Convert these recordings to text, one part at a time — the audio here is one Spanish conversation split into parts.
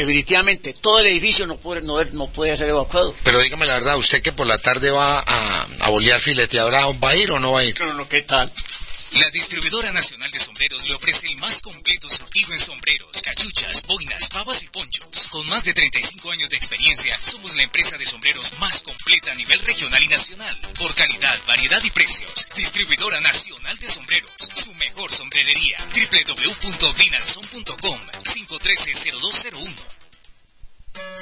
definitivamente todo el edificio no puede, no, no puede ser evacuado. Pero dígame la verdad, ¿usted que por la tarde va a, a bolear fileteadora, va a ir o no va a ir? No, no, ¿qué tal? La distribuidora nacional de sombreros le ofrece el más completo sortido en sombreros, cachuchas, boinas, pavas y ponchos. Con más de 35 años de experiencia, somos la empresa de sombreros más completa a nivel regional y nacional. Por calidad, variedad y precios. Distribuidora nacional de sombreros. Su mejor sombrerería. www.vinalson.com 513-0201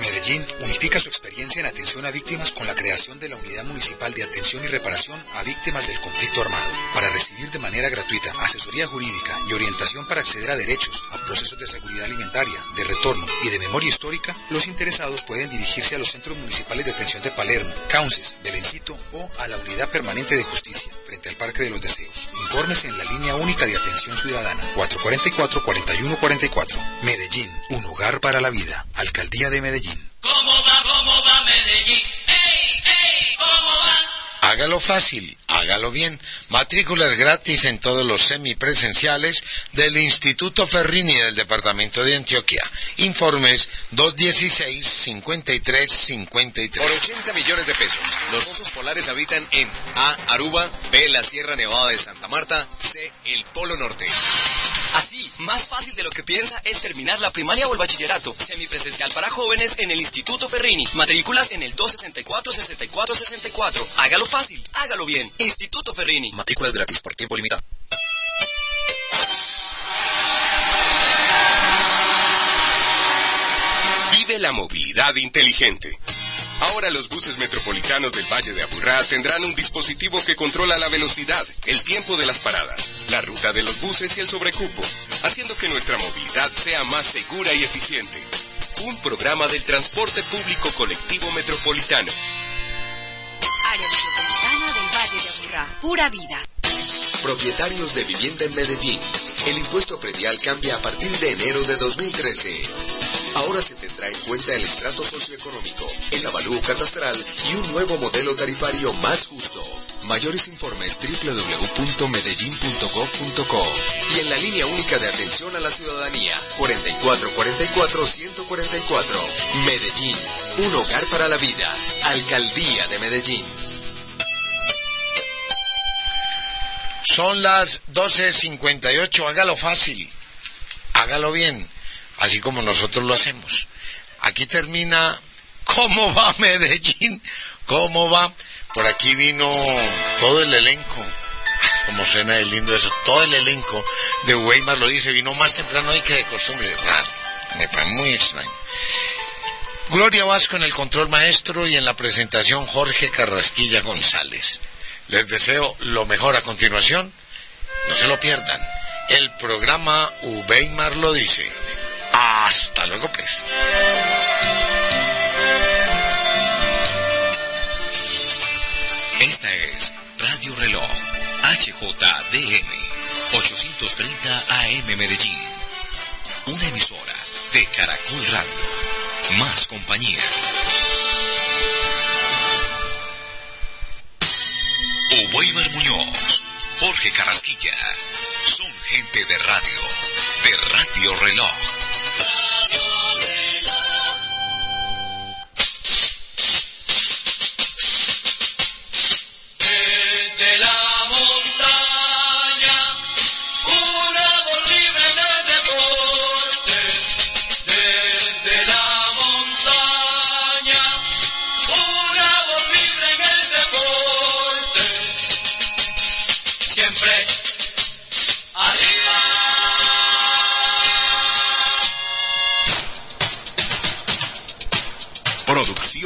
Medellín unifica su experiencia en atención a víctimas con la creación de la Unidad Municipal de Atención y Reparación a Víctimas del Conflicto Armado. Para recibir de manera gratuita asesoría jurídica y orientación para acceder a derechos, a procesos de seguridad alimentaria, de retorno y de memoria histórica, los interesados pueden dirigirse a los centros municipales de atención de Palermo, Cauces, Belencito o a la Unidad Permanente de Justicia, frente al Parque de los Deseos. Informes en la línea única de atención ciudadana 444-4144. Medellín, un hogar para la vida. Alcaldía de Medellín. ¿Cómo va, cómo va Medellín? ¡Ey, ey! ¿Cómo va? Hágalo fácil, hágalo bien. Matrículas gratis en todos los semipresenciales del Instituto Ferrini del Departamento de Antioquia. Informes 216-5353. Por 80 millones de pesos, los osos polares habitan en A. Aruba, B. La Sierra Nevada de Santa Marta, C. El Polo Norte. Así, más fácil de lo que piensa es terminar la primaria o el bachillerato. Semipresencial para jóvenes en el Instituto Ferrini. Matrículas en el 264-6464. Hágalo fácil, hágalo bien. Instituto Ferrini. Matrículas gratis por tiempo limitado. Vive la movilidad inteligente. Ahora los buses metropolitanos del Valle de Aburrá tendrán un dispositivo que controla la velocidad, el tiempo de las paradas, la ruta de los buses y el sobrecupo, haciendo que nuestra movilidad sea más segura y eficiente. Un programa del transporte público colectivo metropolitano. Área metropolitana del Valle de Aburrá. Pura vida. Propietarios de vivienda en Medellín. El impuesto predial cambia a partir de enero de 2013. Ahora se tendrá en cuenta el estrato socioeconómico, el avalúo catastral y un nuevo modelo tarifario más justo. Mayores informes www.medellin.gov.co y en la línea única de atención a la ciudadanía 4444-144. Medellín, un hogar para la vida. Alcaldía de Medellín. Son las 12.58, hágalo fácil, hágalo bien, así como nosotros lo hacemos. Aquí termina ¿Cómo va Medellín? ¿Cómo va? Por aquí vino todo el elenco. Como suena de lindo eso. Todo el elenco de Weimar lo dice. Vino más temprano hoy que de costumbre. Raro. Me parece muy extraño. Gloria Vasco en el control maestro y en la presentación Jorge Carrasquilla González. Les deseo lo mejor a continuación. No se lo pierdan. El programa Weimar lo dice. Hasta luego, pues. Esta es Radio Reloj HJDM 830 AM Medellín. Una emisora de Caracol Radio. Más compañía. Weimar Muñoz, Jorge Carrasquilla. Son gente de radio. De Radio Reloj.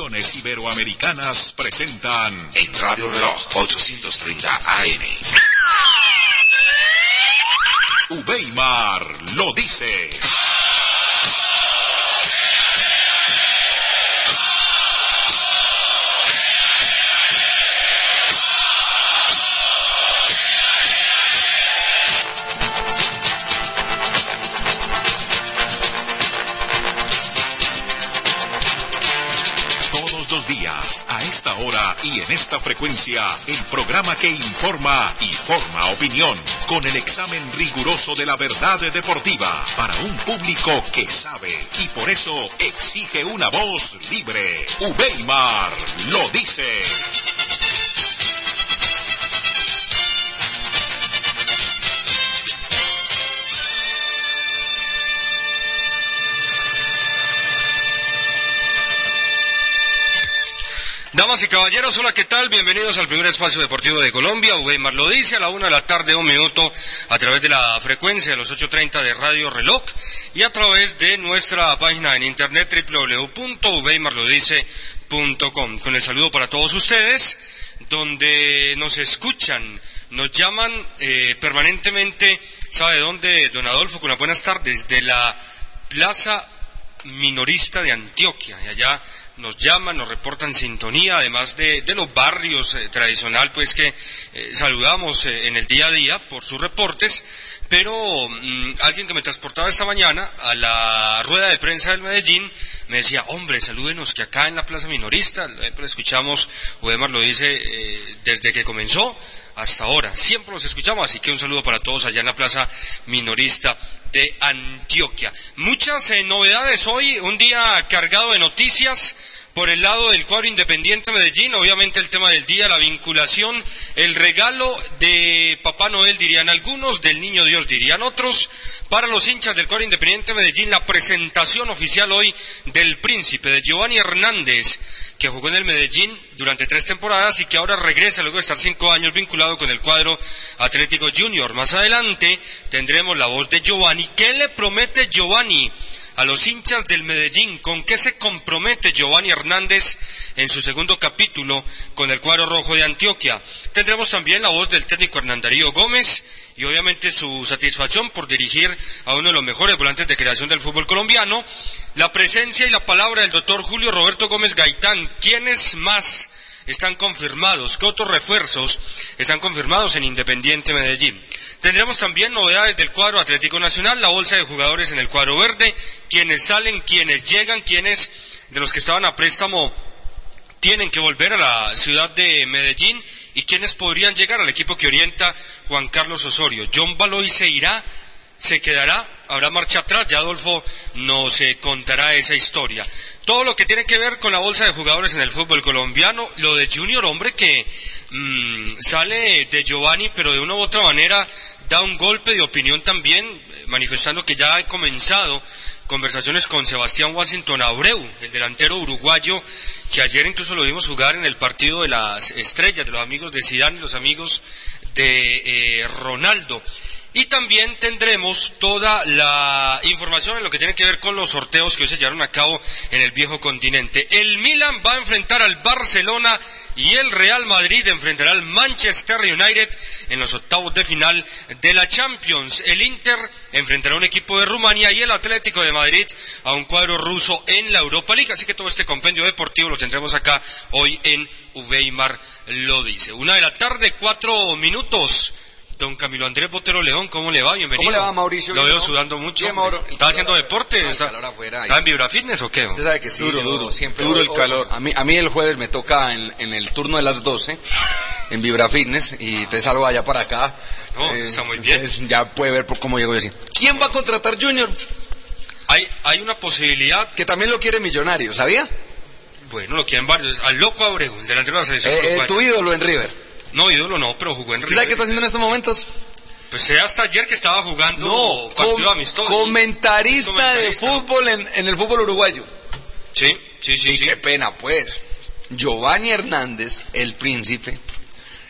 Iberoamericanas presentan en Radio Reloj 830 AM. Ubeimar lo dice. Y en esta frecuencia, el programa que informa y forma opinión, con el examen riguroso de la verdad deportiva, para un público que sabe y por eso exige una voz libre. Ubeimar lo dice. Damas y caballeros, hola, ¿qué tal? Bienvenidos al primer espacio deportivo de Colombia. Weimar lo dice a la una de la tarde, un minuto, a través de la frecuencia de los 8.30 de Radio Reloj y a través de nuestra página en internet www.weymarlodice.com. Con el saludo para todos ustedes, donde nos escuchan, nos llaman eh, permanentemente, ¿sabe dónde, don Adolfo? Con las buenas tardes, de la Plaza Minorista de Antioquia, y allá nos llaman, nos reportan sintonía, además de, de los barrios eh, tradicional, pues que eh, saludamos eh, en el día a día por sus reportes, pero mm, alguien que me transportaba esta mañana a la rueda de prensa del Medellín me decía, hombre, salúdenos que acá en la Plaza Minorista, pues, escuchamos, Udemar lo dice, desde que comenzó hasta ahora, siempre los escuchamos, así que un saludo para todos allá en la Plaza Minorista de Antioquia. Muchas eh, novedades hoy, un día cargado de noticias por el lado del cuadro independiente Medellín, obviamente el tema del día, la vinculación, el regalo de Papá Noel dirían algunos, del Niño Dios dirían otros, para los hinchas del cuadro independiente Medellín, la presentación oficial hoy del príncipe de Giovanni Hernández, que jugó en el Medellín durante tres temporadas y que ahora regresa luego de estar cinco años vinculado con el cuadro Atlético Junior. Más adelante tendremos la voz de Giovanni. ¿Qué le promete Giovanni? A los hinchas del Medellín, con qué se compromete Giovanni Hernández en su segundo capítulo con el cuadro rojo de Antioquia. Tendremos también la voz del técnico Hernán Darío Gómez y obviamente su satisfacción por dirigir a uno de los mejores volantes de creación del fútbol colombiano, la presencia y la palabra del doctor Julio Roberto Gómez Gaitán, ¿quiénes más están confirmados? ¿Qué otros refuerzos están confirmados en Independiente Medellín? Tendremos también novedades del cuadro Atlético Nacional, la bolsa de jugadores en el cuadro verde, quienes salen, quienes llegan, quienes de los que estaban a préstamo tienen que volver a la ciudad de Medellín y quienes podrían llegar al equipo que orienta Juan Carlos Osorio. John Baloy se irá, se quedará, habrá marcha atrás, ya Adolfo nos eh, contará esa historia. Todo lo que tiene que ver con la bolsa de jugadores en el fútbol colombiano, lo de Junior, hombre, que mmm, sale de Giovanni, pero de una u otra manera da un golpe de opinión también, manifestando que ya ha comenzado conversaciones con Sebastián Washington Abreu, el delantero uruguayo, que ayer incluso lo vimos jugar en el partido de las estrellas, de los amigos de Zidane y los amigos de eh, Ronaldo. Y también tendremos toda la información en lo que tiene que ver con los sorteos que hoy se llevaron a cabo en el viejo continente. El Milan va a enfrentar al Barcelona y el Real Madrid enfrentará al Manchester United en los octavos de final de la Champions. El Inter enfrentará a un equipo de Rumania y el Atlético de Madrid a un cuadro ruso en la Europa League. Así que todo este compendio deportivo lo tendremos acá hoy en Uveimar lo dice. Una de la tarde, cuatro minutos. Don Camilo Andrés Botero León, ¿cómo le va? Bienvenido. ¿Cómo le va, Mauricio? Lo veo ¿no? sudando mucho. Bien, Mauro. ¿Estaba haciendo deporte? No, el ¿Está, calor afuera, ¿está ahí. en Vibra Fitness o qué? Usted sabe que sí. Duro, duro. Siempre Duro el calor. A mí, a mí el jueves me toca en, en el turno de las 12 en Vibra Fitness y te salgo allá para acá. No, está muy bien. entonces ya puede ver por cómo llego yo así. ¿Quién va a contratar Junior? Hay, hay una posibilidad, Que también lo quiere Millonario, ¿sabía? bueno, lo quieren varios, al loco Abreu, el delantero de la selección Eh, eh, tu ídolo en River. No, ídolo no, pero jugó en ¿Usted sabe qué River. está haciendo en estos momentos? Pues sé hasta ayer que estaba jugando partido com- amistoso. comentarista, Comentarista. de fútbol en, en el fútbol uruguayo. Sí, sí, sí. y sí. qué pena, pues. Giovanni Hernández, el príncipe,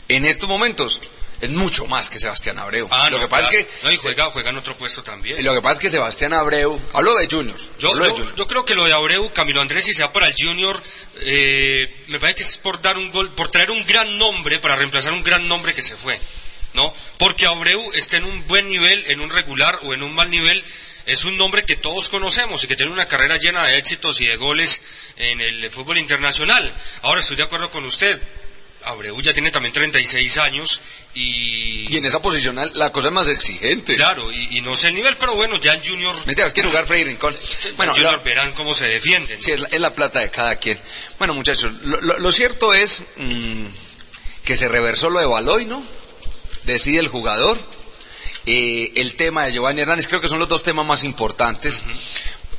en estos momentos es mucho más que Sebastián Abreu. Ah, lo no, que pasa claro. es que No, y juega, juega en otro puesto también. lo que pasa es que Sebastián Abreu, hablo de Junior, Yo, de yo- Junior. yo creo que lo de Abreu, Camilo Andrés, si sea para el Junior, eh, me parece que es por dar un gol, por traer un gran nombre para reemplazar un gran nombre que se fue, ¿no? Porque Abreu esté en un buen nivel, en un regular o en un mal nivel, es un nombre que todos conocemos y que tiene una carrera llena de éxitos y de goles en el fútbol internacional. Ahora estoy de acuerdo con usted. Abreu ya tiene también 36 años y... Y en esa posición la cosa es más exigente. Claro, y, no sé el nivel, pero bueno, ya en Junior... Mentiras, quiere jugar Freddy Rincón. Bueno, Junior verán cómo se defienden. Sí, es la, plata de cada quien. Bueno, muchachos, lo, cierto es mm, que se reversó lo de Baloy, ¿no? Decide el jugador. Eh, el tema de Giovanni Hernández, creo que son los dos temas más importantes.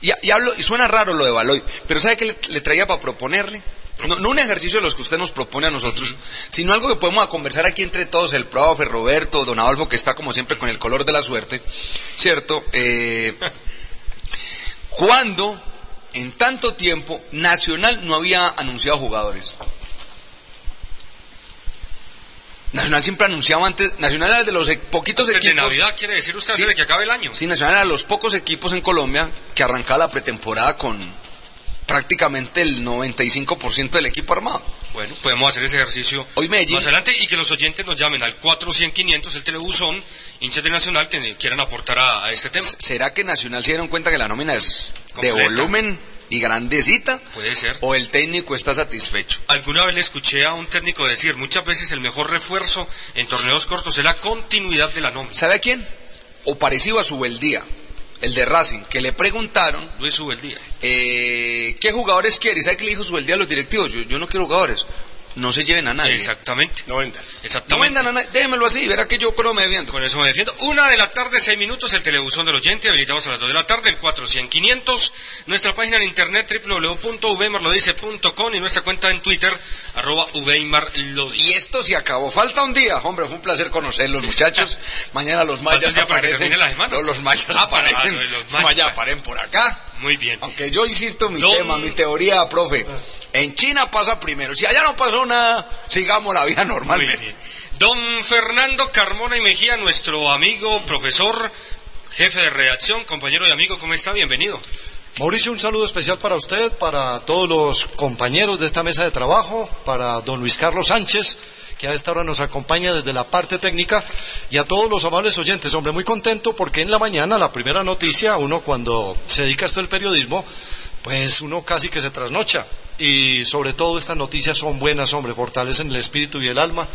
y, hablo, y suena raro lo de Baloy, pero ¿sabe qué le traía para proponerle? No, un ejercicio de los que usted nos propone a nosotros, sino algo que podemos conversar aquí entre todos, el profe, Roberto, don Adolfo, que está como siempre con el color de la suerte, ¿cierto? Eh, ¿Cuándo, en tanto tiempo, Nacional no había anunciado jugadores? Nacional siempre anunciaba antes, Nacional era de los e, poquitos equipos. de Navidad quiere decir usted de que acabe el año. Sí, Nacional era de los pocos equipos en Colombia que arrancaba la pretemporada con, prácticamente el 95% del equipo armado. Bueno, podemos hacer ese ejercicio Hoy más adelante y que los oyentes nos llamen al 400-500, el telebuzón, hinchas de Nacional que quieran aportar a, este tema. ¿Será que Nacional se dieron cuenta que la nómina es de volumen y grandecita? Puede ser. ¿O el técnico está satisfecho? Alguna vez le escuché a un técnico decir, muchas veces el mejor refuerzo en torneos cortos es la continuidad de la nómina. ¿Sabe a quién? O parecido a su Subeldía el de Racing, que le preguntaron. Luis Subeldía. Eh, ¿Qué jugadores quiere? ¿Y sabe qué le dijo Subeldía a los directivos? Yo, yo no quiero jugadores no se lleven a nadie. Exactamente. No vendan. Exactamente. No vendan a nadie. Déjenmelo así, verá que yo pero me defiendo. Con eso me defiendo. Una de la tarde, seis minutos, el telebuzón del oyente. Habilitamos a las dos de la tarde, el 400 500 Nuestra página en internet, www.vmarlodice.com y nuestra cuenta en Twitter, arroba Y esto se acabó. Falta un día. Hombre, fue un placer conocerlos, muchachos. Mañana los mayas aparecen. la? No, los mayas ah, aparecen. los mayas aparecen por acá. Muy bien. Aunque yo insisto mi tema, mi teoría, profe. En China pasa primero. Si allá no pasó nada, sigamos la vida normalmente. Don Fernando Carmona y Mejía, nuestro amigo, profesor, jefe de redacción, compañero y amigo, ¿cómo está? Bienvenido. Mauricio, un saludo especial para usted, para todos los compañeros de esta mesa de trabajo, para don Luis Carlos Sánchez, que a esta hora nos acompaña desde la parte técnica, y a todos los amables oyentes. Hombre, muy contento porque en la mañana, la primera noticia, uno cuando se dedica a esto del periodismo, pues uno casi que se trasnocha y sobre todo estas noticias son buenas, hombre, fortalecen el espíritu y el alma.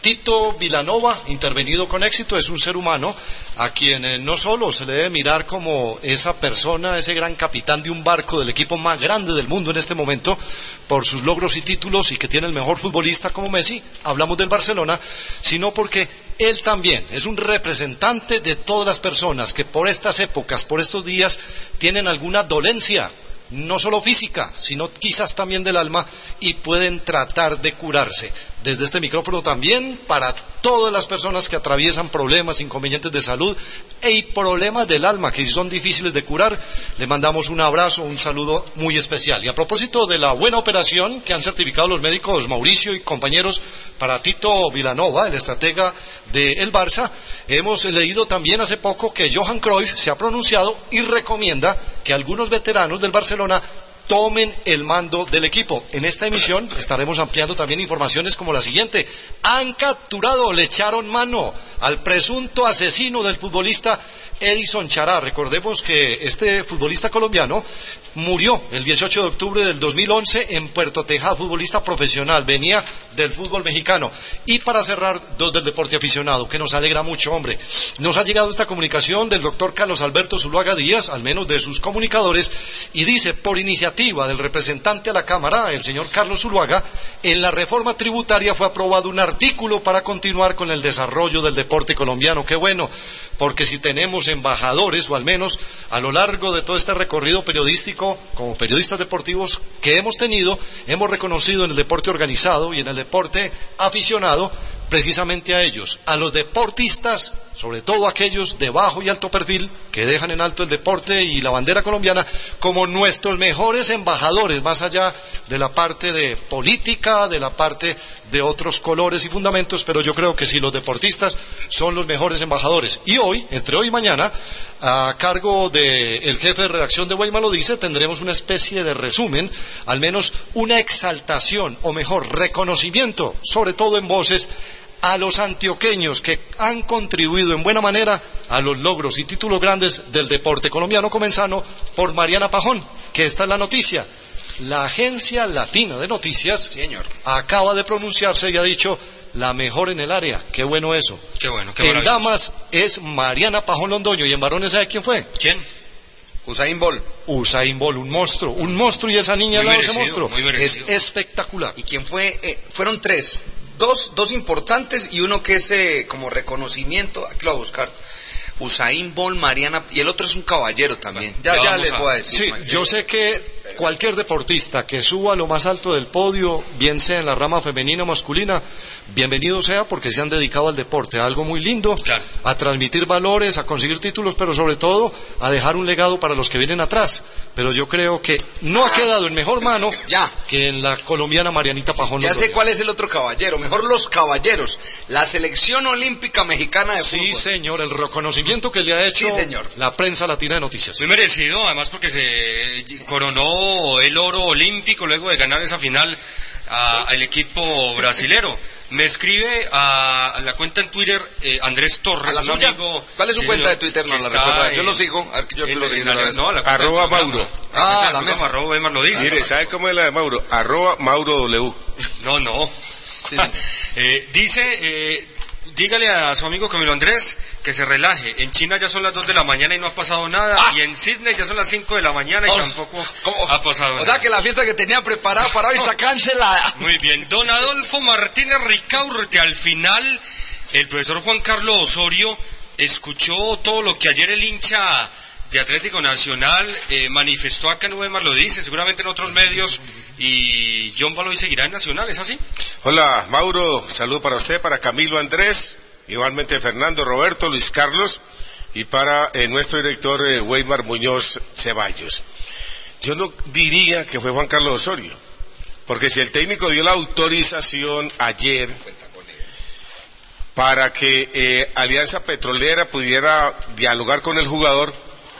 Tito Vilanova, intervenido con éxito, es un ser humano a quien eh, no solo se le debe mirar como esa persona, ese gran capitán de un barco del equipo más grande del mundo en este momento, por sus logros y títulos y que tiene el mejor futbolista como Messi, hablamos del Barcelona, sino porque él también es un representante de todas las personas que por estas épocas, por estos días, tienen alguna dolencia, no solo física, sino quizás también del alma, y pueden tratar de curarse. Desde este micrófono también para todas las personas que atraviesan problemas, inconvenientes de salud y problemas del alma que son difíciles de curar, le mandamos un abrazo, un saludo muy especial. Y a propósito de la buena operación que han certificado los médicos Mauricio y compañeros para Tito Vilanova, el estratega del Barça, hemos leído también hace poco que Johan Cruyff se ha pronunciado y recomienda que algunos veteranos del Barcelona tomen el mando del equipo. En esta emisión estaremos ampliando también informaciones como la siguiente. Han capturado, le echaron mano al presunto asesino del futbolista Edison Chará. Recordemos que este futbolista colombiano murió el 18 de octubre del 2011 en Puerto Tejada, futbolista profesional, venía del fútbol mexicano. Y para cerrar, dos del deporte aficionado, que nos alegra mucho, hombre. Nos ha llegado esta comunicación del doctor Carlos Alberto Zuluaga Díaz, al menos de sus comunicadores, y dice, por iniciativa del representante a la Cámara, el señor Carlos Zuluaga, en la reforma tributaria fue aprobado un artículo para continuar con el desarrollo del deporte colombiano. Qué bueno porque si tenemos embajadores, o al menos a lo largo de todo este recorrido periodístico, como periodistas deportivos que hemos tenido, hemos reconocido en el deporte organizado y en el deporte aficionado precisamente a ellos, a los deportistas, sobre todo aquellos de bajo y alto perfil, que dejan en alto el deporte y la bandera colombiana, como nuestros mejores embajadores, más allá de la parte de política, de la parte de otros colores y fundamentos, pero yo creo que sí, los deportistas son los mejores embajadores. Y hoy, entre hoy y mañana, a cargo del jefe de redacción de Guayma lo dice, tendremos una especie de resumen, al menos una exaltación, o mejor, reconocimiento, sobre todo en voces, a los antioqueños que han contribuido en buena manera a los logros y títulos grandes del deporte colombiano comenzando por Mariana Pajón, que esta es la noticia. La agencia latina de noticias Señor. acaba de pronunciarse y ha dicho la mejor en el área. Qué bueno eso. Qué bueno, qué En damas es Mariana Pajón Londoño y en varones ¿sabe quién fue? ¿Quién? Usain Bolt. Usain Bolt, un monstruo, un monstruo y esa niña al lado de ese monstruo. muy Es espectacular. ¿Y quién fue? Eh, fueron tres. Dos, dos importantes y uno que es eh, como reconocimiento. Aquí lo voy a buscar. Usain Bolt, Mariana. Y el otro es un caballero también. Ya, ya ya les a- voy a decir. Sí, yo sé que cualquier deportista que suba a lo más alto del podio, bien sea en la rama femenina o masculina, bienvenido sea porque se han dedicado al deporte, a algo muy lindo, Claro. a transmitir valores, a conseguir títulos, pero sobre todo a dejar un legado para los que vienen atrás. Pero yo creo que no ha quedado en mejor mano Ya. que en la colombiana Marianita Pajón. Ya sé cuál es el otro caballero. Mejor los caballeros. La selección olímpica mexicana de Sí, fútbol. señor, el reconocimiento que le ha hecho Sí, señor. la prensa latina de noticias. Muy merecido, además porque se coronó el oro olímpico luego de ganar esa final al equipo brasilero. Me escribe a, a la cuenta en Twitter eh, Andrés ¿A Torres, un amigo. ¿Cuál es su sí, cuenta señor, de Twitter? No que la está recuerda. Yo lo sigo. A ver, yo en- lo sigo en la- no, la Arroba. Mauro. Ah, la mesa. arroba Emar lo dice. Mire, ¿sabe cómo es la de Mauro? Arroba Mauro W. No, no. Sí. Eh, dice, eh, dígale a su amigo Camilo Andrés que se relaje. En China ya son las 2 de la mañana y no ha pasado nada. Ah. Y en Sydney ya son las 5 de la mañana y Oh, tampoco ¿cómo? ha pasado O nada. sea que la fiesta que tenía preparada para hoy está cancelada. Muy bien, don Adolfo Martínez Ricaurte, al final el profesor Juan Carlos Osorio escuchó todo lo que ayer el hincha de Atlético Nacional eh, manifestó acá en Ubemar, lo dice, seguramente en otros medios, y John Baloy seguirá en Nacional, ¿es así? Hola, Mauro, saludo para usted, para Camilo Andrés, igualmente Fernando, Roberto, Luis Carlos y para eh, nuestro director eh, Weimar Muñoz Ceballos. Yo no diría que fue Juan Carlos Osorio, porque si el técnico dio la autorización ayer para que eh, Alianza Petrolera pudiera dialogar con el jugador,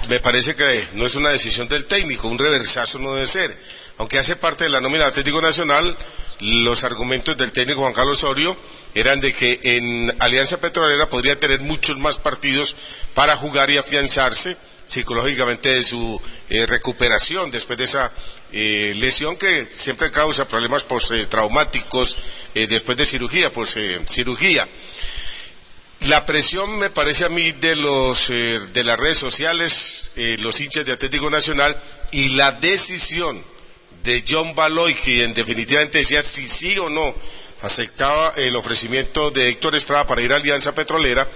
me parece que no es una decisión del técnico, un reversazo no debe ser. Aunque hace parte de la nómina de Atlético Nacional, los argumentos del técnico Juan Carlos Osorio eran de que en Alianza Petrolera podría tener muchos más partidos para jugar y afianzarse psicológicamente de su eh, recuperación después de esa eh, lesión que siempre causa problemas post-traumáticos eh, después de cirugía, pues eh, cirugía. La presión me parece a mí de los eh, de las redes sociales, eh, los hinchas de Atlético Nacional y la decisión de John Baloy, quien definitivamente decía si sí o no aceptaba el ofrecimiento de Héctor Estrada para ir a Alianza Petrolera,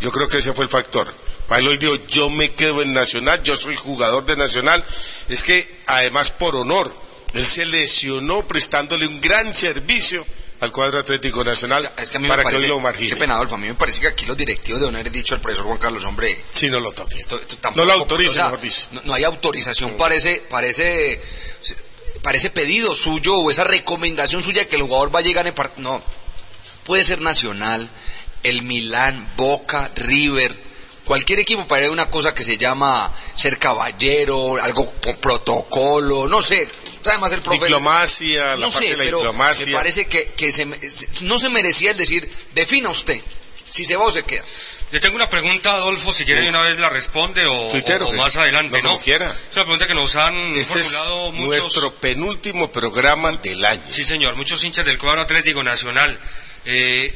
yo creo que ese fue el factor. Baloy dijo, yo me quedo en Nacional, yo soy jugador de Nacional. Es que, además, por honor, él se lesionó prestándole un gran servicio al cuadro Atlético Nacional Es que a mí para me que hoy parece, lo margine. qué pena, Adolfo, a mí me parece que aquí los directivos deben haber dicho al profesor Juan Carlos, hombre, Si no lo toque. esto, esto No lo autorice, o sea. No, no hay autorización ese, para ese pedido suyo o esa recomendación suya que el jugador va a llegar en part- No, puede ser Nacional, el Milán, Boca, River, cualquier equipo para una cosa que se llama ser caballero, algo protocolo, no sé. Además el profe Diplomacia, la no parte sé, de la pero diplomacia. me parece que, que se me- no se merecía el decir, defina usted, si se va o se queda. Le tengo una pregunta, Adolfo, si quiere de una vez la responde o, más adelante, No, ¿no? como quiera. Es una pregunta que nos han Ese es formulado muchos... nuestro penúltimo programa del año. Sí, señor, muchos hinchas del cuadro Atlético Nacional. Eh,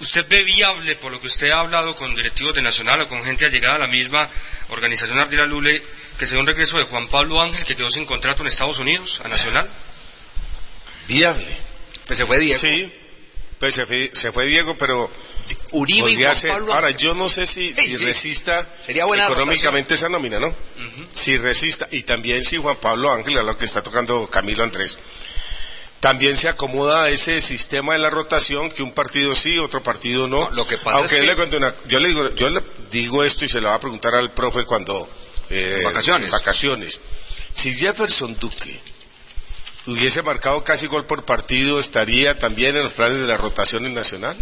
¿Usted ve viable, por lo que usted ha hablado con directivos de Nacional o con gente allegada a la misma organización Ardila Lule, que se dé un regreso de Juan Pablo Ángel, que quedó sin contrato en Estados Unidos, a Nacional? Viable. Pues se fue Diego. Sí, pues se fue, se fue Diego, pero Uribe y Juan ser- Pablo. Ahora, yo no sé si, Sí, si sí. resista Sería buena económicamente esa nómina, ¿no? Si resista, y también si Juan Pablo Ángel, a lo que está tocando Camilo Andrés, también se acomoda a ese sistema de la rotación, que un partido sí, otro partido no. No, lo que pasa Aunque es yo, que- le cuento una- yo le digo, yo le digo esto y se lo va a preguntar al profe cuando... eh, Vacaciones. Vacaciones. Si Jefferson Duque hubiese marcado casi gol por partido, ¿estaría también en los planes de la rotación en Nacional?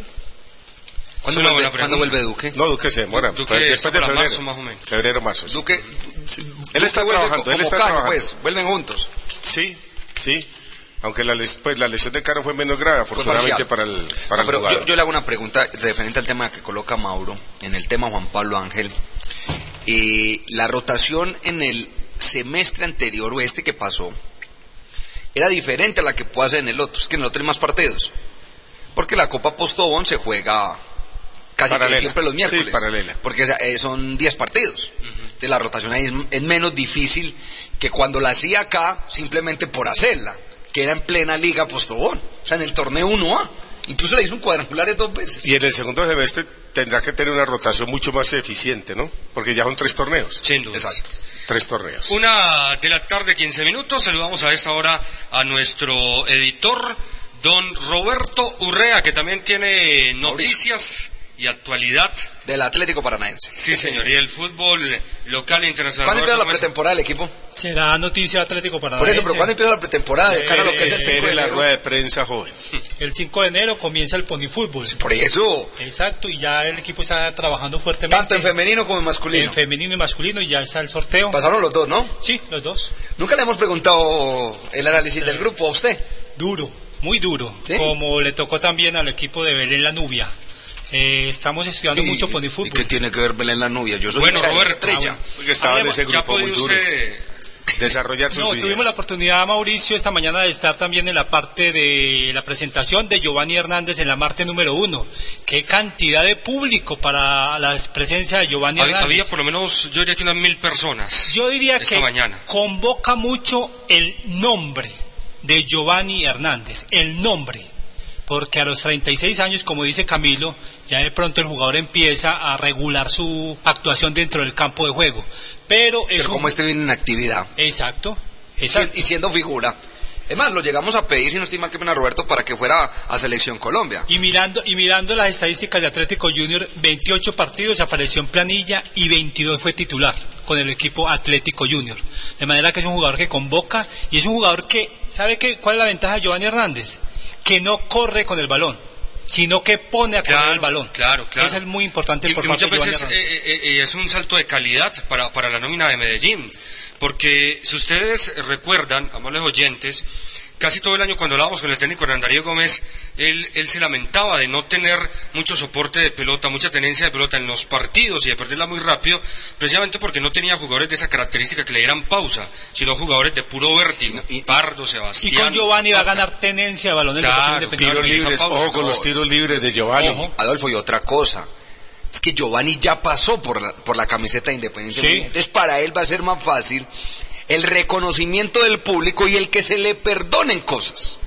¿Cuándo, vuelve, buena ¿cuándo pregunta. vuelve Duque? No, Duque se demora. Duque pues, después de febrero. marzo, más o menos. Febrero, marzo. sí. Duque, Él está Duque trabajando, él está trabajando. pues, vuelven juntos. Sí, sí. Aunque la, les- pues, la lesión de Caro fue menos grave, afortunadamente para el, para No, el pero jugador. yo, yo le hago una pregunta referente al tema que coloca Mauro, en el tema Juan Pablo Ángel. Eh, la rotación en el semestre anterior o este que pasó, era diferente a la que puede hacer en el otro. Es que en el otro hay más partidos. Porque la Copa Postobón se juega casi que Paralela. siempre los miércoles. Sí, paralela. Porque eh, son 10 partidos. Entonces la rotación ahí es, es menos difícil que cuando la hacía acá, simplemente por hacerla, que era en plena Liga Postobón. O sea, en el torneo 1A. Incluso le hizo un cuadrangular de dos veces. Y en el segundo semestre tendrá que tener una rotación mucho más eficiente, ¿no? Porque ya son tres torneos. Sin duda. Exacto. Tres torneos. Una de la tarde, 15 minutos. Saludamos a esta hora a nuestro editor, don Roberto Urrea, que también tiene noticias y actualidad. Del Atlético Paranaense. Sí, señor, y el fútbol local e internacional. ¿Cuándo empieza la Roberto, ¿cómo es? pretemporada del equipo? Será noticia Atlético para Por eso, pero ¿cuándo empieza la pretemporada? De cara a lo que es el Eh, 5 de la rueda de prensa joven. El 5 de enero comienza el Pony Fútbol. Por eso. Exacto, y ya el equipo está trabajando fuertemente. Tanto en femenino como en masculino. En femenino y masculino, y ya está el sorteo. Pasaron los dos, ¿no? Sí, los dos. Nunca le hemos preguntado el análisis del grupo a usted. Duro, muy duro. Como le tocó también al equipo de Belén La Nubia. Eh, estamos estudiando Y- mucho Pony ¿Y Fútbol. qué tiene que ver Belén la Nubia? Yo soy Bueno, de la Roberto, estrella. Porque estaba en ese grupo muy duro. usted Desarrollar sus No, ideas. tuvimos la oportunidad, Mauricio, esta mañana de estar también en la parte de la presentación de Giovanni Hernández en la Marte número uno. Qué cantidad de público para la presencia de Giovanni Había, Hernández. había por lo menos, yo diría que unas mil personas. Yo diría esta que mañana. convoca mucho el nombre de Giovanni Hernández, el nombre, porque a los 36 años, como dice Camilo, ya de pronto el jugador empieza a regular su actuación dentro del campo de juego. Pero es Pero un- como este viene en actividad. Exacto. Y si- Y siendo figura. Es más, lo llegamos a pedir, si no estoy mal que pena Roberto, para que fuera a Selección Colombia. Y mirando, y mirando las estadísticas de Atlético Junior, 28 partidos apareció en planilla y 22 fue titular con el equipo Atlético Junior. De manera que es un jugador que convoca y es un jugador que, ¿sabe qué, cuál es la ventaja de Giovanni Hernández? Que no corre con el balón, sino que pone a correr Claro, el balón. claro, claro. Eso es muy importante Y, por y parte muchas veces eh, eh, eh, es un salto de calidad para, para la nómina de Medellín. Porque si ustedes recuerdan, amables oyentes, casi todo el año cuando hablábamos con el técnico Hernán Darío Gómez, él, él se lamentaba de no tener mucho soporte de pelota, mucha tenencia de pelota en los partidos y de perderla muy rápido, precisamente porque no tenía jugadores de esa característica que le dieran pausa, sino jugadores de puro vértigo. Pardo, Y Sebastián. con Giovanni va a ganar tenencia de balón en el Claro. Tiros libres, ojo con los tiros libres de Giovanni. Ojo, Adolfo, y otra cosa. Es que Giovanni ya pasó por la, por la camiseta de Independiente. Sí. Entonces, para él va a ser más fácil el reconocimiento del público y el que se le perdonen cosas.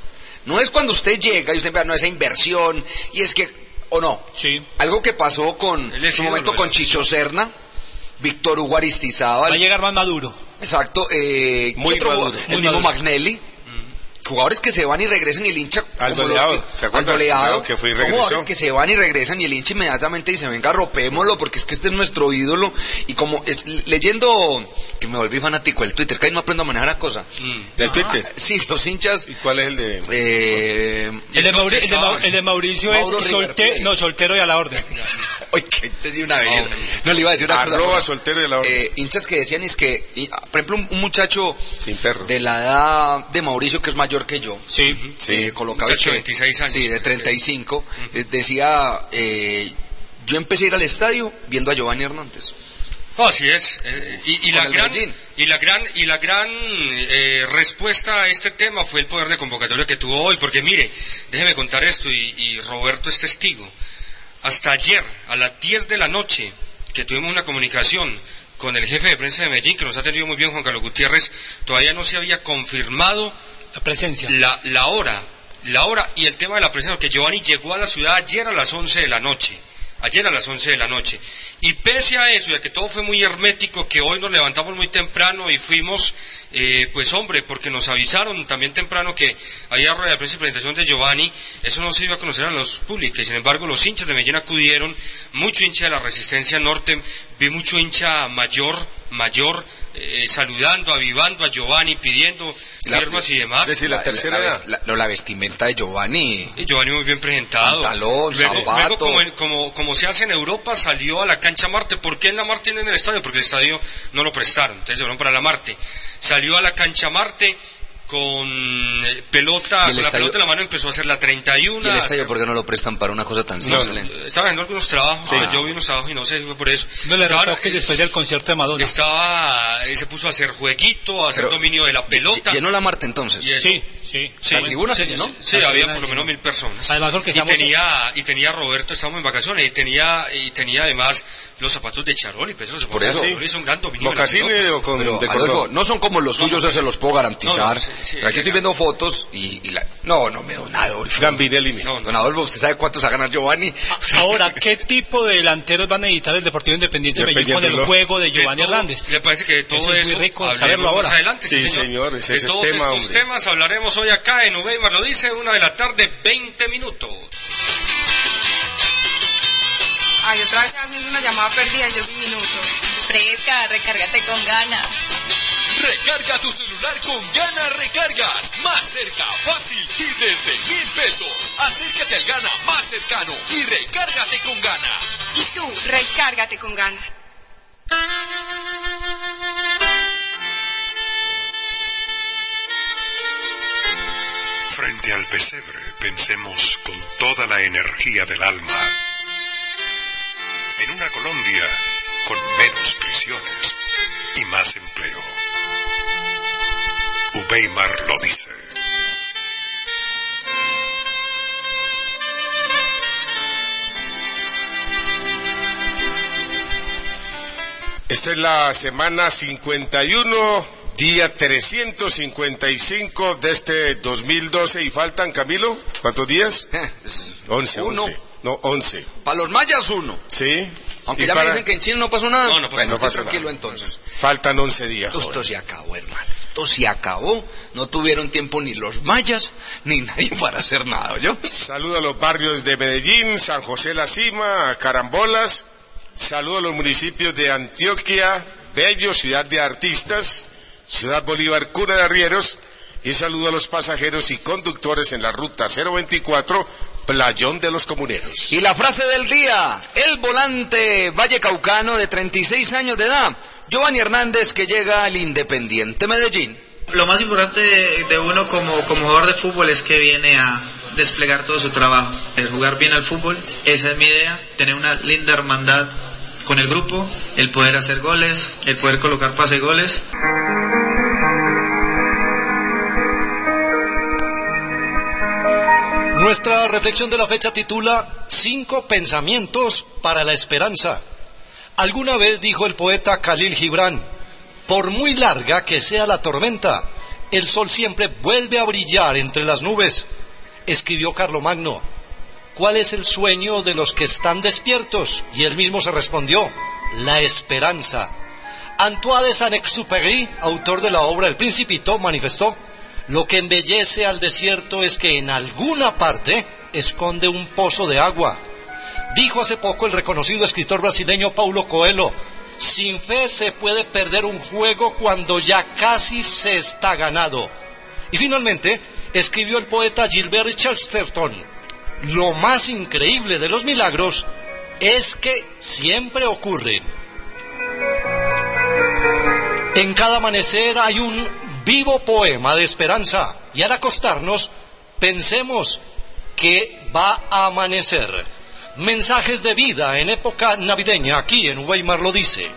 No es cuando usted llega y usted vea, no, esa inversión, y es que, o no. Sí. Algo que pasó con, en su momento con Chicho Serna, Víctor Hugo Va a Aristizábal, llegar más maduro. exacto, eh, Muy ¿qué otro maduro. Muy el mismo maduro. Magnelli. Jugadores que se van y regresan y el hincha... Aldo como los Leao, que- ¿se acuerda? Aldo Leao, Leao que fue y son regresó. jugadores que se van y regresan y el hincha inmediatamente dice, venga, ropémoslo porque es que este es nuestro ídolo. Y como es, leyendo, que me volví fanático del Twitter, que ahí no aprendo a manejar la cosa. ¿Del Twitter? Sí, los hinchas... ¿Y cuál es el de...? Eh, El de, Mauri- el de Mau- el de Mauricio es solte- no, soltero y a la orden. Oye, que te di una vez. No le iba a decir una cosa. Arroba soltero y a la orden. Eh, hinchas que decían es que, y, ah, por ejemplo, un, un muchacho Sin perro. de la edad de Mauricio, que es mayor que yo, Sí. Sí. eh, colocado Muchacho es de que- 26 años. Sí, de 35. eh, decía, eh, yo empecé a ir al estadio viendo a Giovanni Hernández. No, así es. Eh, y, la gran, y la gran, y la gran eh, respuesta a este tema fue el poder de convocatoria que tuvo hoy. Porque mire, déjeme contar esto y, y Roberto es testigo. Hasta ayer, a las 10 de la noche, que tuvimos una comunicación con el jefe de prensa de Medellín, que nos ha atendido muy bien Juan Carlos Gutiérrez, todavía no se había confirmado La presencia. la, la hora, la hora y el tema de la presencia, porque Giovanni llegó a la ciudad ayer a las 11 de la noche, ayer a las 11 de la noche, y pese a eso, de que todo fue muy hermético, que hoy nos levantamos muy temprano y fuimos, eh, pues hombre, porque nos avisaron también temprano que había rueda de prensa y presentación de Giovanni, eso no se iba a conocer a los públicos, sin embargo los hinchas de Medellín acudieron, mucho hincha de la Resistencia Norte, vi mucho hincha mayor, mayor, eh, saludando, avivando a Giovanni, pidiendo La- firmas y demás. Es decir, la tercera la, la- la vestimenta de Giovanni. Y Giovanni muy bien presentado. Pantalón, luego, zapato. luego como, como, como se hace en Europa, salió a la cancha Marte. ¿Por qué en la Marte y no en el estadio? Porque el estadio no lo prestaron. Entonces se fueron para la Marte. Salió a la cancha Marte con eh, pelota, ¿Y el con la pelota en la mano empezó a hacer la 31. ¿Y el estadio hacer- por qué no lo prestan para una cosa tan No, simple? no, estaba haciendo algunos trabajos, Sí. ah, yo vi unos trabajos y no sé, fue por eso. Le Estaba- retoque después del concierto de Madonna. Estaba, eh, se puso a hacer jueguito, a hacer Pero, dominio de la pelota. ¿Llenó la Marte entonces? Y Sí, sí. Sí, ¿La tribuna se llenó? Sí, había por lo menos mil personas. Además, porque y tenía, y tenía Roberto, estábamos en vacaciones, y tenía, y tenía además los zapatos de Charoli, pues eso se Por eso. Hizo un gran dominio. de la ¿Mocasín pelota. o con Pero, de Adolfo, cordón? no son como los suyos, eso se los puedo garantizar. No, no, sí, Pero aquí estoy viendo fotos y, y la... No, no me don Adolfo. Gambinelli, mi. Don Adolfo, ¿usted sabe cuántos va a ganar Giovanni? Ahora, ¿qué tipo de delanteros van a editar el Deportivo Independiente de Medellín con el juego de Giovanni todo- Hernández? Le parece que todo Eso es muy rico saberlo ahora. más adelante, sí, Sí, señor. señor, ese de todos tema, estos hombre. temas hablaremos hoy acá en Uveimar, lo dice, una de la tarde, 20 minutos. Ay, otra vez haciendo una llamada perdida yo sin minutos. Fresca, recárgate con ganas. Recarga tu celular con Gana Recargas. Más cerca, fácil y desde mil pesos. Acércate al Gana más cercano y recárgate con Gana. Y tú, recárgate con ganas. Frente al pesebre, pensemos con toda la energía del alma en una Colombia con menos prisiones y más empleo. Ubeimar lo dice. Esta es la semana 51, día 355 de este 2012 y faltan, Camilo, ¿cuántos días? 11, Uno. 11. No, 11. Para los mayas uno. Sí. Aunque Y ya para- me dicen que en Chile no pasó nada. No, no pasó bueno, No pasó tranquilo nada. entonces. Faltan 11 días. Esto joven. se acabó, hermano. Esto se acabó. No tuvieron tiempo ni los mayas ni nadie para hacer nada, ¿yo? Saludo a los barrios de Medellín, San José La Cima, Carambolas. Saludo a los municipios de Antioquia, Bello, Ciudad de Artistas, Ciudad Bolívar, Cuna de Arrieros. Y saludo a los pasajeros y conductores en la ruta 024, Playón de los Comuneros. Y la frase del día, el volante Valle Caucano de 36 años de edad, Giovanni Hernández que llega al Independiente Medellín. Lo más importante de, uno como, como jugador de fútbol es que viene a desplegar todo su trabajo, es jugar bien al fútbol, esa es mi idea, tener una linda hermandad con el grupo, el poder hacer goles, el poder colocar pase goles. Nuestra reflexión de la fecha titula Cinco pensamientos para la esperanza. Alguna vez dijo el poeta Khalil Gibran, por muy larga que sea la tormenta, el sol siempre vuelve a brillar entre las nubes. Escribió Carlomagno, ¿cuál es el sueño de los que están despiertos? Y él mismo se respondió, la esperanza. Antoine de Saint-Exupéry, autor de la obra El Principito, manifestó, lo que embellece al desierto es que en alguna parte esconde un pozo de agua. Dijo hace poco el reconocido escritor brasileño Paulo Coelho, sin fe se puede perder un juego cuando ya casi se está ganado. Y finalmente, escribió el poeta Gilbert Chesterton, lo más increíble de los milagros es que siempre ocurren. En cada amanecer hay un vivo poema de esperanza y al acostarnos pensemos que va a amanecer. Mensajes de vida en época navideña aquí en Weimar lo dice.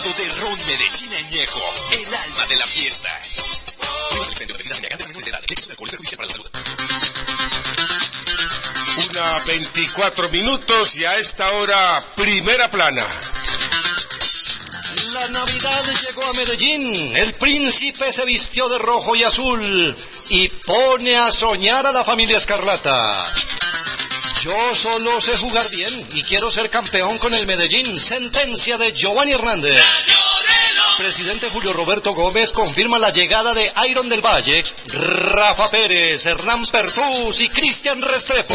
De Ron Medellín Añejo, el alma de la fiesta. Una 24 minutos y a esta hora, primera plana. La Navidad llegó a Medellín. El príncipe se vistió de rojo y azul y pone a soñar a la familia Escarlata. Yo solo sé jugar bien y quiero ser campeón con el Medellín. Sentencia de Giovanni Hernández. Presidente Julio Roberto Gómez confirma la llegada de Iron del Valle, Rafa Pérez, Hernán Pertús y Cristian Restrepo.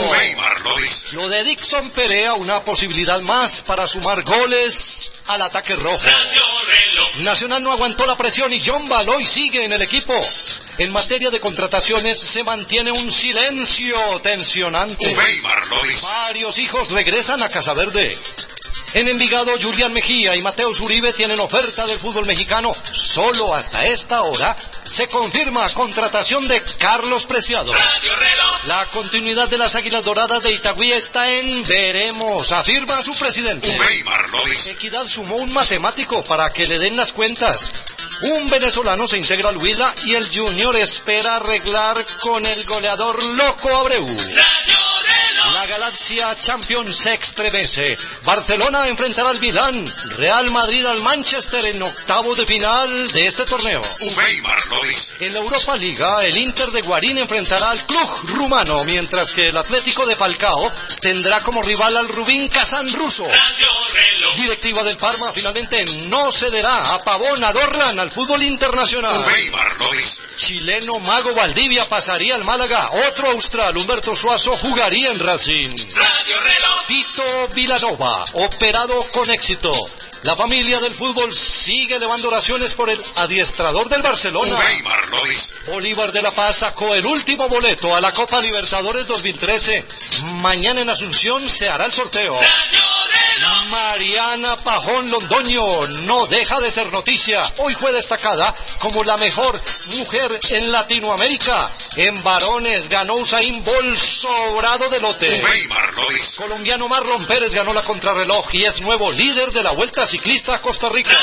Lo de Dixon Perea, una posibilidad más para sumar goles al ataque rojo. Nacional no aguantó la presión y John Baloy sigue en el equipo. En materia de contrataciones se mantiene un silencio tensionante. Varios hijos regresan a Casa Verde. En Envigado, Julián Mejía y Mateo Uribe tienen oferta del fútbol mexicano. Solo hasta esta hora se confirma contratación de Carlos Preciado. La continuidad de las Águilas Doradas de Itagüí está en veremos, afirma su presidente. Equidad sumó un matemático para que le den las cuentas. Un venezolano se integra al Huila y el Junior espera arreglar con el goleador Loco Abreu. La Galaxia Champions se estremece. Barcelona enfrentará al Milán. Real Madrid al Manchester en octavos de final de este torneo. En la Europa Liga, el Inter de Guarín enfrentará al club rumano, mientras que el Atlético de Falcao tendrá como rival al Rubín Kazán ruso. Directiva del Parma finalmente no cederá a Pavón a Dorlan al fútbol internacional. Chileno Mago Valdivia pasaría al Málaga. Otro austral, Humberto Suazo, jugaría en Racing. Tito Vilanova, operado con éxito. La familia del fútbol sigue elevando oraciones por el adiestrador del Barcelona. Weimar lo dice. Bolívar de la Paz sacó el último boleto a la Copa Libertadores 2013. Mañana en Asunción se hará el sorteo. Mariana Pajón Londoño no deja de ser noticia. Hoy fue destacada como la mejor mujer en Latinoamérica. En varones ganó Usain Bolt sobrado de lote. Colombiano Marlon Pérez ganó la contrarreloj y es nuevo líder de la Vuelta Ciclista a Costa Rica.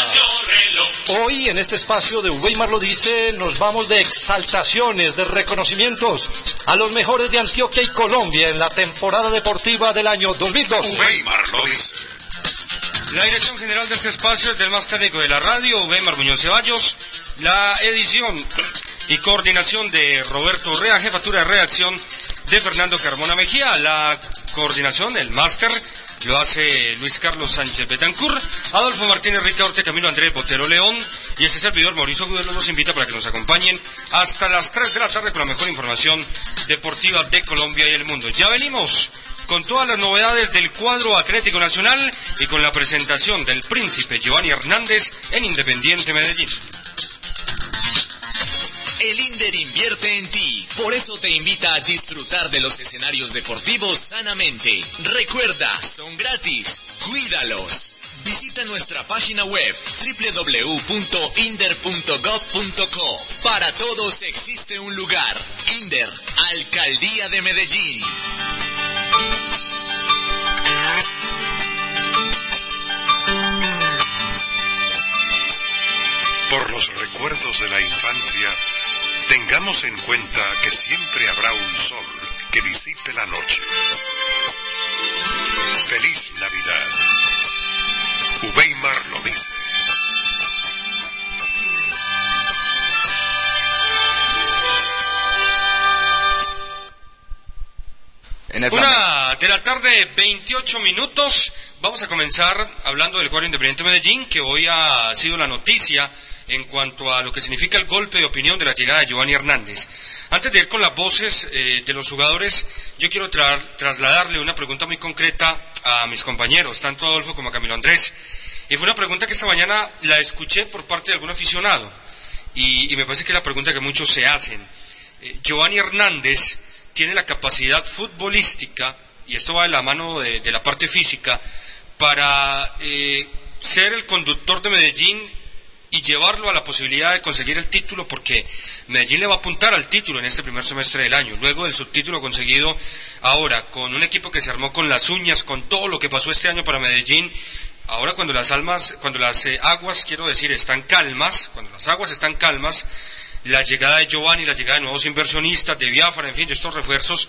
Hoy en este espacio de Weimar lo dice, nos vamos de exaltaciones, de reconocimientos a los mejores de Antioquia y Colombia en la temporada deportiva del año 2012. Weimar lo dice. La dirección general de este espacio es del más técnico de la radio, Weimar Muñoz Ceballos. La edición y coordinación de Roberto Rea, jefatura de redacción de Fernando Carmona Mejía. La coordinación, el máster, lo hace Luis Carlos Sánchez Betancur, Adolfo Martínez Ricaurte, Camilo Andrés Botero León y este servidor Mauricio Gudelo los invita para que nos acompañen hasta las 3 de la tarde con la mejor información deportiva de Colombia y el mundo. Ya venimos con todas las novedades del cuadro Atlético Nacional y con la presentación del príncipe Giovanni Hernández en Independiente Medellín. El Inder invierte en ti, por eso te invita a disfrutar de los escenarios deportivos sanamente. Recuerda, son gratis, cuídalos. Visita nuestra página web www.inder.gov.co. Para todos existe un lugar. Inder, Alcaldía de Medellín. Por los recuerdos de la infancia, tengamos en cuenta que siempre habrá un sol que disipe la noche. Feliz Navidad. Uweimar lo dice. En el Flamengo. Una de la tarde, 28 minutos. Vamos a comenzar hablando del cuadro Independiente Medellín, que hoy ha sido la noticia en cuanto a lo que significa el golpe de opinión de la llegada de Giovanni Hernández. Antes de ir con las voces eh, de los jugadores, yo quiero tra- trasladarle una pregunta muy concreta a mis compañeros, tanto Adolfo como a Camilo Andrés. Y fue una pregunta que esta mañana la escuché por parte de algún aficionado. Y, me parece que es la pregunta que muchos se hacen. Eh, Giovanni Hernández tiene la capacidad futbolística, y esto va de la mano de, de la parte física, para eh, ser el conductor de Medellín y llevarlo a la posibilidad de conseguir el título, porque Medellín le va a apuntar al título en este primer semestre del año, luego del subtítulo conseguido ahora, con un equipo que se armó con las uñas, con todo lo que pasó este año para Medellín. Ahora cuando las almas, cuando las eh, aguas, quiero decir, están calmas, cuando las aguas están calmas, la llegada de Giovanni, la llegada de nuevos inversionistas, de Biafra, en fin, de estos refuerzos,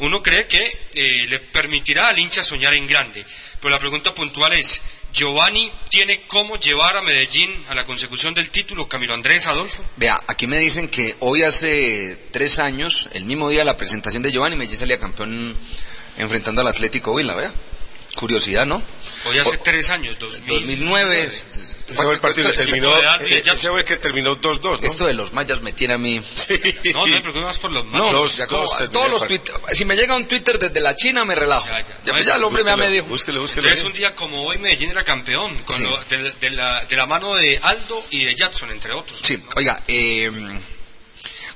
uno cree que eh, le permitirá al hincha soñar en grande. Pero la pregunta puntual es, ¿Giovanni tiene cómo llevar a Medellín a la consecución del título? Camilo Andrés, Adolfo. Vea, aquí me dicen que hoy hace tres años, el mismo día de la presentación de Giovanni, Medellín salía campeón enfrentando al Atlético Huila, vea. Curiosidad, ¿no? Hoy hace tres años, 2000. 2009. Ese fue el partido que Esto- terminó, ese ya- fue el que terminó 2-2, ¿no? Esto de los mayas me tiene a mí. No, no me preocupes más por los No, malos. ya como- todos los Twitter- si me llega un Twitter desde la China me relajo. Ya, pues ya el hombre me ha medido. Entonces un día como hoy Medellín era campeón, con Sí. lo- de, de la, de la mano de Aldo y de Jackson, entre otros. Sí, oiga, eh,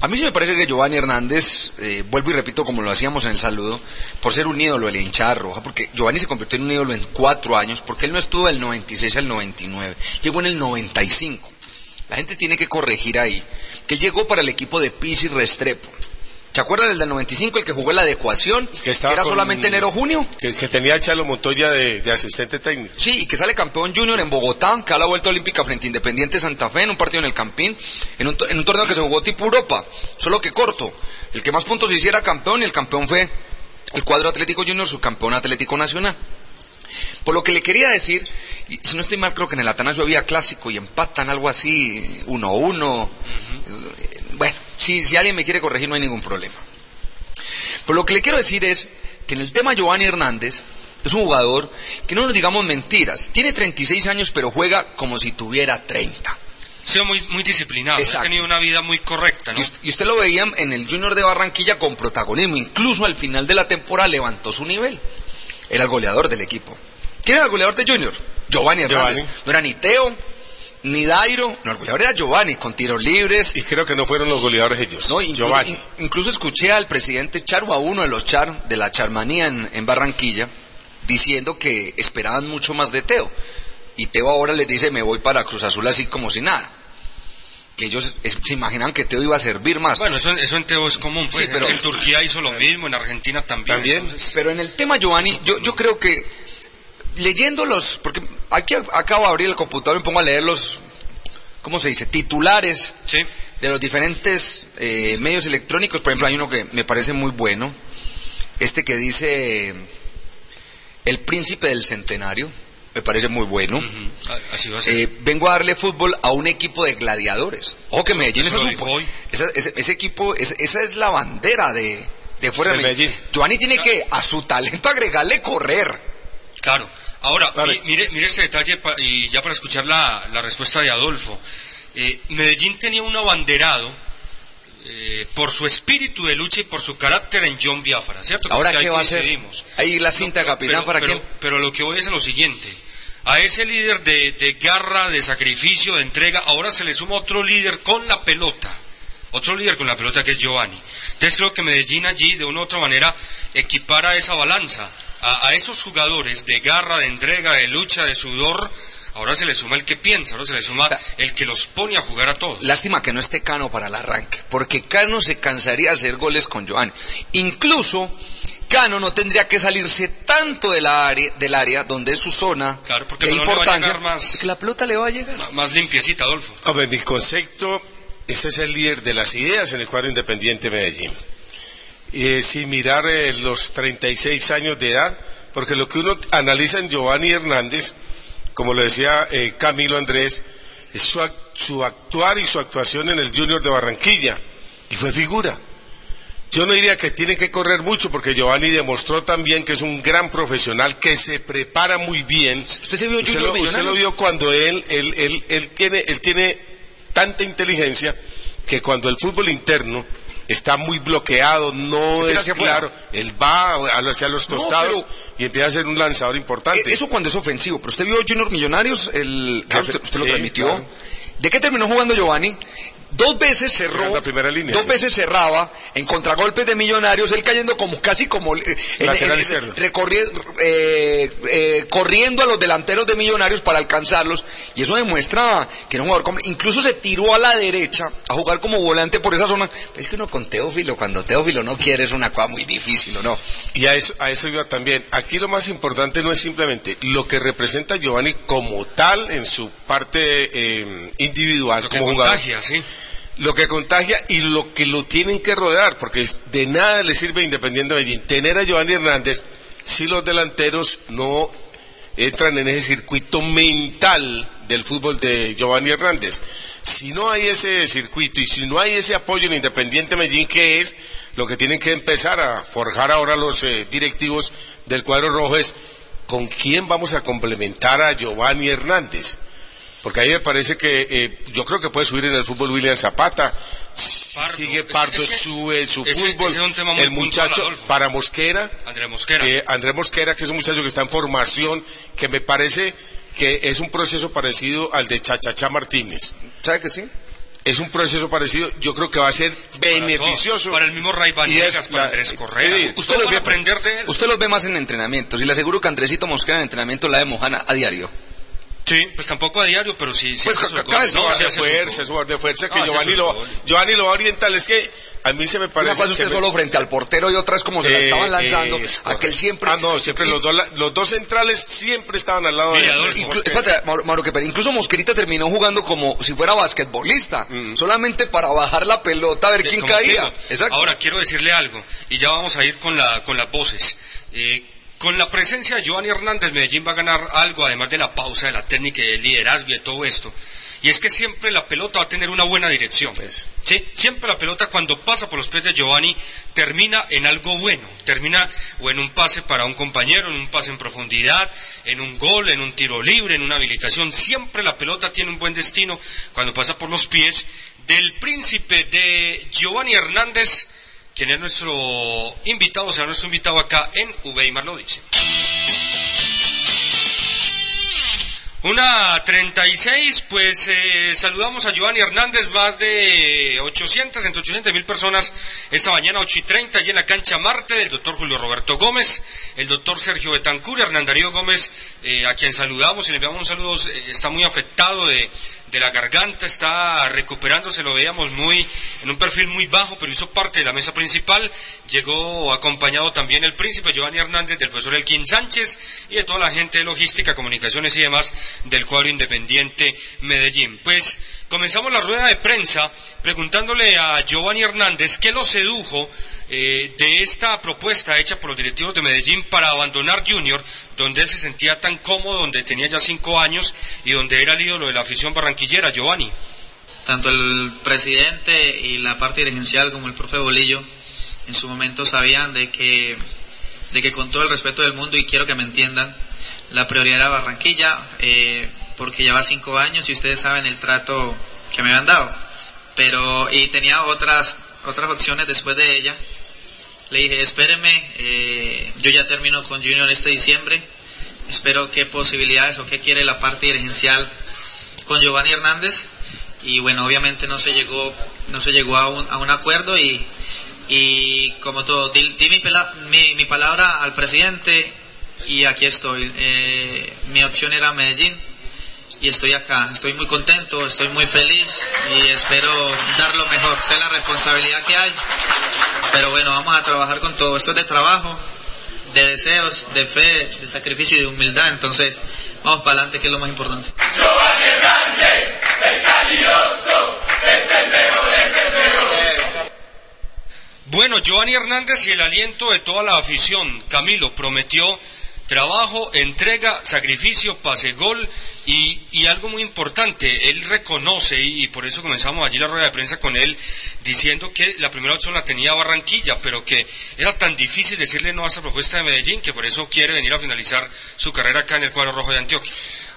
a mí sí me parece que Giovanni Hernández, eh, vuelvo y repito como lo hacíamos en el saludo, por ser un ídolo de la roja, porque Giovanni se convirtió en un ídolo en cuatro años, porque él no estuvo del 96 al 99, llegó en el 95. La gente tiene que corregir ahí, que llegó para el equipo de Pizzi Restrepo. ¿Se acuerdan del del 95, el que jugó en la adecuación? Que, era con- solamente enero-junio. Que, que tenía a Chalo Montoya de, de asistente técnico. Sí, y que sale campeón junior en Bogotá, que da la vuelta olímpica frente a Independiente Santa Fe en un partido en el Campín, en un, en un torneo que se jugó tipo Europa, solo que corto. El que más puntos hiciera campeón y el campeón fue el cuadro Atlético Junior, su campeón Atlético Nacional. Por lo que le quería decir, y si no estoy mal, creo que en el Atanasio había clásico y empatan algo así, uno a uno. Bueno, si, si alguien me quiere corregir no hay ningún problema. Pero lo que le quiero decir es que en el tema Giovanni Hernández es un jugador que no nos digamos mentiras. Tiene 36 años pero juega como si tuviera 30. Ha sido muy, muy disciplinado, ha tenido una vida muy correcta, ¿no? Y usted, y usted lo veía en el Junior de Barranquilla con protagonismo. Incluso al final de la temporada levantó su nivel. Era el goleador del equipo. ¿Quién era el goleador de Junior? Giovanni Hernández. Giovanni. No era ni Teo, ni Dairo. No, el goleador era Giovanni, con tiros libres. Y creo que no fueron los goleadores ellos. No, incluso, Giovanni. in- incluso escuché al presidente Charo, a uno de los Char, de la Charmanía en, en Barranquilla, diciendo que esperaban mucho más de Teo. Y Teo ahora les dice, me voy para Cruz Azul así como si nada. Que ellos es- se imaginaban que Teo iba a servir más. Bueno, eso, eso en Teo es común, pues. Sí, pero- en Turquía hizo lo mismo, en Argentina también. entonces- Pero en el tema Giovanni, yo, yo creo que leyendo los, porque aquí acabo de abrir el computador y me pongo a leer los, ¿cómo se dice? Titulares de los diferentes eh, medios electrónicos. Por ejemplo, hay uno que me parece muy bueno, este que dice El Príncipe del Centenario, me parece muy bueno. Ah, Así va a ser. Eh, vengo a darle fútbol a un equipo de gladiadores. Ojo que Medellín eso es un- esa- ese, ese equipo, es- esa es la bandera de, de fuera de De Medellín. Giovanni tiene que a su talento agregarle correr. Claro. Ahora, mi- mire, mire este detalle pa- y ya para escuchar la, la respuesta de Adolfo. Eh, Medellín tenía un abanderado eh, por su espíritu de lucha y por su carácter en John Biafara, ¿cierto? Ahora, ¿qué ahí va a hacer? Ahí la cinta capitán pero, para pero- quién. pero lo que voy es lo siguiente. A ese líder de, de garra, de sacrificio, de entrega, ahora se le suma otro líder con la pelota. Otro líder con la pelota que es Giovanni. Entonces creo que Medellín allí, de una u otra manera, equipara esa balanza. A, a esos jugadores de garra, de entrega, de lucha, de sudor, ahora se le suma el que piensa, ahora se le suma el que los pone a jugar a todos. Lástima que no esté Cano para el arranque, porque Cano se cansaría de hacer goles con Giovanni. Incluso Cano no tendría que salirse tanto del área, del área donde es su zona Claro, porque de le va a más- la pelota le va a llegar. Más limpiecita, Adolfo. Hombre, mi concepto, ese es el líder de las ideas en el cuadro independiente de Medellín. Eh, sin mirar eh, los 36 años de edad, porque lo que uno analiza en Giovanni Hernández, como lo decía eh, Camilo Andrés, es su, su actuar y su actuación en el Junior de Barranquilla, y fue figura. Yo no diría que tiene que correr mucho, porque Giovanni demostró también que es un gran profesional, que se prepara muy bien. ¿Usted se vio usted lo, usted lo vio cuando él, él, él, él tiene, él tiene tanta inteligencia que cuando el fútbol interno está muy bloqueado, no es claro, él va hacia los No, costados y empieza a ser un lanzador importante. Eh, Eso cuando es ofensivo, pero usted vio Junior Millonarios, el, claro, usted, usted lo transmitió. claro. ¿De qué terminó jugando Giovanni? Dos veces cerró, la primera línea, dos sí. veces cerraba en contragolpes de Millonarios, él cayendo como casi como eh, en- en- recorri- eh, eh, corriendo a los delanteros de Millonarios para alcanzarlos y eso demuestra que era un jugador como- incluso se tiró a la derecha a jugar como volante por esa zona. Es que uno con Teófilo, cuando Teófilo no quiere es una cosa muy difícil, ¿o no? Y a eso, a eso iba también. Aquí lo más importante no es simplemente lo que representa Giovanni como tal en su parte eh, individual, Lo que como jugador. contagia, sí. Lo que contagia y lo que lo tienen que rodear, porque de nada le sirve Independiente Medellín. Tener a Giovanni Hernández si los delanteros no entran en ese circuito mental del fútbol de Giovanni Hernández. Si no hay ese circuito y si no hay ese apoyo en Independiente Medellín, que es lo que tienen que empezar a forjar ahora los eh, directivos del cuadro rojo, es con quién vamos a complementar a Giovanni Hernández. Porque ahí me parece que eh, yo creo que puede subir en el fútbol William Zapata. Si sigue Pardo, es que sube su ese- fútbol. ese es un tema muy el muchacho puntual, para Mosquera. André Mosquera. Eh, Andrés Mosquera, que es un muchacho que está en formación, que me parece que es un proceso parecido al de Chachachá Martínez. ¿Sabe que sí? Es un proceso parecido, yo creo que va a ser beneficioso. Para el mismo Ray Vanegas, para la- Andrés Correa. Usted los, ve, a aprender de él. usted los ve más en entrenamientos y le aseguro que Andresito Mosquera en entrenamiento la de Mojana a diario. Sí, pues tampoco a diario, pero sí. sí Pues hace cada vez No, de fuerza, es jugador de fuerza que No, Giovanni lo. Giovanni lo va a orientar. Es que a mí se me Una parece. cosa es se usted me- solo frente al portero y otra es como se la Eh, estaban lanzando. aquel siempre. Ah, no, siempre los dos, los dos centrales siempre estaban al lado de Inclu- espérate, Mauro, Mauro Queper, incluso Mosquerita terminó jugando como si fuera basquetbolista, solamente para bajar la pelota a ver quién caía. Exacto. Ahora quiero decirle algo, y ya vamos a ir con, la, con las voces. Eh, con la presencia de Giovanni Hernández, Medellín va a ganar algo, además de la pausa, de la técnica, del liderazgo y de todo esto. Y es que siempre la pelota va a tener una buena dirección. ¿sí? Siempre la pelota cuando pasa por los pies de Giovanni termina en algo bueno. Termina o en un pase para un compañero, en un pase en profundidad, en un gol, en un tiro libre, en una habilitación. Siempre la pelota tiene un buen destino cuando pasa por los pies del príncipe de Giovanni Hernández, quien es nuestro invitado, será nuestro invitado acá en Uweimar lo dice. Una 36, pues eh, saludamos a Giovanni Hernández, más de 800, entre 800 mil personas esta mañana, 8 y 30, allí en la cancha Marte, del doctor Julio Roberto Gómez, el doctor Sergio Betancur, Hernán Darío Gómez, eh, a quien saludamos y le enviamos un saludo, eh, está muy afectado de, de la garganta, está recuperándose, lo veíamos muy, en un perfil muy bajo, pero hizo parte de la mesa principal, llegó acompañado también el príncipe Giovanni Hernández, del profesor Elkin Sánchez y de toda la gente de logística, comunicaciones y demás del cuadro independiente Medellín. Pues comenzamos la rueda de prensa preguntándole a Giovanni Hernández qué lo sedujo eh, de esta propuesta hecha por los directivos de Medellín para abandonar Junior, donde él se sentía tan cómodo, donde tenía ya cinco años y donde era el ídolo de la afición barranquillera, Giovanni. Tanto el presidente y la parte dirigencial como el profe Bolillo en su momento sabían de que, de que con todo el respeto del mundo, y quiero que me entiendan, la prioridad era Barranquilla, eh, porque lleva cinco años y ustedes saben el trato que me habían dado. Pero, y tenía otras, otras opciones después de ella. Le dije, espéreme, eh, yo ya termino con Junior este diciembre. Espero qué posibilidades o qué quiere la parte dirigencial con Giovanni Hernández. Y bueno, obviamente no se llegó, no se llegó a un, acuerdo y, y como todo, di, di mi, pela- mi, mi palabra al presidente y aquí estoy. Eh, mi opción era Medellín y estoy acá. Estoy muy contento, estoy muy feliz y espero dar lo mejor. Sé la responsabilidad que hay, pero bueno, vamos a trabajar con todo. Esto es de trabajo, de deseos, de fe, de sacrificio y de humildad. Entonces, vamos para adelante, que es lo más importante. Giovanni Hernández es calidoso, es el mejor, es el mejor. Bueno, Giovanni Hernández y el aliento de toda la afición. Camilo prometió trabajo, entrega, sacrificio, pase gol y, y algo muy importante, él reconoce y, y por eso comenzamos allí la rueda de prensa con él diciendo que la primera opción la tenía Barranquilla, pero que era tan difícil decirle no a esa propuesta de Medellín que por eso quiere venir a finalizar su carrera acá en el cuadro rojo de Antioquia.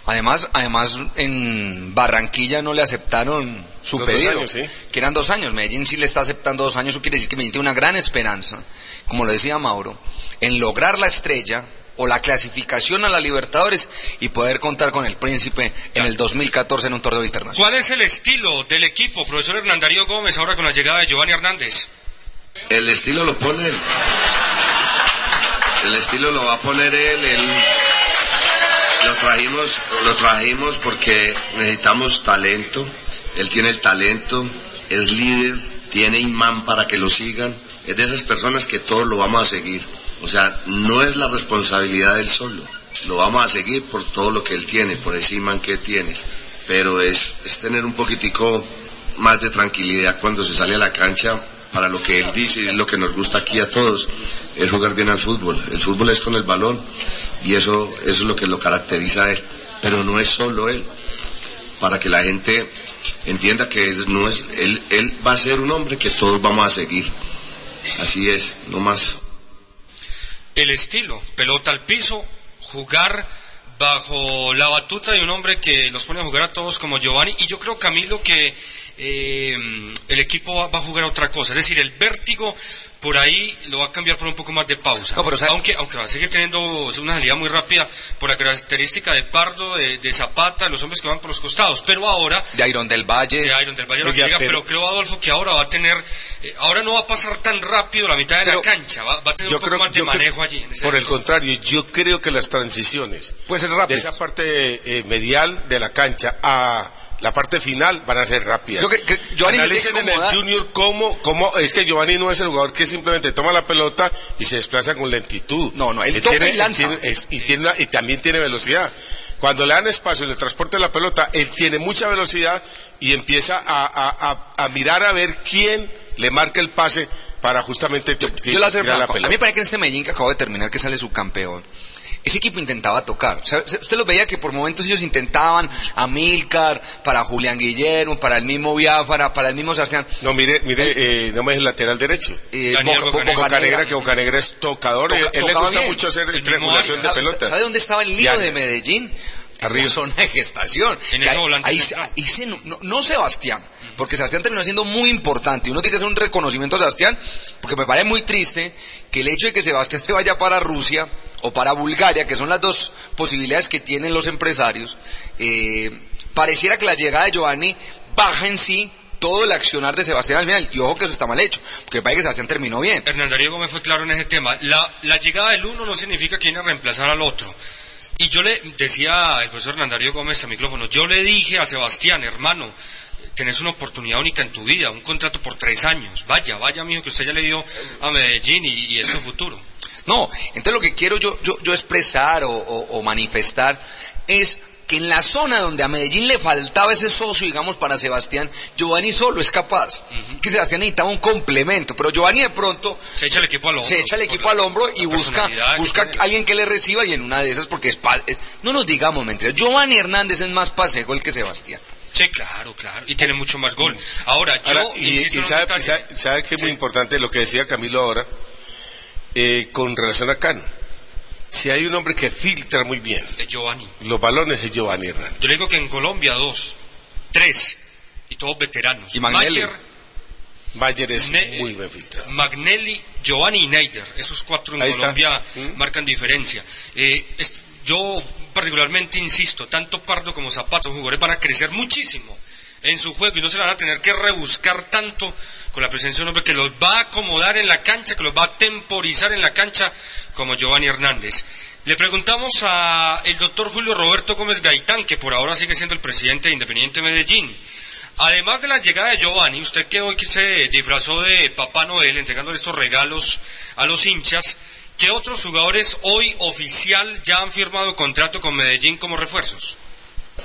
Además, además en Barranquilla no le aceptaron su Los pedido, años, sí. que eran dos años. Medellín sí le está aceptando dos años, eso quiere decir que Medellín tiene una gran esperanza, como lo decía Mauro, en lograr la estrella o la clasificación a la Libertadores y poder contar con el príncipe en el 2014 en un torneo internacional. ¿Cuál es el estilo del equipo, profesor Hernán Darío Gómez, ahora con la llegada de Giovanni Hernández? El estilo lo pone él. El estilo lo va a poner él. él lo trajimos, lo trajimos porque necesitamos talento. Él tiene el talento, es líder, tiene imán para que lo sigan. Es de esas personas que todos lo vamos a seguir. O sea, no es la responsabilidad del solo. Lo vamos a seguir por todo lo que él tiene, por ese imán que tiene. Pero es, es tener un poquitico más de tranquilidad cuando se sale a la cancha para lo que él dice y lo que nos gusta aquí a todos, es jugar bien al fútbol. El fútbol es con el balón y eso, eso es lo que lo caracteriza a él. Pero no es solo él. Para que la gente entienda que no es, él, él va a ser un hombre que todos vamos a seguir. Así es, no más. El estilo, pelota al piso, jugar bajo la batuta de un hombre que los pone a jugar a todos como Giovanni. Y yo creo Camilo que eh, el equipo va, a jugar otra cosa, es decir, el vértigo por ahí lo va a cambiar por un poco más de pausa. aunque, aunque va a seguir teniendo una salida muy rápida por la característica de Pardo, de, de Zapata, los hombres que van por los costados. Pero ahora. De Iron del Valle. De Iron del Valle, lo que diga, pero creo, Adolfo, que ahora va a tener. eh, ahora no va a pasar tan rápido la mitad de la cancha, va, va a tener un poco más de creo- manejo allí. en ese Por el contrario, yo creo que las transiciones de esa parte eh, medial de la cancha a la parte final van a ser rápidas. Yo que- que Giovanni Analicen tiene en el. Junior cómo, cómo es que Giovanni no es el jugador que simplemente toma la pelota y se desplaza con lentitud. No, no, él toca y lanza. y, tiene una- y también tiene velocidad. Cuando le dan espacio y le transporta la pelota, él tiene mucha velocidad y empieza a, a- a- a mirar a ver quién le marca el pase para justamente Yo hacer tirar la A mí pelota. me parece que en este Medellín que acabo de terminar, que sale su campeón, ese equipo intentaba tocar. O sea, se- usted los veía que por momentos ellos intentaban a Milcar, para Julián Guillermo, para el mismo Biafara, para el mismo Sebastián. No, mire, mire, eh, no me es el lateral derecho. Eh, Daniel Boca- Bocanegra. Bocanegra, que Bocanegra es tocador. Toca- él le gusta bien. mucho hacer El triangulación de ¿Sabe- pelota. ¿Sabe dónde estaba el lío de Medellín? Arriba. La zona de gestación. En ese volante ahí, se- no, no Sebastián, porque Sebastián terminó siendo muy importante. y Uno tiene que hacer un reconocimiento a Sebastián, porque me parece muy triste que el hecho de que Sebastián se vaya para Rusia o para Bulgaria, que son las dos posibilidades que tienen los empresarios, eh, pareciera que la llegada de Giovanni baja en sí todo el accionar de Sebastián al final. Y ojo que eso está mal hecho, porque parece que Sebastián terminó bien. Hernán Darío Gómez fue claro en ese tema. La, llegada del uno no significa que viene a reemplazar al otro. Y yo le decía al profesor Hernán Darío Gómez a micrófono, yo le dije a Sebastián, hermano, tenés una oportunidad única en tu vida, un contrato por tres años. Vaya, vaya, mijo, que usted ya le dio a Medellín y, y es su futuro. No, entonces lo que quiero yo, yo, yo expresar o, o- o manifestar es que en la zona donde a Medellín le faltaba ese socio, digamos, para Sebastián, Giovanni solo es capaz. Que Sebastián necesitaba un complemento, pero Giovanni de pronto Se echa el equipo al hombro. se echa el equipo al hombro y busca, que busca alguien que le reciba y en una de esas, porque es, pa- es- no nos digamos mentiras, Giovanni Hernández es más pasejo el que Sebastián. Sí, claro, claro. Y tiene mucho más gol. Ahora, yo Ahora, y, insisto y sabe que es muy importante lo que decía Camilo ahora eh, con relación a Cano. Si hay un hombre que filtra muy bien Giovanni. los balones es Giovanni Hernández. Yo le digo que en Colombia dos, tres, y todos veteranos. Y Magnelli. Mayer, Bayer es Ne- muy bien filtrado. Magnelli, Giovanni y Neider, esos cuatro en Ahí. Colombia marcan diferencia. Eh, yo particularmente insisto, tanto Pardo como Zapato, jugadores van a crecer muchísimo en su juego y no se la van a tener que rebuscar tanto con la presencia de un hombre que los va a acomodar en la cancha, que los va a temporizar en la cancha como Giovanni Hernández. Le preguntamos a el doctor Julio Roberto Gómez Gaitán, que por ahora sigue siendo el presidente de Independiente Medellín. Además de la llegada de Giovanni, usted que hoy se disfrazó de Papá Noel entregándole estos regalos a los hinchas, ¿qué otros jugadores hoy oficial ya han firmado contrato con Medellín como refuerzos?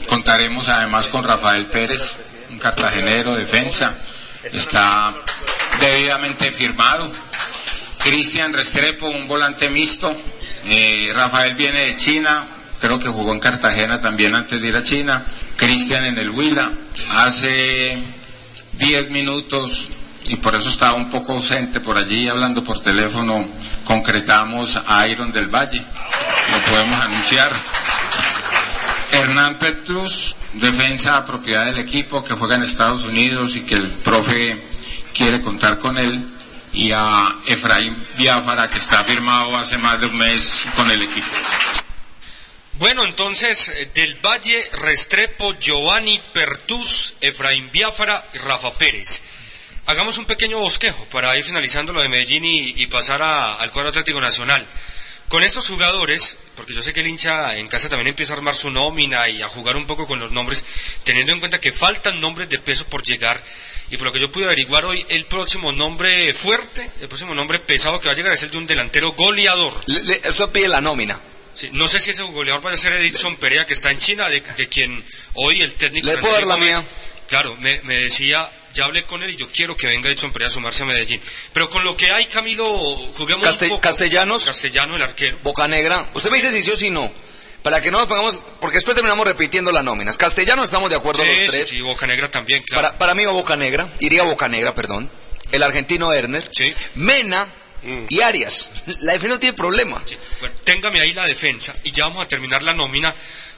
Contaremos además con Rafael Pérez, un cartagenero, defensa, está debidamente firmado. Cristian Restrepo, un volante mixto. Eh, Rafael viene de China, creo que jugó en Cartagena también antes de ir a China. Cristian en el Huila. Hace 10 minutos, y por eso estaba un poco ausente por allí hablando por teléfono, concretamos a Iron del Valle. Lo podemos anunciar. Hernán Petrus, defensa propiedad del equipo que juega en Estados Unidos y que el profe quiere contar con él. Y a Efraín Biafara, que está firmado hace más de un mes con el equipo. Bueno, entonces, eh, del Valle, Restrepo, Giovanni, Pertus, Efraín Biafara y Rafa Pérez. Hagamos un pequeño bosquejo para ir finalizando lo de Medellín y, pasar al cuadro Atlético Nacional. Con estos jugadores, porque yo sé que el hincha en casa también empieza a armar su nómina y a jugar un poco con los nombres, teniendo en cuenta que faltan nombres de peso por llegar, y por lo que yo pude averiguar hoy, el próximo nombre fuerte, el próximo nombre pesado que va a llegar es el de un delantero goleador. esto pide la nómina. Sí, no sé si ese goleador vaya a ser Edison Perea, que está en China, de, de quien hoy el técnico... ¿Le puedo dar la mía? Claro, me, me decía, ya hablé con él y yo quiero que venga Edson Perea a sumarse a Medellín. Pero con lo que hay, Camilo, juguemos Caste- un poco. Castellanos. Castellano, el arquero. Boca Negra. Usted me dice si sí o si no. Para que no nos pongamos, porque después terminamos repitiendo las nóminas. Castellano estamos de acuerdo Sí, los sí, tres. sí, Boca Negra también, claro. Para, para mí va Boca Negra, iría Boca Negra, perdón. El argentino Erner. Mena, y Arias. La defensa no tiene problema. Bueno, téngame ahí la defensa y ya vamos a terminar la nómina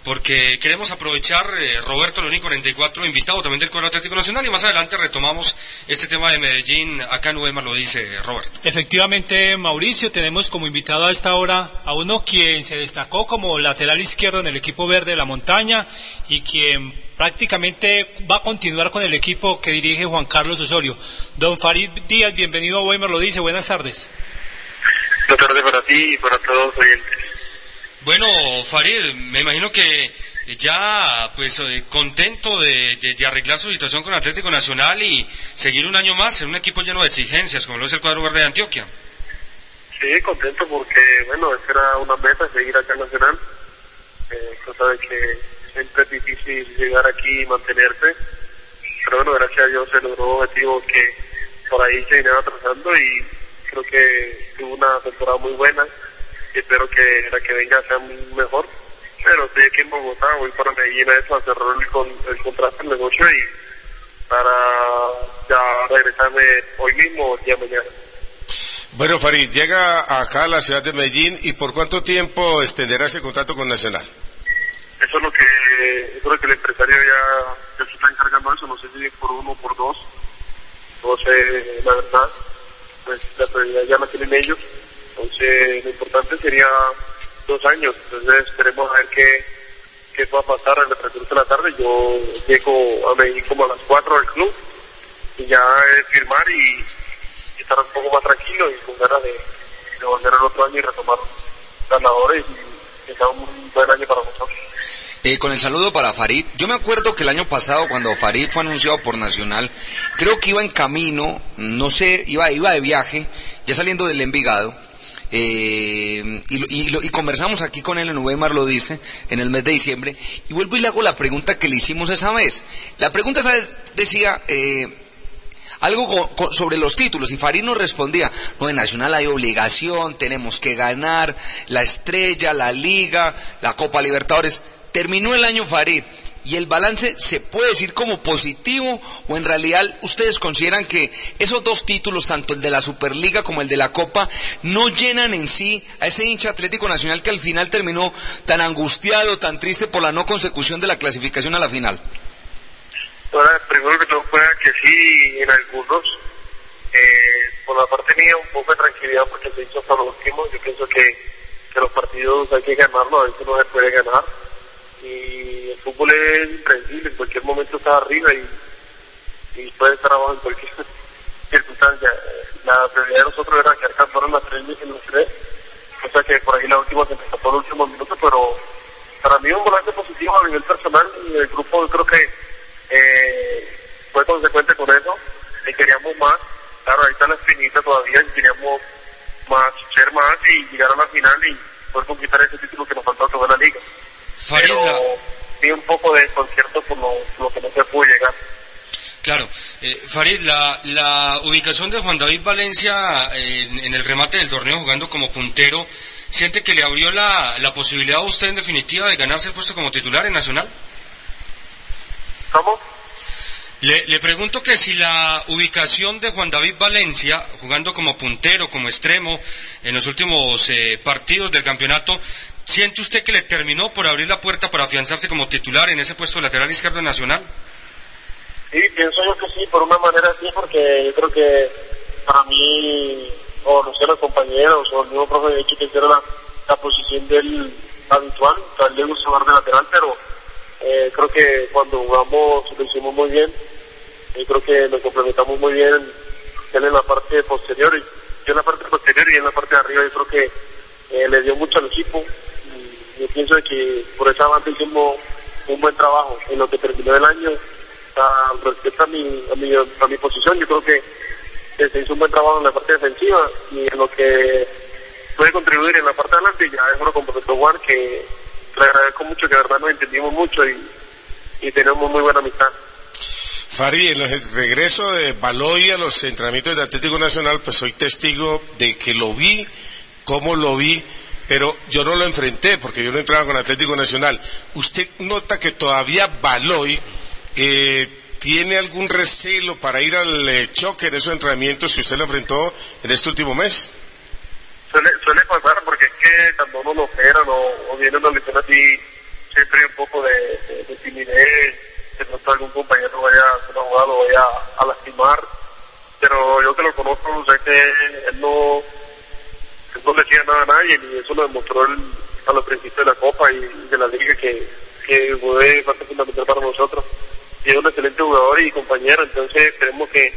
porque queremos aprovechar eh, Roberto Leoni 44 invitado también del cuadro Atlético Nacional y más adelante retomamos este tema de Medellín acá en Udemar lo dice Roberto. Efectivamente, Mauricio, tenemos como invitado a esta hora a uno quien se destacó como lateral izquierdo en el equipo verde de la montaña y quien prácticamente va a continuar con el equipo que dirige Juan Carlos Osorio. Don Farid Díaz, bienvenido a Weimar lo dice, buenas tardes. Buenas tardes para ti y para todos los oyentes. Bueno, Farid, me imagino que ya pues eh, contento de, arreglar su situación con Atlético Nacional y seguir un año más en un equipo lleno de exigencias como lo es el cuadro verde de Antioquia. Sí, contento porque, bueno, esa era una meta, seguir acá en Nacional. Eh, cosa de que siempre es difícil llegar aquí y mantenerse. Pero bueno, gracias a Dios se logró objetivos que por ahí se venían atrasando y creo que tuvo una temporada muy buena espero que la que venga sea mejor. Pero estoy aquí en Bogotá, voy para Medellín a eso, a cerrar el, con, el contrato, el negocio y para ya regresarme hoy mismo o el día mañana. Bueno, Farid, llega acá a la ciudad de Medellín y por cuánto tiempo extenderá ese contrato con Nacional. Eso es lo que, eso es lo que el empresario ya, ya se está encargando de eso, no sé si es por uno o por dos, no sé la verdad, pues la prioridad ya la tienen ellos, entonces lo importante sería dos años, entonces esperemos a ver qué, qué va a pasar en el transcurso de la tarde, yo llego a Medellín como a las cuatro del club y ya firmar y, estar un poco más tranquilo y con ganas de, de volver al otro año y retomar las labores y que un buen año para nosotros. Eh, con el saludo para Farid. Yo me acuerdo que el año pasado, cuando Farid fue anunciado por Nacional, creo que iba en camino, no sé, iba, iba de viaje, ya saliendo del Envigado. Eh, y, y y conversamos aquí con él en Ubemar, lo dice, en el mes de diciembre. Y vuelvo y le hago la pregunta que le hicimos esa vez. La pregunta esa vez decía, eh, algo sobre los títulos y Farid nos respondía, no, en Nacional hay obligación, tenemos que ganar la estrella, la liga, la Copa Libertadores. Terminó el año Farid y el balance se puede decir como positivo o en realidad ustedes consideran que esos dos títulos, tanto el de la Superliga como el de la Copa, no llenan en sí a ese hincha Atlético Nacional que al final terminó tan angustiado, tan triste por la no consecución de la clasificación a la final. Ahora, primero que todo fuera que sí, en algunos, eh, por la parte mía, un poco de tranquilidad porque se hizo hasta lo último. Yo pienso que, que los partidos hay que ganarlos, a veces no se puede ganar. Y el fútbol es impredecible, en cualquier momento está arriba y, puede estar abajo en cualquier circunstancia. La prioridad de nosotros era quedar campeón en las tres en los tres, cosa que por ahí la última se empezó por el último minuto, pero para mí un volante positivo a nivel personal el grupo yo creo que eh, fue consecuente con eso y queríamos más. Claro, ahí está la espinita todavía y queríamos más, ser más y llegar a la final y poder conquistar ese título que nos faltó toda la liga. Farid, Pero sí un poco de desconcierto por lo, que no se pudo llegar. Claro, eh, Farid, la, la ubicación de Juan David Valencia eh, en, en el remate del torneo jugando como puntero, ¿siente que le abrió la, la posibilidad a usted en definitiva de ganarse el puesto como titular en Nacional? ¿Cómo? Le, le pregunto que si la ubicación de Juan David Valencia, jugando como puntero, como extremo, en los últimos eh, partidos del campeonato, ¿siente usted que le terminó por abrir la puerta para afianzarse como titular en ese puesto lateral izquierdo Nacional? Sí, pienso yo que sí, por una manera sí, porque yo creo que para mí, o no sé, los compañeros o el mismo profe de equipo hicieron la, la posición del habitual, tal vez gusta jugar de lateral, pero eh, creo que cuando jugamos lo hicimos muy bien, y creo que nos complementamos muy bien, en la parte posterior, y yo en la parte posterior y en la parte de arriba, yo creo que eh, le dio mucho al equipo, yo pienso que por esa banda hicimos un buen trabajo en lo que terminó el año, a, respecto a mi, a mi, a mi posición, yo creo que, se hizo un buen trabajo en la parte defensiva y en lo que puede contribuir en la parte de adelante, ya es uno como Profesor Juan que le agradezco mucho, que de verdad nos entendimos mucho y, y tenemos muy buena amistad. Farid, en el regreso de Baloy a los entrenamientos del Atlético Nacional, pues soy testigo de que lo vi, cómo lo vi, pero yo no lo enfrenté porque yo no entraba con Atlético Nacional. ¿Usted nota que todavía Baloy eh, tiene algún recelo para ir al eh, choque en esos entrenamientos que usted lo enfrentó en este último mes? suele, suele pasar porque es que cuando uno lo opera o, o viene una lesión así, siempre hay un poco de, de, de timidez, de pronto algún compañero vaya a ser abogado, vaya a, lastimar, pero yo que lo conozco, sé que él no, no le decía nada a nadie y eso lo demostró él a los principios de la Copa y, de la Liga que, que fue parte fundamental para nosotros. Y es un excelente jugador y compañero, entonces esperemos que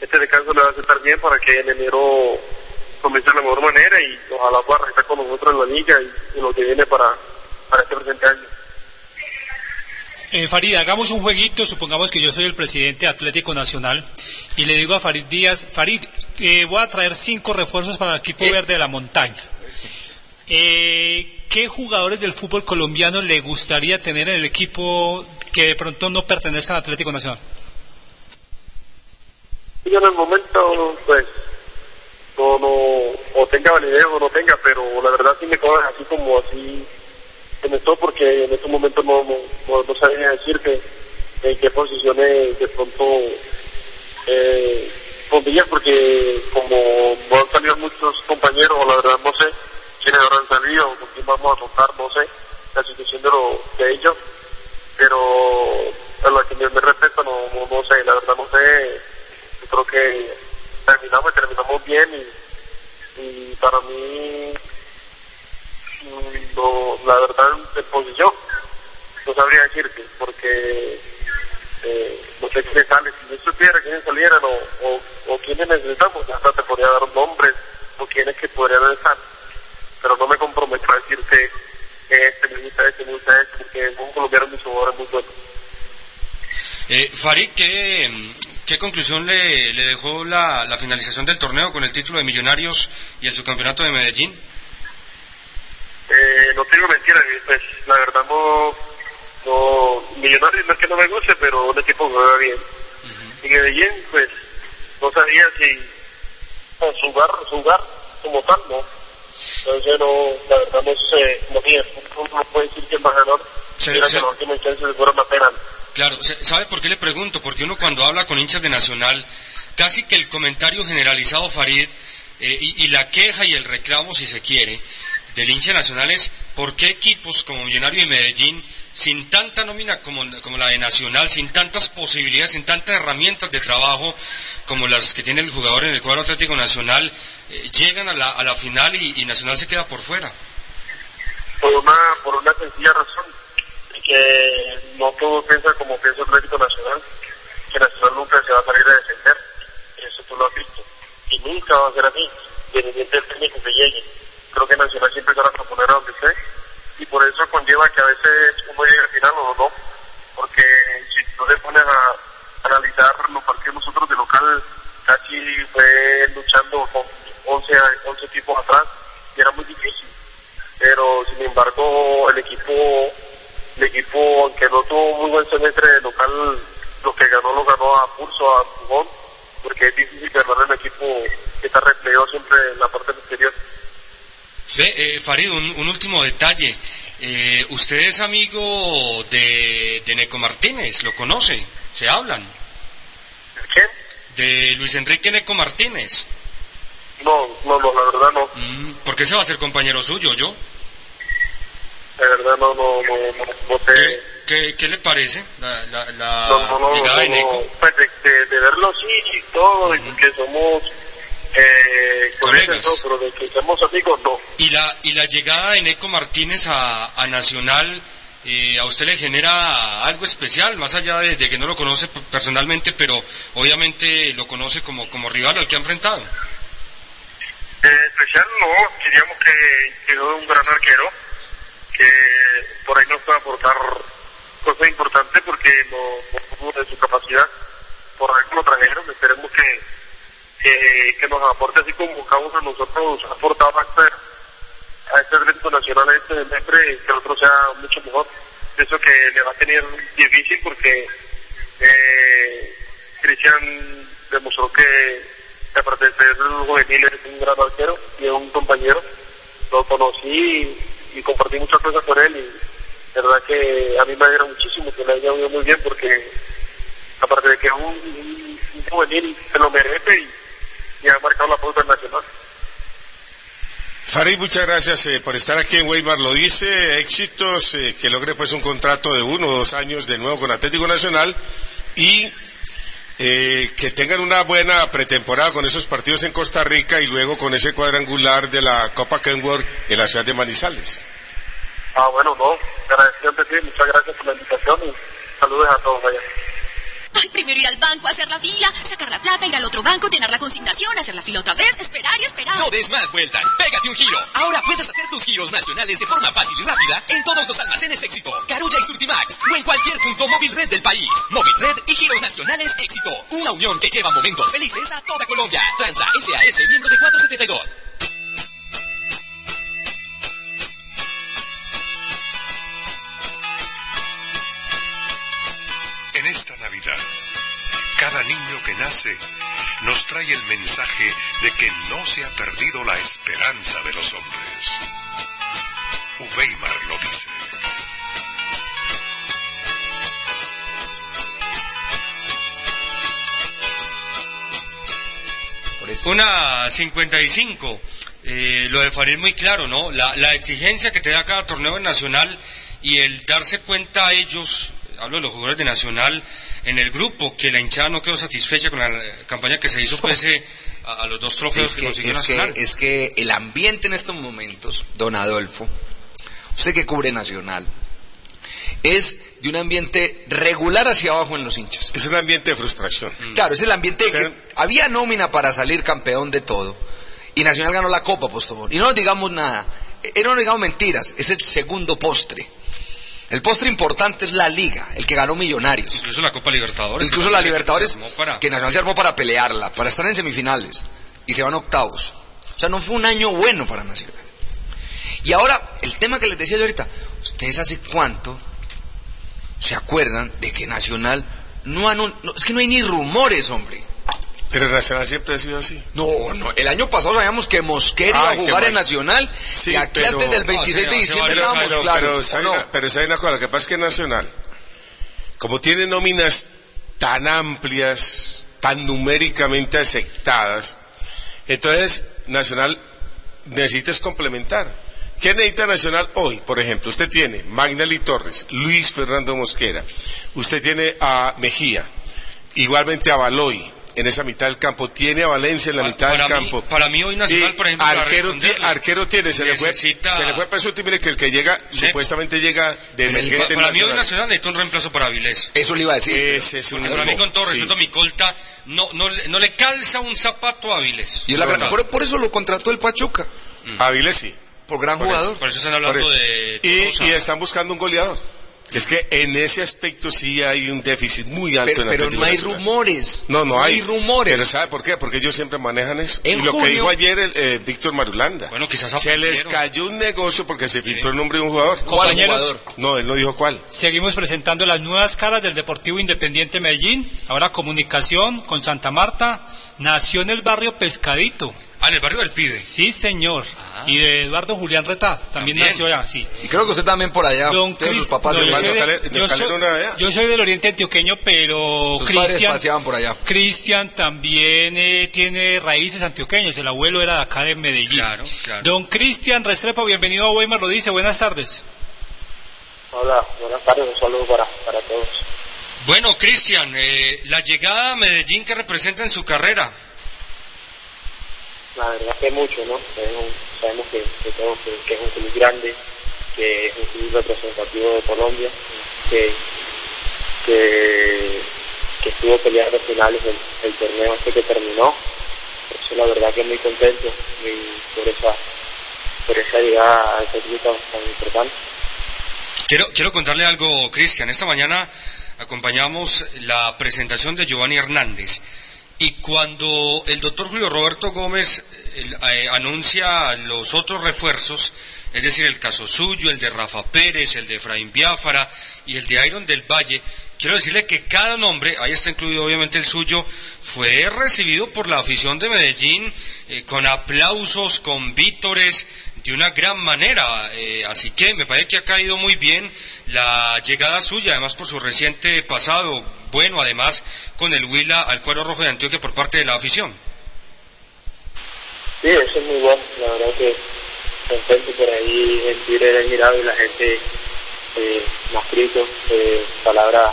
este descanso le va a estar bien para que en enero comience de la mejor manera y ojalá pueda regresar con nosotros en la liga y, y lo que viene para, para este presente año. Eh, Farid, hagamos un jueguito, supongamos que yo soy el presidente de Atlético Nacional y le digo a Farid Díaz, Farid, eh, voy a traer cinco refuerzos para el equipo verde de la montaña. Eh, ¿Qué jugadores del fútbol colombiano le gustaría tener en el equipo que de pronto no pertenezcan al Atlético Nacional? Yo en el momento, pues, no, no, o tenga validez o no tenga, pero la verdad sí me coge así como así, porque en este momento no, no, no, sabía decirte en qué posiciones de pronto eh, pondría, porque como no han salido muchos compañeros, la verdad no sé quiénes habrán salido con quién vamos a tocar, no sé la situación de, lo, de ellos, pero a la que me, me respecta no, no, sé, la verdad no sé, yo creo que terminamos y terminamos bien y, para mí no, la verdad de posición no sabría decirte porque eh, no sé quiénes si yo supiera quiénes salieran o, o, quiénes necesitamos, hasta te podría dar nombres o quiénes que podrían estar, pero no me comprometo a decirte que este me gusta este, me gusta porque un colombiano mucho jugadores muy bueno. Eh, Farid, ¿qué, ¿qué conclusión le, dejó la finalización del torneo con el título de Millonarios y el subcampeonato de Medellín? Eh, no te digo mentiras, pues la verdad no, no, Millonarios no es que no me guste, pero un equipo juega bien. Y Medellín, pues, no sabía si pues, jugar, jugar como tal, ¿no? Entonces no, la verdad no sé, no, sé, uno no puede decir que la última instancia se fueron a pena. Claro, ¿sabe por qué le pregunto? Porque uno cuando habla con hinchas de Nacional, casi que el comentario generalizado, Farid, eh, y, y la queja y el reclamo, si se quiere, del hincha nacional es por qué equipos como Millonario y Medellín, sin tanta nómina como, como la de Nacional, sin tantas posibilidades, sin tantas herramientas de trabajo como las que tiene el jugador en el cuadro Atlético Nacional, eh, llegan a la, a la final y, Nacional se queda por fuera. Por una, por una sencilla razón, que no todos piensan como piensa el Atlético Nacional, que Nacional nunca se va a salir a defender. Eso tú lo has visto. Y nunca va a ser así, independiente del técnico que llegue. Creo que Nacional siempre se va a proponer a donde esté, y por eso conlleva que a veces uno llegue al final o no, porque si tú te pones a analizar los partidos nosotros de local, casi fue luchando con 11, a- 11 equipos atrás, y era muy difícil. Pero sin embargo el equipo el equipo aunque no tuvo muy buen semestre de local lo que ganó lo ganó a pulso a empujón porque es difícil ganar un equipo que está replegado siempre en la parte exterior Ve, eh, Farid, un, un último detalle. Eh, usted es amigo de, de Neco Martínez, ¿lo conoce? ¿Se hablan? ¿Quién? De Luis Enrique Neco Martínez. no no no la verdad no Mm, ¿Por qué se va a ser compañero suyo, yo? la verdad no no no te ¿Qué, qué le parece la, la, la no, llegada de Neco? pues de, de- de verlo así y todo y que somos eh, no, pero de que somos amigos no Y la, y la llegada de Neco Martínez a, a Nacional, eh, ¿a usted le genera algo especial? Más allá de, de que no lo conoce personalmente, pero obviamente lo conoce como, como rival al que ha enfrentado. Eh, especial no, diríamos que, que es un gran arquero, que por ahí nos puede aportar cosas importantes porque no, no de su capacidad, por ahí lo trajeron, esperemos que, que, nos aporte así como uno de nosotros ha aportado a este, a este Atlético Nacional este semestre, que el otro sea mucho mejor. Eso que le va a tener difícil porque eh, Cristian demostró que, aparte de ser juvenil es un gran arquero y es un compañero. Lo conocí y, compartí muchas cosas con él y de verdad que a mí me alegra muchísimo que le haya ido muy bien porque aparte de que es un, un- un juvenil se lo merece y, y ha marcado la pauta nacional. Farid, muchas gracias eh, por estar aquí en Weimar. Lo dice, éxitos, eh, que logre pues un contrato de uno o dos años de nuevo con Atlético Nacional y eh, que tengan una buena pretemporada con esos partidos en Costa Rica y luego con ese cuadrangular de la Copa Kenworth en la ciudad de Manizales. Ah, bueno, no, agradecido sí, muchas gracias por la invitación y saludos a todos allá. Primero ir al banco, hacer la fila, sacar la plata, ir al otro banco, llenar la consignación, hacer la fila otra vez, esperar y esperar. No des más vueltas, pégate un giro. Ahora puedes hacer tus giros nacionales de forma fácil y rápida en todos los almacenes Éxito, Carulla y Surtimax o en cualquier punto móvil red del país. Móvil red y giros nacionales Éxito. Una unión que lleva momentos felices a toda Colombia. Transa SAS, miembro de 472. Cada niño que nace nos trae el mensaje de que no se ha perdido la esperanza de los hombres. Weimar lo dice. Una 55. Eh, lo de Farid muy claro, ¿no? La, la exigencia que te da cada torneo nacional y el darse cuenta a ellos, hablo de los jugadores de Nacional, en el grupo, que la hinchada no quedó satisfecha con la campaña que se hizo pese a, a los dos trofeos Es que, que, consiguió es, que, Nacional. es que el ambiente en estos momentos, don Adolfo, usted que cubre Nacional, es de un ambiente regular hacia abajo en los hinchas. Es un ambiente de frustración. Claro, es el ambiente de que había nómina para salir campeón de todo. Y Nacional ganó la Copa, Postobón. Y no nos digamos nada. Eh, no nos digamos mentiras. Es el segundo postre. El postre importante es la Liga, el que ganó Millonarios. Incluso la Copa Libertadores. Incluso la Libertadores, para- que Nacional se armó para pelearla, para estar en semifinales. Y se van octavos. O sea, no fue un año bueno para Nacional. Y ahora, el tema que les decía yo ahorita, ¿ustedes hace cuánto se acuerdan de que Nacional no no, es que no hay ni rumores, hombre. Pero Nacional siempre ha sido así. No, no, el año pasado sabíamos que Mosquera iba a jugar en. Nacional Sí, y aquí pero- antes del 26 de diciembre estábamos claros. pero, ¿o ¿sabe no? una- pero ¿sabe una cosa? Lo que pasa es que Nacional, como tiene nóminas tan amplias, tan numéricamente aceptadas, entonces Nacional necesita es complementar. ¿Qué necesita Nacional hoy? Por ejemplo, usted tiene Magnelli Torres, Luis Fernando Mosquera, usted tiene a Mejía, igualmente a Baloy en esa mitad del campo, tiene a Valencia en la mitad para del mí- campo. para mí hoy Nacional, Y por ejemplo, para arquero, arquero tiene, se le fue, necesita- se le fue Pesuti, mire que el que llega, supuestamente llega de Pero el- emergente para mí hoy Nacional. Necesita un reemplazo para Avilés. Eso le iba a decir. Ese es un Porque para mí, con todo sí. respeto a mi colta, no, no, le- no le calza un zapato a Avilés. Y la gran- por, por eso lo contrató el Pachuca. Avilés sí. Por gran Por jugador. eso, Por eso están hablando Por- de y están buscando un goleador. Es que en ese aspecto sí hay un déficit muy alto Pero, en pero no hay Nacional. rumores. No, no hay. rumores. Pero ¿sabe por qué? Porque ellos siempre manejan eso. En y lo que dijo ayer el, eh, Víctor Marulanda. Bueno, quizás Se les cayó un negocio porque se filtró el nombre de un jugador. Compañeros, No, él no dijo cuál. seguimos presentando las nuevas caras del Deportivo Independiente Medellín. Ahora comunicación con Santa Marta. Nació en el barrio Pescadito. Ah, en el barrio del Pide. Sí, señor. Y de Eduardo Julián Retá. También, También. nació allá, sí. Y creo que usted también por allá. Don sus Cris- papás no, de yo, soy de- Calero- yo soy- yo soy del oriente antioqueño, pero Sus padres Cristian por allá. Cristian también eh, tiene raíces antioqueñas. El abuelo era de acá de Medellín. Claro, claro. Don Cristian Restrepo, bienvenido a Weimar, lo dice. Buenas tardes. Hola, buenas tardes, un saludo para, para todos. Bueno, Cristian, eh, la llegada a Medellín que representa en su carrera. La verdad que mucho, ¿no? Sabemos, que, que, que- es un club grande, que es un club representativo de Colombia, que, que, que estuvo peleando finales del, torneo este que terminó. Por eso la verdad que muy contento y por esa, por esa llegada a este club tan importante. Quiero, quiero contarle algo, Cristian. Esta mañana acompañamos la presentación de Giovanni Hernández. Y cuando el doctor Julio Roberto Gómez eh, anuncia los otros refuerzos, es decir, el caso suyo, el de Rafa Pérez, el de Efraín Biafara y el de Iron del Valle, quiero decirle que cada nombre, ahí está incluido obviamente el suyo, fue recibido por la afición de Medellín eh, con aplausos, con vítores, de una gran manera. eh, así que me parece que ha caído muy bien la llegada suya, además por su reciente pasado, bueno, además con el Huila al cuadro rojo de Antioquia por parte de la afición. Sí, eso es muy bueno. La verdad que, contento por ahí en Twitter he mirado y la gente eh, me eh, palabras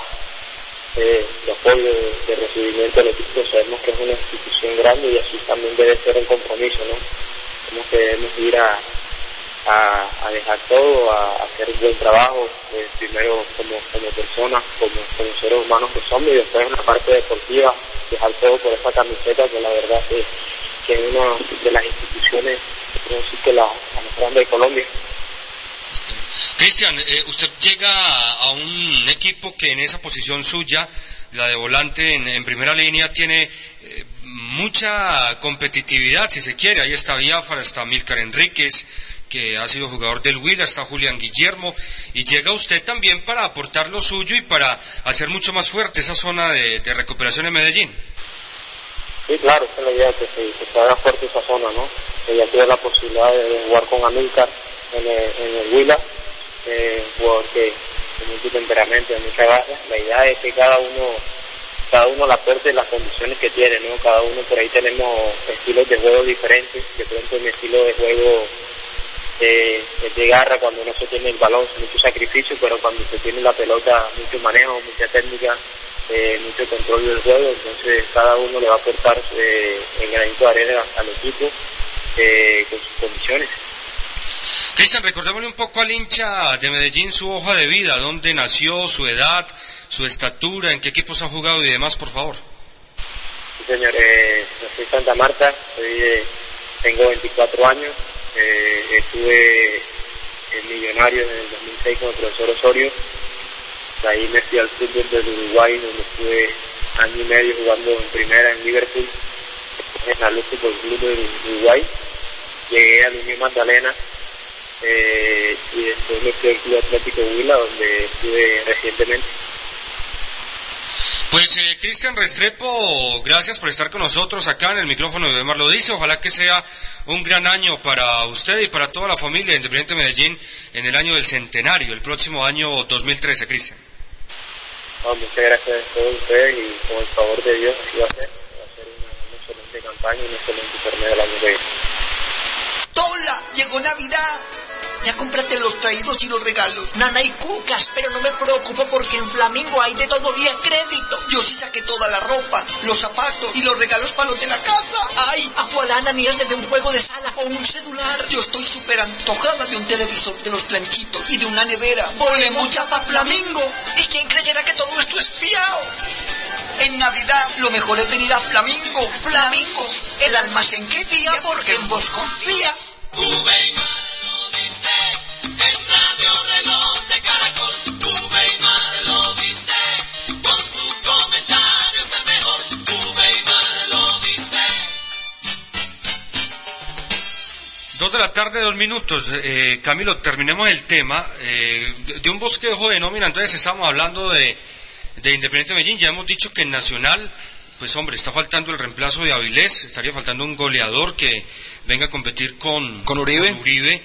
eh, de apoyo, de, recibimiento al equipo. Sabemos que es una institución grande y así también debe ser el compromiso, ¿no? Como que debemos ir a, a, a dejar todo, a, hacer un buen trabajo, eh, primero como, como personas, como, seres humanos que somos y después en la parte deportiva, dejar todo por esa camiseta que la verdad que, que es una de las instituciones, decir que la, la más grande de Colombia. Cristian, eh, usted llega a, un equipo que en esa posición suya, la de volante en, primera línea, tiene mucha competitividad, si se quiere. Ahí está Biafara, está Milcar Enríquez, que ha sido jugador del Huila, está Julián Guillermo, y llega usted también para aportar lo suyo y para hacer mucho más fuerte esa zona de, de recuperación en Medellín. Sí, claro, esa es la idea, que se, que se haga fuerte esa zona, ¿no? Que ya tuve la posibilidad de, jugar con Amílcar en el, en el Huila, eh, jugador que de mucho temperamento, mucha garra. La idea es que cada uno cada uno le aporte las condiciones que tiene, ¿no? Cada uno por ahí tenemos estilos de juego diferentes. De pronto mi estilo de juego eh, es de garra cuando no se tiene el balón, mucho sacrificio, pero cuando se tiene la pelota, mucho manejo, mucha técnica, eh, mucho control del juego. Entonces cada uno le va a aportar eh, en granito de arena al equipo eh, con sus condiciones. Cristian, recordémosle un poco al hincha de Medellín su hoja de vida, dónde nació, su edad, su estatura, en qué equipos ha jugado y demás, por favor. Sí, señor, eh, en Santa Marta, soy de- tengo 24 años, eh, estuve en Millonarios en el 2006 con el profesor Osorio, de ahí me fui al fútbol del Uruguay, donde estuve año y medio jugando en primera en Liverpool, en la Luz Fútbol Club del Uruguay, llegué al Unión Magdalena, eh, y después me fui al Club Atlético Huila, donde estuve recientemente. Pues eh, Cristian Restrepo, gracias por estar con nosotros acá en el micrófono de Omar lo dice. Ojalá que sea un gran año para usted y para toda la familia de Independiente Medellín en el año del centenario, el próximo año 2013, Cristian. No, muchas gracias a todos ustedes y con el favor de Dios así va a ser. Va a ser una, una excelente campaña y un excelente torneo el año que viene. Tola, llegó Navidad. Ya cómprate los traídos y los regalos. Nana y cucas, pero no me preocupo porque en Flamingo hay de todo bien crédito. Yo sí saqué toda la ropa, los zapatos y los regalos para los de la casa. Ay, a Juanana ni de un juego de sala o un celular. Yo estoy súper antojada de un televisor de los planchitos y de una nevera. Volemos ya para Flamingo. ¿Y quién creyera que todo esto es fiao? En Navidad lo mejor es venir a Flamingo. Flamingo, el almacén que fía porque en vos confía. Dos de la tarde, dos minutos. Eh, Camilo, terminemos el tema. Eh, de, de un bosquejo de nómina, entonces estamos hablando de, de Independiente Medellín. Ya hemos dicho que en Nacional, pues hombre, está faltando el reemplazo de Avilés, estaría faltando un goleador que venga a competir con, ¿Con Uribe? Uribe,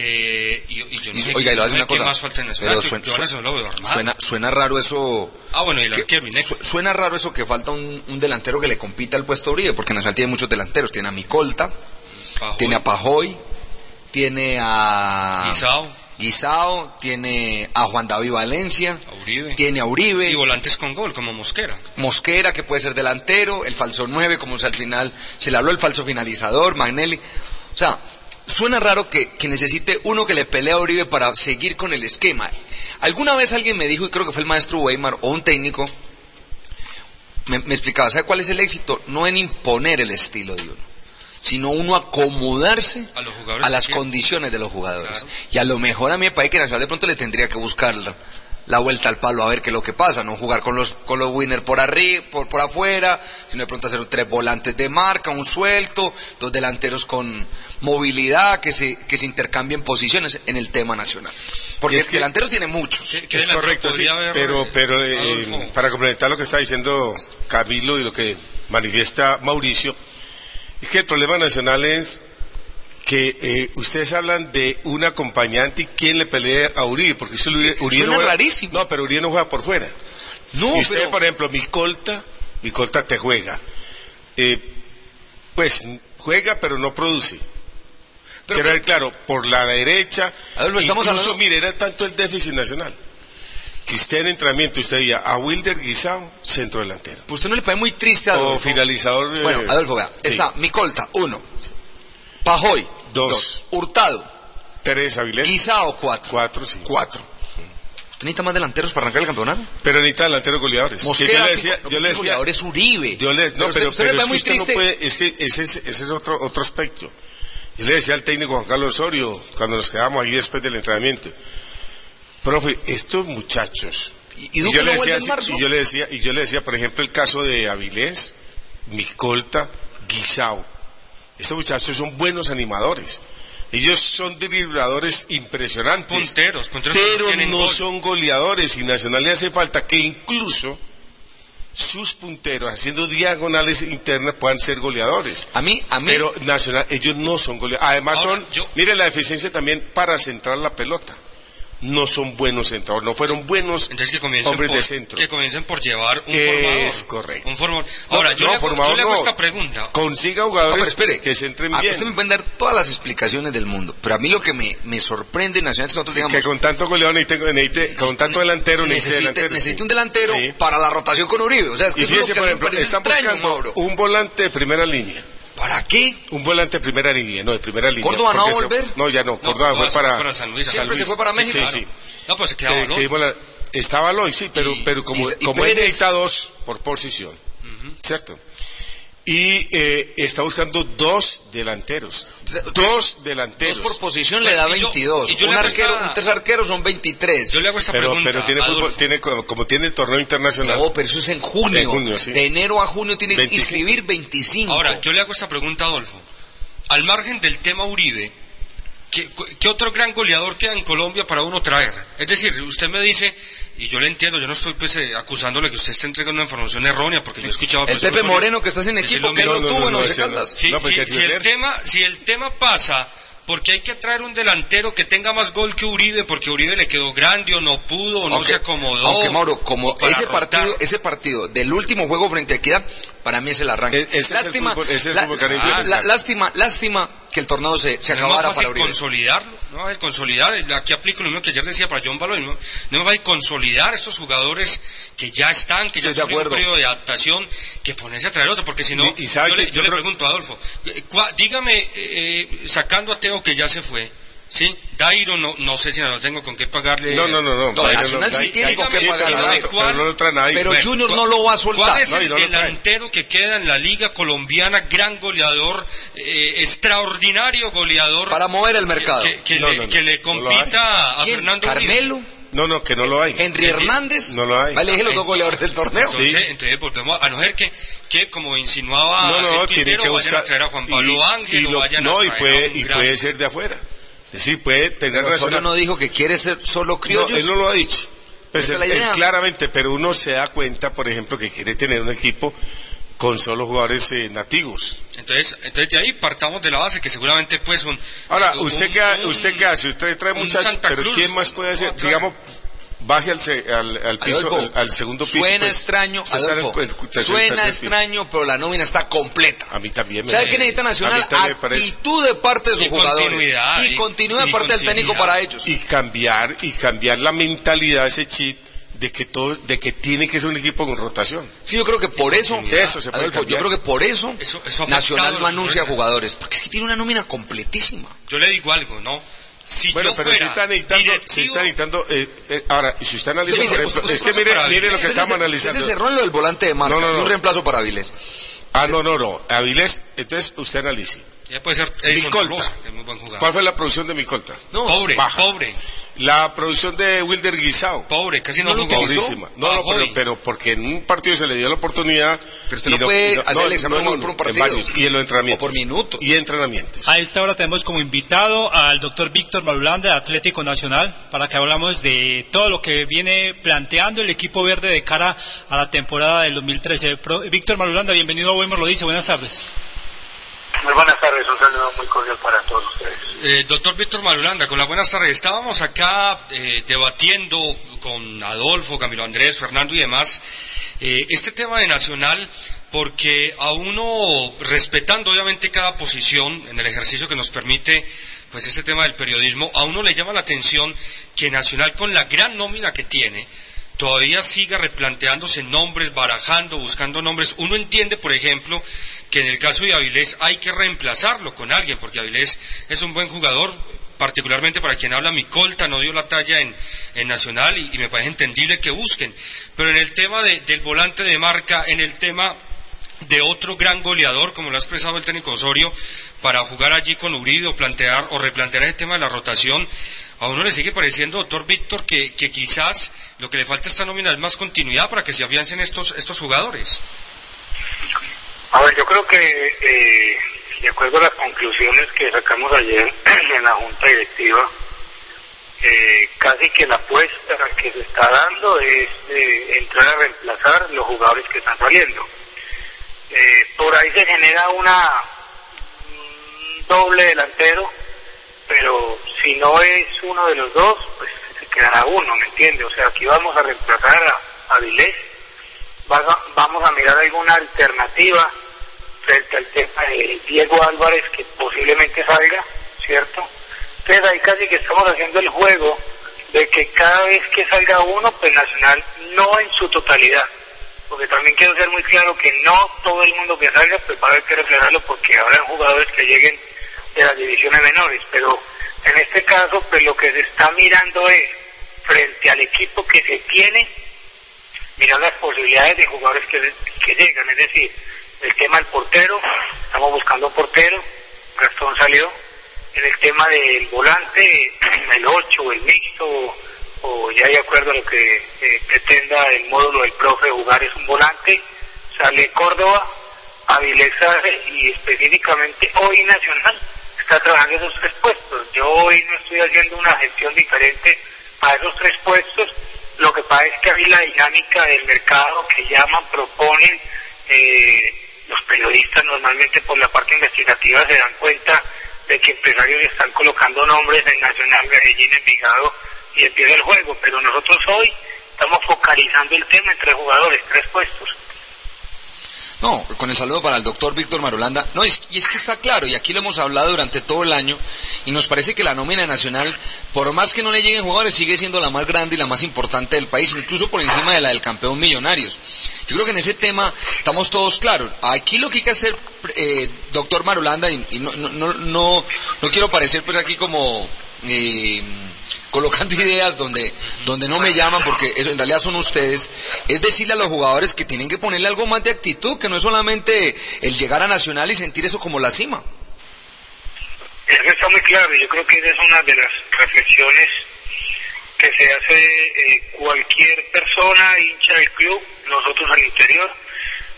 eh, y, y yo no Y- sé oiga, y le voy a decir qué una cosa. más falta en Yo- suena, yo a Nacional lo veo armado. suena, suena raro eso. Ah, bueno, y el que- arquero, su- Suena raro eso que falta un, un delantero que le compita al puesto a Uribe, porque Nacional tiene muchos delanteros. Tiene a Micolta, tiene a Pajoy, tiene a Guisao. Guisao, tiene a Juan David Valencia, Uribe. tiene a Uribe, Y volantes con gol, como Mosquera. Mosquera, que puede ser delantero, el falso 9, como al final se le habló, el falso finalizador, Magnelli. O sea, suena raro que, que necesite uno que le pelee a Uribe para seguir con el esquema. Alguna vez alguien me dijo, y creo que fue el maestro Weimar o un técnico, me, me explicaba, ¿sabe cuál es el éxito? No en imponer el estilo de uno, sino uno acomodarse A los a las condiciones de los jugadores. Y a lo mejor a mí me parece que Nacional de pronto le tendría que buscar la, vuelta al palo a ver qué es lo que pasa, no jugar con los con los winners por arriba, por, por afuera, sino de pronto hacer tres volantes de marca, un suelto, dos delanteros con movilidad que se que se intercambien posiciones en el tema nacional. Porque Es que- delanteros tiene muchos. Es correcto, sí, pero, pero eh, para complementar lo que está diciendo Camilo y lo que manifiesta Mauricio, es que el problema nacional es que eh, ustedes hablan de un acompañante y quién le pelea a Uribe, porque eso Uribe, Uribe no juega, rarísimo. No, pero Uribe no juega por fuera. No, y usted, por ejemplo, mi colta, mi colta te juega. Eh, pues juega, pero no produce. Quiero ver claro, por la derecha, ver, incluso, hablando... mire, era tanto el déficit nacional. Que usted en entrenamiento, usted veía a Wilder Guisao, centro delantero. Pues usted no le parece muy triste a Adolfo. O finalizador. Eh, bueno, Adolfo, vea, sí. está Micolta, uno. Pajoy, Dos. Hurtado. Tres, Avilés. Guisado, cuatro. Cuatro, sí. Cuatro. ¿Usted necesita más delanteros para arrancar el campeonato? Pero necesita delanteros goleadores. Mosquera, yo le decía, yo le decía, goleadores Uribe. Yo le, no, pero, pero, usted, es muy usted no puede, es que ese es, ese es otro, otro aspecto. Yo le decía al técnico Juan Carlos Osorio, cuando nos quedamos ahí después del entrenamiento, profe, estos muchachos, ¿Y, yo no decía, y, yo le decía, y yo le decía, por ejemplo, el caso de Avilés, Micolta, Guisao estos muchachos son buenos animadores. Ellos son dribladores impresionantes. Punteros, punteros pero no son goleadores. Y Nacional le hace falta que incluso sus punteros haciendo diagonales internas puedan ser goleadores. A mí, a mí. Pero Nacional, ellos no son goleadores. Además son, yo... mire la deficiencia también para centrar la pelota no son buenos centradores, no fueron buenos Entonces, que comiencen hombres por, de centro. Que comiencen por llevar un es formador. Es correcto. Un formador. Ahora, yo, le, hago esta pregunta. Consiga ah, jugadores que se entren ah, bien. Usted me pueden dar todas las explicaciones del mundo, pero a mí lo que me, me sorprende en Nacional es que nosotros digamos... Que con tanto goleador con tanto delantero necesite, necesite un delantero para la rotación con Uribe. O sea, es que y fíjese, por ejemplo, están buscando un volante de primera línea. ¿Para qué? Un volante de primera línea, no, de primera línea. ¿Córdoba no va a volver? Se, no, ya no, no Córdoba fue para, para San Luis. Siempre San Luis. se fue para México. Sí, sí, sí. No, pues se quedaba eh, la, Estaba Loy, sí, pero, y, pero como, y, y como él necesita dos por posición, uh -huh. ¿cierto? y eh, está buscando dos delanteros. Dos delanteros. Dos por posición le da 22. Y yo, un, arquero, tres arqueros son 23. Yo le hago esta pero, pregunta. Pero tiene, fútbol, tiene como, tiene torneo internacional. No, pero eso es en junio. De enero a junio tiene que inscribir 25. Ahora, yo le hago esta pregunta Adolfo. Al margen del tema Uribe, ¿qué, ¿qué otro gran goleador queda en Colombia para uno traer? Es decir, usted me dice, y yo le entiendo, yo no estoy pues, eh, acusándole que usted esté entregando una información errónea, porque yo he escuchado... Pues, el Pepe Moreno que estás en equipo, que no, tuvo no, en Si, si, el tema, si el tema pasa porque hay que traer un delantero que tenga más gol que Uribe, porque Uribe le quedó grande o no pudo o no se acomodó. Aunque Mauro, como ese partido, ese partido del último juego frente a Equidad, para mí es el arranque. Lástima, lástima, lástima que el torneo se, se acabara no es más fácil consolidarlo, no es consolidar, aquí aplico lo mismo que ayer decía para John Baloy, no, no va a consolidar estos jugadores que ya están, que Estoy ya tienen un periodo de adaptación, que ponerse a traer otro, porque si no, y, y yo, que, le, yo, yo creo... le, pregunto a Adolfo, dígame, eh, eh, sacando a Teo que ya se fue, Sí, Dairo no, no sé si no tengo con qué pagarle. No, no, no, no. Nacional sí tiene con qué pagarle. Pero, no lo trae nadie. pero Junior no lo va a soltar. ¿Cuál es el delantero que queda en la Liga Colombiana? Gran goleador, eh, extraordinario goleador. Para mover el mercado. Que, le, compita a Fernando Carmelo. No, no, que no lo hay. Henry Hernández. No lo hay. Vale, es los dos goleadores del torneo. Sí. entonces volvemos, a no ser que, que como insinuaba no, no, el tintero, vayan a traer a Juan Pablo y, Ángel y lo, o vayan no, a traer y puede ser de afuera. Sí, puede tener pero razón. Solo no dijo que quiere ser solo criollo. No, él no lo ha dicho. Pues claramente, pero uno se da cuenta, por ejemplo, que quiere tener un equipo con solo jugadores eh, nativos. Entonces, entonces de ahí partamos de la base que seguramente pues un Ahora, usted un, que usted qué hace, usted trae muchachos, pero quién más puede hacer, no, digamos baje al, al, al, piso, al, segundo piso. Suena pues, extraño, pues, suena extraño, pero la nómina está completa. A mí también me ¿Sabe qué necesita Nacional? Actitud de parte de sus y. Continuidad, y, y continuidad de parte del técnico para ellos. Y cambiar, y cambiar la mentalidad, ese chip de que todo, de que tiene que ser un equipo con rotación. Sí, yo creo que por eso, se puede yo creo que por eso, eso, eso Nacional no anuncia jugadores, porque es que tiene una nómina completísima. Yo le digo algo, ¿no? Si bueno, yo pero si están editando, eh, eh, si están editando, ahora, si están analizando, sí, pues, es que mire, mire lo que estamos analizando. Ese cerró lo del volante de mano, no, no, no. un reemplazo para Avilés. Ah, no, no, no, Avilés, entonces usted analice. Ya puede ser Edison que muy buen jugador. ¿Cuál fue la producción de Micolta? Pobre, pobre. La producción de Wilder Guisao. Pobre, casi no, no lo utilizó. No, no pero, pero, porque en un partido se le dio la oportunidad. Pero usted no puede no, hacer el examen por un partido. En varios, y en los entrenamientos. O por minuto. Y entrenamientos. A esta hora tenemos como invitado al doctor Víctor Marulanda, de Atlético Nacional, para que hablamos de todo lo que viene planteando el equipo verde de cara a la temporada del 2013. Víctor Marulanda, bienvenido a Weimar, lo dice. Buenas tardes. Muy buenas tardes, un saludo muy cordial para todos ustedes. Eh, doctor Víctor Marulanda, con la buenas tardes. Estábamos acá eh, debatiendo con Adolfo, Camilo Andrés, Fernando y demás eh, este tema de Nacional porque a uno, respetando obviamente cada posición en el ejercicio que nos permite pues este tema del periodismo, a uno le llama la atención que Nacional con la gran nómina que tiene, todavía siga replanteándose nombres, barajando, buscando nombres. Uno entiende, por ejemplo, que en el caso de Avilés hay que reemplazarlo con alguien, porque Avilés es un buen jugador, particularmente para quien habla, mi colta no dio la talla en, en Nacional y, me parece entendible que busquen. Pero en el tema de- del volante de marca, en el tema de otro gran goleador, como lo ha expresado el técnico Osorio, para jugar allí con Uribe o plantear o replantear el tema de la rotación, a uno le sigue pareciendo, doctor Víctor, que, que quizás lo que le falta a esta nómina es más continuidad para que se afiancen estos, estos jugadores. A ver, yo creo que eh, de acuerdo a las conclusiones que sacamos ayer en la Junta Directiva, eh, casi que la apuesta que se está dando es eh, entrar a reemplazar los jugadores que están saliendo. Eh, por ahí se genera una un doble delantero, pero si no es uno de los dos, pues se quedará uno, ¿me entiende? O sea, aquí vamos a reemplazar a, a Vilés, va- vamos a mirar alguna alternativa frente al tema de Diego Álvarez que posiblemente salga, ¿cierto? Entonces ahí casi que estamos haciendo el juego de que cada vez que salga uno, pues Nacional no en su totalidad, porque también quiero ser muy claro que no todo el mundo que salga, pues va a haber que reflejarlo porque habrá jugadores que lleguen de las divisiones menores, pero en este caso, pues lo que se está mirando es frente al equipo que se tiene, mirar las posibilidades de jugadores que, que llegan, es decir, el tema del portero, estamos buscando un portero, Gastón salió, en el tema del volante, el 8 el mixto, o ya de acuerdo a lo que eh, pretenda el módulo del profe jugar es un volante, sale Córdoba, Avilés y específicamente hoy Nacional está trabajando esos tres puestos. Yo hoy no estoy haciendo una gestión diferente a esos tres puestos. Lo que pasa es que hay la dinámica del mercado que llaman, proponen, eh, los periodistas normalmente por la parte investigativa se dan cuenta de que empresarios están colocando nombres en Nacional, Medellín, Envigado y empieza el juego, pero nosotros hoy estamos focalizando el tema en tres jugadores, tres puestos. No, con el saludo para el doctor Víctor Marulanda. No, es- y es que está claro, y aquí lo hemos hablado durante todo el año, y nos parece que la nómina nacional, por más que no le lleguen jugadores, sigue siendo la más grande y la más importante del país, incluso por encima de la del campeón Millonarios. Yo creo que en ese tema estamos todos claros. Aquí lo que hay que hacer, eh, doctor Marulanda, y, y no, no, no, no, no quiero parecer pues aquí como... eh, colocando ideas donde, donde no me llaman, porque eso en realidad son ustedes, es decirle a los jugadores que tienen que ponerle algo más de actitud, que no es solamente el llegar a Nacional y sentir eso como la cima. Eso está muy claro yo creo que esa es una de las reflexiones que se hace eh, cualquier persona, hincha del club, nosotros al interior.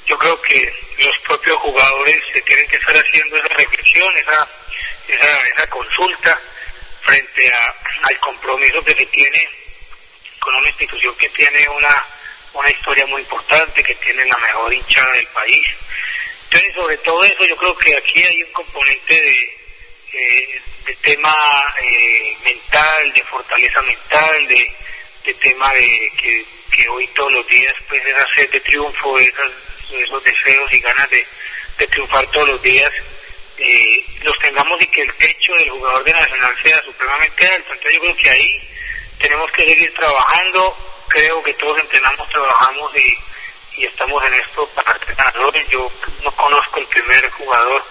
Yo creo que los propios jugadores se tienen que estar haciendo esa reflexión, esa, esa, esa consulta frente a, al compromiso que se tiene con una institución que tiene una, una historia muy importante, que tiene la mejor hinchada del país. Entonces, sobre todo eso, yo creo que aquí hay un componente de, eh, de tema eh, mental, de fortaleza mental, de, de tema de que, que hoy todos los días, pues esa sed de triunfo, esos deseos y ganas de, de triunfar todos los días, eh, los tengamos y que el techo del jugador de Nacional sea supremamente alto. Entonces yo creo que ahí tenemos que seguir trabajando, creo que todos entrenamos, trabajamos y, y estamos en esto para ser ganadores. Yo no conozco el primer jugador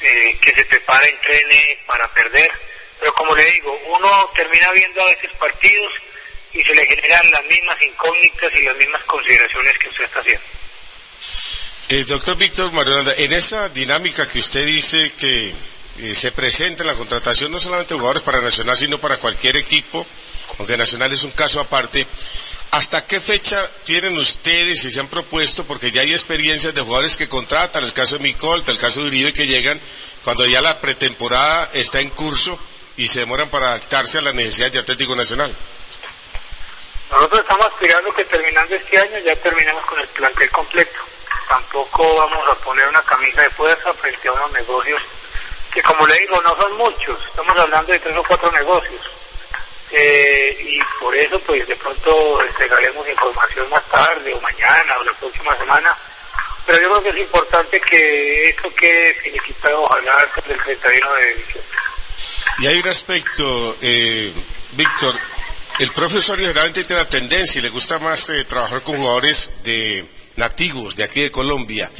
eh, que se prepara, entrene para perder, pero como le digo, uno termina viendo a veces partidos y se le generan las mismas incógnitas y las mismas consideraciones que usted está haciendo. Eh, doctor Víctor Marulanda, en esa dinámica que usted dice que eh, se presenta en la contratación no solamente de jugadores para Nacional, sino para cualquier equipo, aunque Nacional es un caso aparte, ¿hasta qué fecha tienen ustedes y se han propuesto? Porque ya hay experiencias de jugadores que contratan, el caso de Micolta, el caso de Uribe, que llegan cuando ya la pretemporada está en curso y se demoran para adaptarse a las necesidades de Atlético Nacional. Nosotros estamos aspirando que terminando este año ya terminemos con el plantel completo. Tampoco vamos a poner una camisa de fuerza frente a unos negocios que, como le digo, no son muchos. Estamos hablando de tres o cuatro negocios. Eh, y por eso, pues de pronto entregaremos información más tarde o mañana o la próxima semana. Pero yo creo que es importante que esto quede finiquitado, ojalá antes del 31 de diciembre. Y hay un aspecto, eh, Víctor, el profesor generalmente tiene la tendencia y le gusta más eh, trabajar con jugadores de nativos de aquí de Colombia.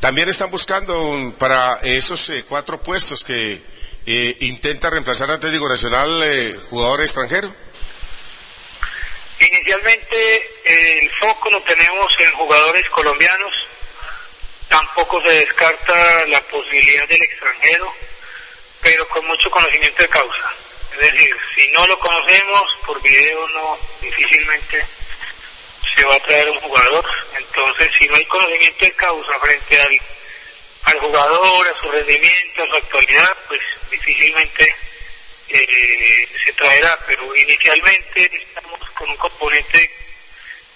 También están buscando un- para esos eh, cuatro puestos que eh, intenta reemplazar Atlético Nacional eh, jugador extranjero. Inicialmente eh, el foco lo tenemos en jugadores colombianos. Tampoco se descarta la posibilidad del extranjero, pero con mucho conocimiento de causa. Es decir, si no lo conocemos por video, no difícilmente se va a traer un jugador. Entonces, si no hay conocimiento de causa frente al, al jugador, a su rendimiento, a su actualidad, pues difícilmente eh, se traerá. Pero inicialmente estamos con un componente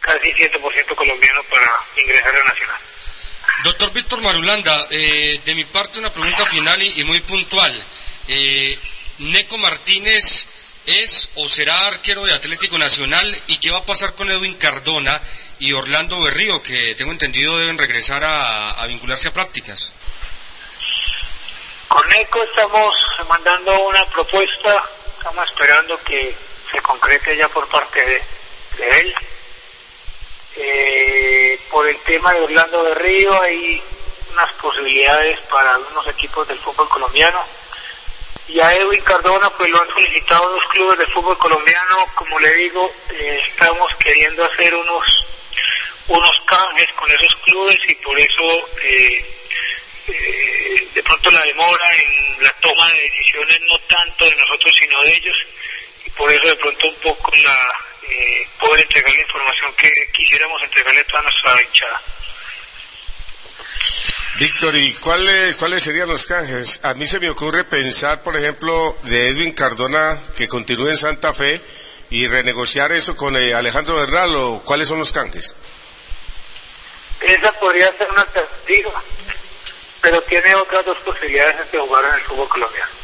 casi 100% colombiano para ingresar a Nacional. Doctor Víctor Marulanda, eh, de mi parte una pregunta final y, y muy puntual. Eh, ¿Neco Martínez es o será arquero de Atlético Nacional? ¿Y qué va a pasar con Edwin Cardona y Orlando Berrío, que tengo entendido deben regresar a, vincularse a prácticas? Con ECO estamos mandando una propuesta, estamos esperando que se concrete ya por parte de, él. Eh, por el tema de Orlando de Río hay unas posibilidades para algunos equipos del fútbol colombiano. Y a Edwin Cardona pues lo han solicitado dos clubes del fútbol colombiano, como le digo, eh, estamos queriendo hacer unos unos canjes con esos clubes y por eso eh, eh, de pronto la demora en la toma de decisiones no tanto de nosotros sino de ellos y por eso de pronto un poco la eh, poder entregar la información que quisiéramos entregarle a toda nuestra hinchada. Víctor, ¿y cuáles, cuáles serían los canjes? A mí se me ocurre pensar, por ejemplo, de Edwin Cardona que continúe en Santa Fe y renegociar eso con eh, Alejandro Bernal o cuáles son los canjes. Esa podría ser una alternativa, pero tiene otras dos posibilidades de jugar en el fútbol colombiano.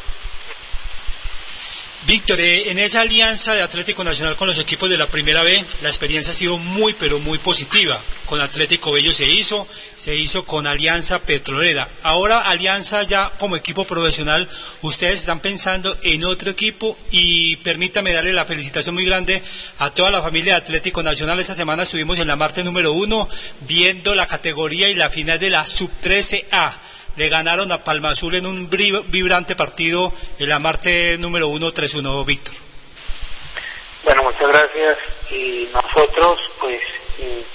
Víctor, eh, en esa alianza de Atlético Nacional con los equipos de la Primera B, la experiencia ha sido muy, pero muy positiva. Con Atlético Bello se hizo, se hizo con Alianza Petrolera. Ahora, Alianza ya como equipo profesional, ustedes están pensando en otro equipo y permítame darle la felicitación muy grande a toda la familia de Atlético Nacional. Esta semana estuvimos en la Marte número uno viendo la categoría y la final de la Sub-13A le ganaron a Palma Azul en un vibrante partido en la Marte número 1 3-1 Víctor. Bueno, muchas gracias. Y nosotros, pues,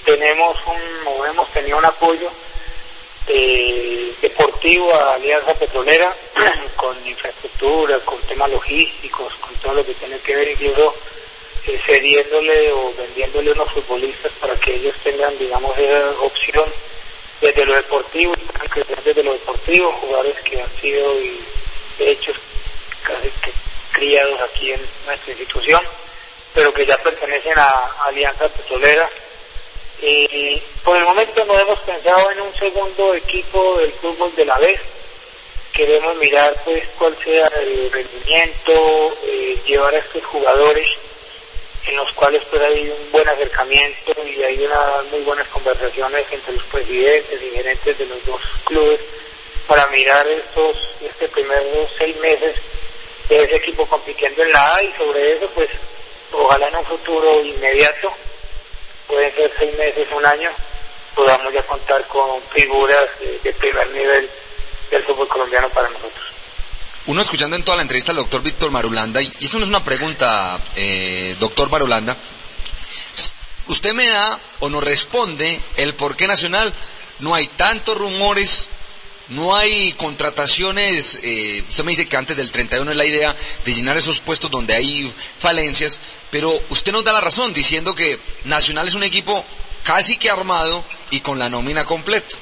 tenemos un, o hemos tenido un apoyo eh, deportivo a Alianza Petrolera con infraestructura, con temas logísticos, con todo lo que tiene que ver, incluso eh, cediéndole o vendiéndole unos futbolistas para que ellos tengan, digamos, esa opción desde lo deportivo, y desde lo deportivo, jugadores que han sido y hechos casi que criados aquí en nuestra institución, pero que ya pertenecen a Alianza Petrolera. Eh, por el momento no hemos pensado en un segundo equipo del fútbol de la vez. Queremos mirar pues cuál sea el rendimiento, eh, llevar a estos jugadores en los cuales pues hay un buen acercamiento y hay unas muy buenas conversaciones entre los presidentes y gerentes de los dos clubes para mirar estos este primeros seis meses de ese equipo compitiendo en la A y sobre eso pues ojalá en un futuro inmediato pueden ser seis meses, un año podamos ya contar con figuras de, de primer nivel del fútbol colombiano para nosotros. Uno escuchando en toda la entrevista al doctor Víctor Marulanda, y esto no es una pregunta, eh, doctor Marulanda, usted me da o nos responde el por qué Nacional no hay tantos rumores, no hay contrataciones, eh, usted me dice que antes del 31 es la idea de llenar esos puestos donde hay falencias, pero usted nos da la razón diciendo que Nacional es un equipo casi que armado y con la nómina completa.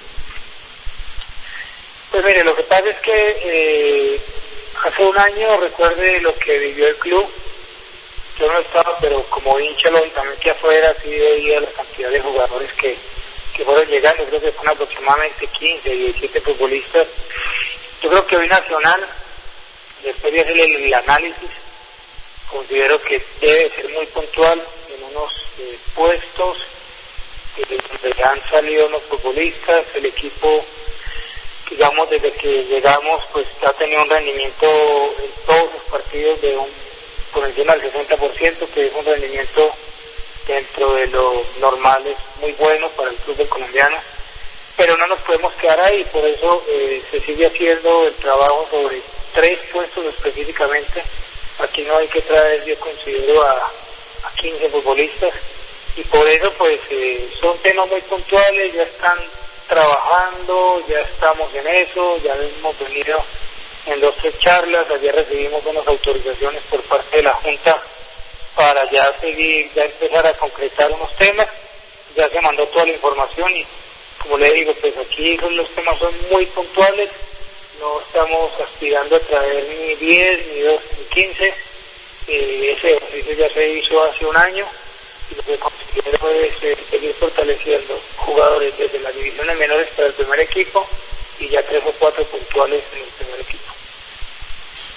Pues mire, lo que pasa es que eh, hace un año, recuerde lo que vivió el club, yo no estaba, pero como hincha lógicamente afuera, sí veía la cantidad de jugadores que, que fueron llegando, creo que fueron aproximadamente 15, 17 futbolistas. Yo creo que hoy Nacional, después de hacer el, análisis, considero que debe ser muy puntual en unos eh, puestos donde han salido unos futbolistas, el equipo digamos, desde que llegamos, pues ha tenido un rendimiento en todos los partidos de un por encima del 60%, que es un rendimiento dentro de lo normal, es muy bueno para el fútbol colombiano. Pero no nos podemos quedar ahí, por eso eh, se sigue haciendo el trabajo sobre tres puestos específicamente. Aquí no hay que traer, yo considero, a, a 15 futbolistas y por eso pues eh, son temas muy puntuales, ya están trabajando, ya estamos en eso, ya hemos venido en dos tres charlas, ayer recibimos unas autorizaciones por parte de la Junta para ya seguir, ya empezar a concretar unos temas, ya se mandó toda la información y como le digo, pues aquí los temas son muy puntuales, no estamos aspirando a traer ni 10, ni 2, ni 15, eh, ese ejercicio ya se hizo hace un año lo que considero es eh, seguir fortaleciendo jugadores desde las divisiones menores para el primer equipo y ya tres o cuatro puntuales en el primer equipo.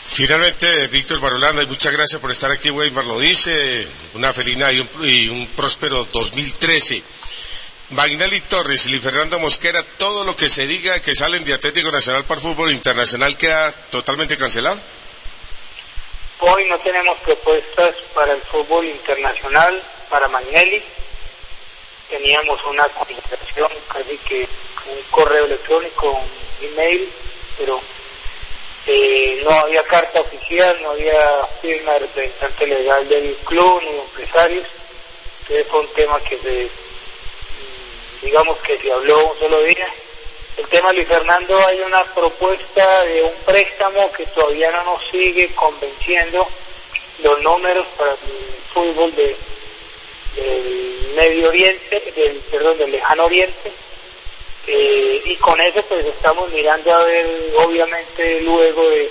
Finalmente, Víctor Barolanda, y muchas gracias por estar aquí, Weimar lo dice, una felina y un, y un próspero 2013. Magnelli Torres y Fernando Mosquera, todo lo que se diga que salen de Atlético Nacional para el fútbol internacional queda totalmente cancelado. Hoy no tenemos propuestas para el fútbol internacional, para Magnelli. Teníamos una comunicación, casi que un correo electrónico, un email, pero eh, no había carta oficial, no había firma de representante legal del club ni empresarios. Entonces fue un tema que se, mm, digamos que se habló un solo día. El tema Luis Fernando, hay una propuesta de un préstamo que todavía no nos sigue convenciendo los números para el fútbol de, del Medio Oriente, del, perdón, del Lejano Oriente. Eh, y con eso pues estamos mirando a ver, obviamente luego de,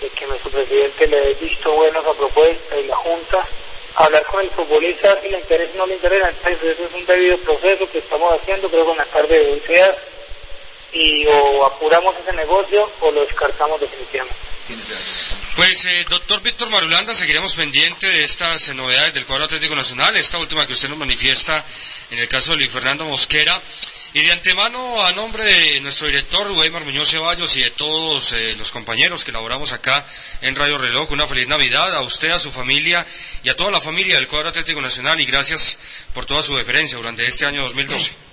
de que nuestro presidente le haya visto bueno esa propuesta y la Junta, hablar con el futbolista si le interesa o no le interesa, entonces eso es un debido proceso que estamos haciendo, creo que en la tarde de hoy y o apuramos ese negocio o lo descartamos definitivamente. Pues, eh, doctor Víctor Marulanda, seguiremos pendiente de estas novedades del cuadro Atlético Nacional, esta última que usted nos manifiesta en el caso de Luis Fernando Mosquera. Y de antemano, a nombre de nuestro director, Weimar Muñoz Ceballos, y de todos eh, los compañeros que elaboramos acá en Radio Reloj, una feliz Navidad a usted, a su familia y a toda la familia del cuadro Atlético Nacional, y gracias por toda su deferencia durante este año 2012. A usted, señores,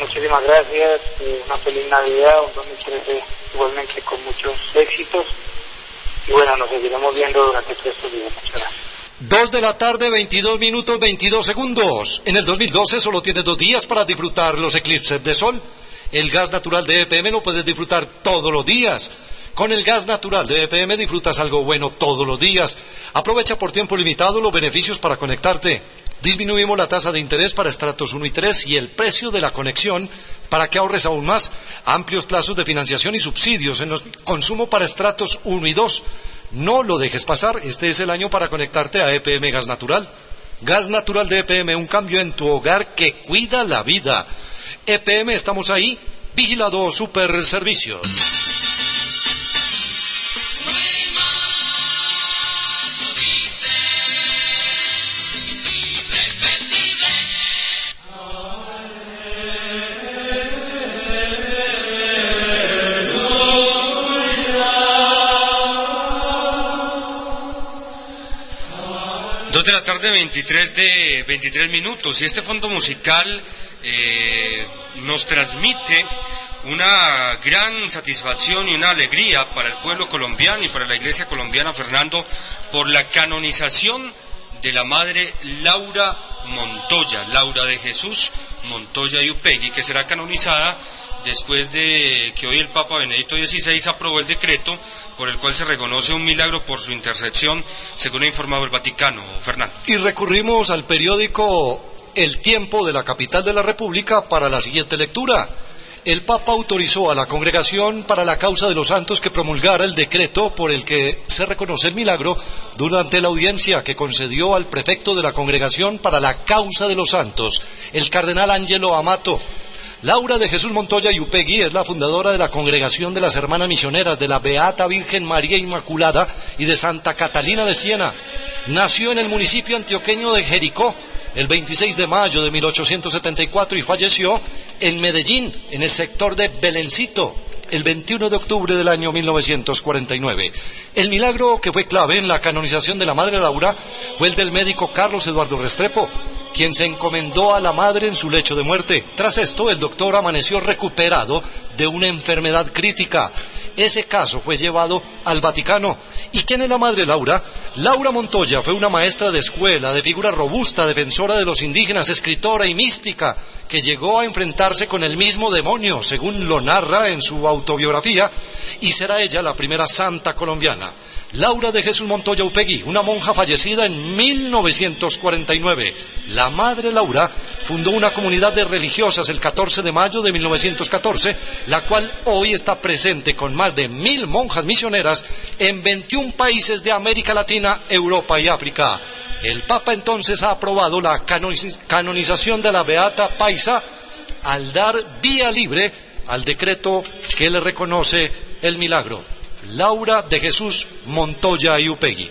muchísimas gracias, eh, una feliz Navidad, un 2013 igualmente con muchos éxitos, y bueno, nos seguiremos viendo durante todos estos días. Muchas gracias. Dos de la tarde, 22 minutos, 22 segundos. En el 2012 solo tienes dos días para disfrutar los eclipses de sol. El gas natural de EPM lo puedes disfrutar todos los días. Con el gas natural de EPM disfrutas algo bueno todos los días. Aprovecha por tiempo limitado los beneficios para conectarte. Disminuimos la tasa de interés para estratos 1 y 3 y el precio de la conexión para que ahorres aún más. Amplios plazos de financiación y subsidios en los consumo para estratos 1 y 2. No lo dejes pasar, este es el año para conectarte a EPM Gas Natural. Gas Natural de EPM, un cambio en tu hogar que cuida la vida. EPM, estamos ahí. Vigilado Super Servicios. De la tarde, 23 de 23 minutos. Y este fondo musical eh, nos transmite una gran satisfacción y una alegría para el pueblo colombiano y para la iglesia colombiana, Fernando, por la canonización de la madre Laura Montoya, Laura de Jesús Montoya y Upegui, que será canonizada después de que hoy el Papa Benedicto XVI aprobó el decreto por el cual se reconoce un milagro por su intercesión, según ha informado el Vaticano. Fernando. Y recurrimos al periódico El Tiempo de la capital de la República para la siguiente lectura. El Papa autorizó a la Congregación para la Causa de los Santos que promulgara el decreto por el que se reconoce el milagro durante la audiencia que concedió al prefecto de la Congregación para la Causa de los Santos, el cardenal Angelo Amato. Laura de Jesús Montoya Yupegui es la fundadora de la Congregación de las Hermanas Misioneras de la Beata Virgen María Inmaculada y de Santa Catalina de Siena. Nació en el municipio antioqueño de Jericó el 26 de mayo de 1874 y falleció en Medellín, en el sector de Belencito, el 21 de octubre del año 1949. El milagro que fue clave en la canonización de la Madre Laura fue el del médico Carlos Eduardo Restrepo, quien se encomendó a la madre en su lecho de muerte. Tras esto, el doctor amaneció recuperado de una enfermedad crítica. Ese caso fue llevado al Vaticano. ¿Y quién es la madre Laura? Laura Montoya fue una maestra de escuela, de figura robusta, defensora de los indígenas, escritora y mística, que llegó a enfrentarse con el mismo demonio, según lo narra en su autobiografía, y será ella la primera santa colombiana. Laura de Jesús Montoya Upegui, una monja fallecida en 1949. La madre Laura fundó una comunidad de religiosas el 14 de mayo de 1914, la cual hoy está presente con más de mil monjas misioneras en 21 países de América Latina, Europa y África. El Papa entonces ha aprobado la canoniz- canonización de la Beata Paisa al dar vía libre al decreto que le reconoce el milagro. Laura de Jesús Montoya y Upegui.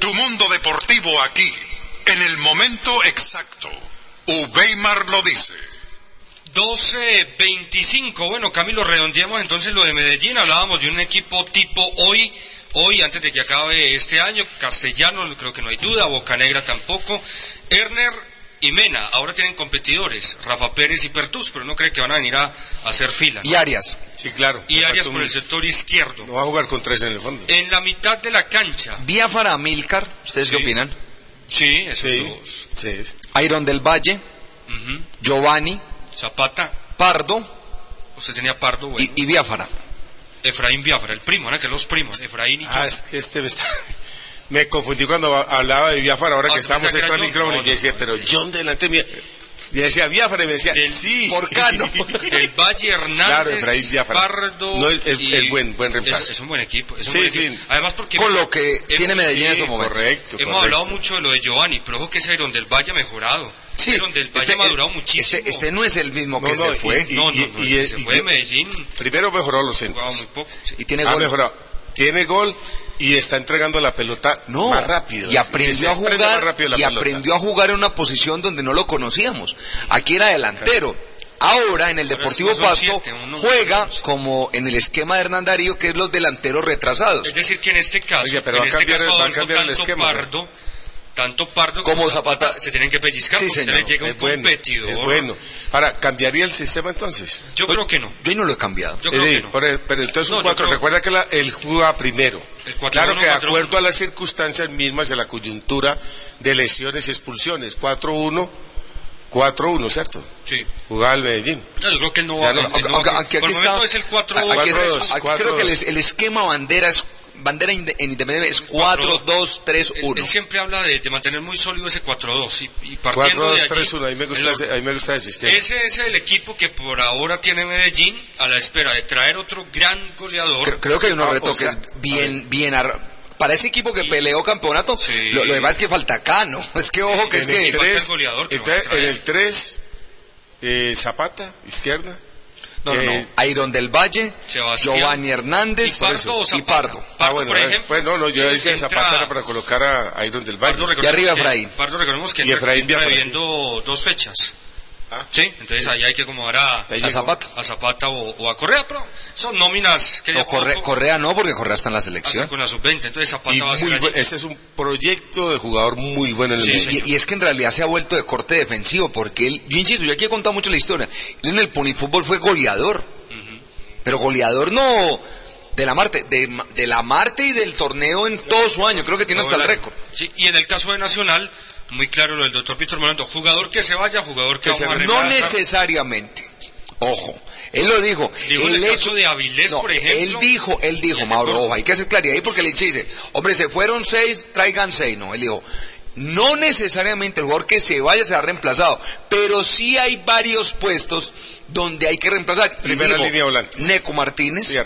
Tu mundo deportivo aquí, en el momento exacto. Ubeimar lo dice. 12.25. Bueno, Camilo, redondeamos entonces lo de Medellín. Hablábamos de un equipo tipo hoy, hoy antes de que acabe este año. Castellano, creo que no hay duda. Bocanegra tampoco. Erner y Mena, ahora tienen competidores. Rafa Pérez y Pertus, pero no cree que van a venir a, a hacer fila. ¿no? Y Arias. Sí, claro. Y Arias por un- el sector izquierdo. No va a jugar con tres en el fondo. En la mitad de la cancha. Biafara Milcar, ¿ustedes qué opinan? Sí, esos Sí. dos. Sí. Iron del Valle. Giovanni, Zapata, Pardo usted tenía Pardo, bueno. y, y Biafara. Efraín Biafra, el primo, ¿no? Que los primos, Efraín y Ah, es que este me está... Me confundí cuando hablaba de Biafara, ahora Ah, que ¿usted estábamos pensaba que extra micrófono, John? y yo decía, pero John delante mío. Y decía Biafara y me decía, Del- sí. Por Cano. Del Valle Hernández, Claro, Efraín Biafara. Pardo. No, el- el- y- el buen- buen reemplazo. Es, es un buen equipo. Es un Sí, buen sí. equipo. Además, porque. Con lo que hemos- tiene Medellín en sí, estos momentos. Correcto, Hemos correcto. hablado mucho de lo de Giovanni, pero ojo que ese Iron del Valle ha mejorado. Sí, Iron del Valle este- ha madurado muchísimo. Este, este no es el mismo No, que no, se y- fue. y- no, no, no, y- el que se y fue de Medellín. Primero mejoró los centros. muy poco. sí. y tiene Ha gol. mejorado. Tiene gol y está entregando la pelota No, más rápido. y aprendió a jugar más rápido la y pelota. aprendió a jugar en una posición donde no lo conocíamos. Aquí era delantero. Ahora en el Deportivo Pasto siete, uno- juega como en el esquema de Hernán Darío, que es los delanteros retrasados. Es decir, que en este caso, Oye, pero en va este cambiar caso, el- va a Adolfo, cambiar el esquema, ¿no? Tanto Pardo Como como Zapata. Zapata, se tienen que pellizcar Sí, porque señor. llega un Es bueno, competidor. es bueno. Ahora, ¿cambiaría el sistema entonces? Yo creo que no. Yo no lo he cambiado. Yo creo Sí, que no. pero, pero entonces No, un yo 4, creo- recuerda que la, él jugaba primero. El cuatro claro que de acuerdo a las circunstancias mismas de la coyuntura de lesiones y expulsiones, 4-1, 4-1, ¿cierto? Sí. Jugaba el Medellín. Yo creo que no va no, Aunque, no va- aunque- aunque por el momento está, es el 4 aquí es- 4-2, aquí creo que el, 4-2. el esquema bandera es bandera en Independiente es 4-2-3-1. Él, él siempre habla de, de mantener muy sólido ese 4-2 y, y partiendo de allí... 4-2-3-1, a mí me gusta, el- ese, a mí me gusta ese sistema. Ese es el equipo que por ahora tiene Medellín a la espera de traer otro gran goleador. Creo, creo que hay unos Ah, o retoques sea, bien, bien ar- para ese equipo que peleó campeonato. Sí. Lo, lo demás es que falta Cano. Es que ojo que es en el que falta el 3, goleador que en el 3, eh, Zapata, izquierda. No, no, eh, no. Iron del Valle, Sebastián. Giovanni Hernández ¿Y Pardo o y Zapata? Pardo. Ah, Pardo, bueno, por eh, ejemplo, pues no, no, yo decía entra- Zapata era para colocar a, Iron del Valle. Pardo, recordemos arriba Efraín. Pardo, recordemos que Y entra, Efraín entra debiendo dos fechas. Ah. Sí, entonces ahí hay que acomodar a, A. Zapata. a Zapata o, o a Correa, pero son nóminas que No, ya Corre- poco Correa no, porque Correa está en la selección. con la sub-20, entonces Zapata Y va a ser allí. ese es un proyecto de jugador muy bueno en el Sí. Y, y es que en realidad se ha vuelto de corte defensivo, porque él, yo insisto, yo aquí he contado mucho la historia, él en el ponifútbol fue goleador, pero goleador no de la Marte, de, de la Marte y del torneo en todo su año, creo que tiene hasta el récord. Sí, y en el caso de Nacional, muy claro lo del doctor Víctor Morando, jugador que se vaya, jugador que, Que se vamos a No necesariamente, ojo, él lo dijo. El hecho- caso de Avilés, No, por ejemplo. Él dijo, él dijo, el Mauro, ojo, hay que hacer claridad ahí porque el hincha dice, hombre, se fueron seis, traigan seis. No, él dijo, no necesariamente el jugador que se vaya será reemplazado, pero sí hay varios puestos donde hay que reemplazar. Primera línea volantes. Neco Martínez, Sí,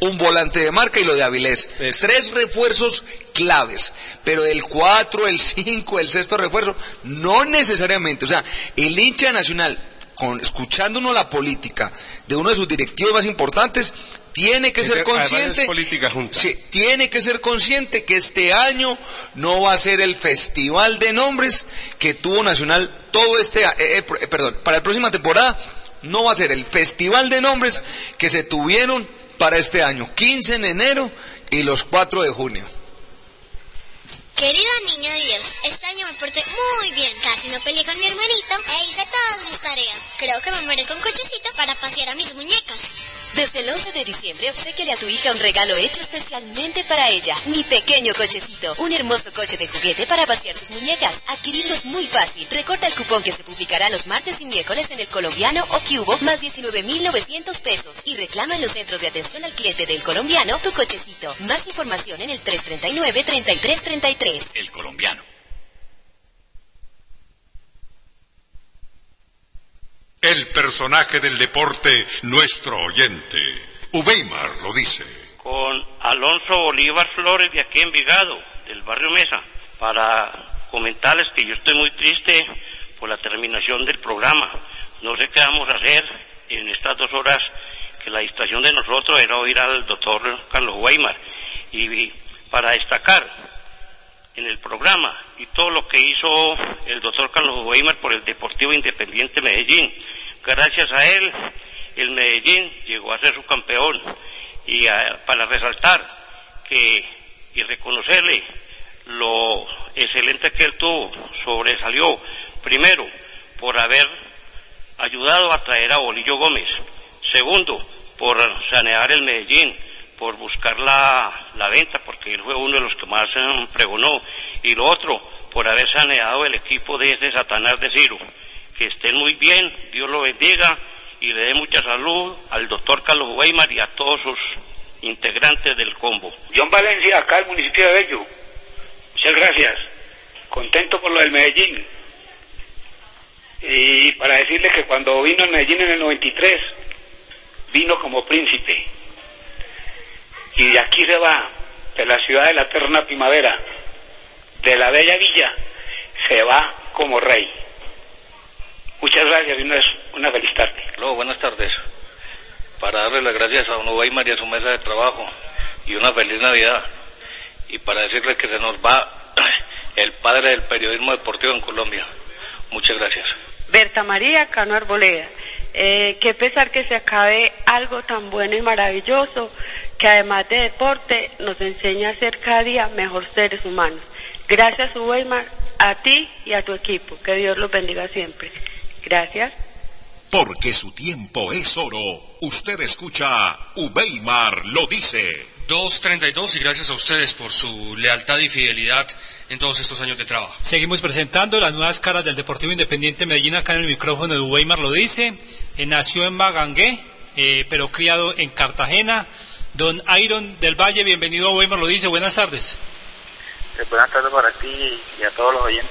un volante de marca y lo de Avilés. Eso. Tres refuerzos claves, pero el cuatro, el cinco, el sexto refuerzo, no necesariamente. O sea, el hincha nacional, con, escuchando uno la política de uno de sus directivos más importantes, tiene que ser consciente política junta. Sí, tiene que ser consciente que este año no va a ser el festival de nombres que tuvo Nacional todo este eh, eh, eh, perdón, para la próxima temporada no va a ser el festival de nombres que se tuvieron para este año, 15 en enero y los 4 de junio. Querido niño Dios, este año me porté muy bien. Casi no peleé con mi hermanito e hice todas mis tareas. Creo que me merezco un cochecito para pasear a mis muñecas. Desde el 11 de diciembre, obsequiale a tu hija un regalo hecho especialmente para ella. Mi pequeño cochecito. Un hermoso coche de juguete para pasear sus muñecas. Adquirirlo es muy fácil. Recorta el cupón que se publicará los martes y miércoles en el colombiano o cubo, más 19,900 pesos. Y reclama en los centros de atención al cliente del colombiano tu cochecito. Más información en el 339-3333. El colombiano. El personaje del deporte, nuestro oyente. Uweimar lo dice. con Alonso Bolívar Flores de aquí en Vigado, del barrio Mesa, para comentarles que yo estoy muy triste por la terminación del programa. No sé qué vamos a hacer en estas dos horas que la distracción de nosotros era oír al doctor Carlos Weimar. Y para destacar en el programa y todo lo que hizo el doctor Carlos Weimar por el Deportivo Independiente Medellín. Gracias a él, el Medellín llegó a ser su campeón. Y ah, para resaltar que y reconocerle lo excelente que él tuvo, sobresalió primero por haber ayudado a traer a Bolillo Gómez, segundo por sanear el Medellín, por buscar la, la venta, porque él fue uno de los que más eh, pregonó, y lo otro, por haber saneado el equipo de ese Satanás de Ciro. Que estén muy bien, Dios lo bendiga y le dé mucha salud al doctor Carlos Weimar y a todos sus integrantes del combo. John Valencia, acá el municipio de Bello. Muchas gracias. Contento por lo del Medellín. Y para decirle que cuando vino al Medellín en el 93, vino como príncipe. Y de aquí se va, de la ciudad de la eterna primavera, de la bella villa, se va como rey. Muchas gracias y una, una feliz tarde. Hola, buenas tardes. Para darle las gracias a Don Weimar y a su mesa de trabajo y una feliz Navidad. Y para decirle que se nos va el padre del periodismo deportivo en Colombia. Muchas gracias. Berta María Cano Arboleda. Eh, qué pesar que se acabe algo tan bueno y maravilloso que además de deporte nos enseña a ser cada día mejor seres humanos. Gracias, Weimar, a ti y a tu equipo. Que Dios los bendiga siempre. Gracias. Porque su tiempo es oro. Usted escucha Uweimar lo dice. 2.32 y gracias a ustedes por su lealtad y fidelidad en todos estos años de trabajo. Seguimos presentando las nuevas caras del Deportivo Independiente Medellín acá en el micrófono de Weimar lo dice. Eh, nació en Magangué, eh, pero criado en Cartagena. Don Iron del Valle, bienvenido a Weimar lo dice. Buenas tardes. Eh, buenas tardes para ti y a todos los oyentes.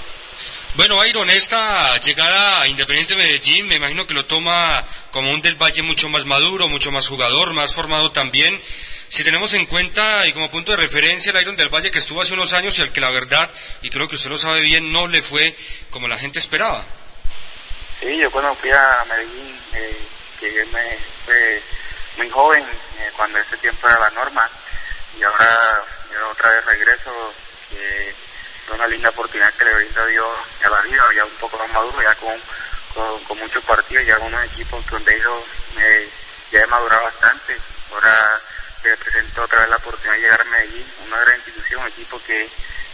Bueno, Iron, esta llegada a Independiente Medellín, me imagino que lo toma como un del Valle mucho más maduro, mucho más jugador, más formado también. Si tenemos en cuenta y como punto de referencia el Iron del Valle que estuvo hace unos años y al que la verdad, y creo que usted lo sabe bien, no le fue como la gente esperaba. Sí, yo cuando fui a Medellín eh, llegué me, fue muy joven, eh, cuando ese tiempo era la norma, y ahora yo otra vez regreso, que es una linda oportunidad que le brinda Dios a la vida, ya un poco más maduro, ya con, con, muchos partidos, ya con unos equipos donde ellos eh, ya he madurado bastante, ahora se presentó otra vez la oportunidad de llegar a Medellín, una gran institución, un equipo que,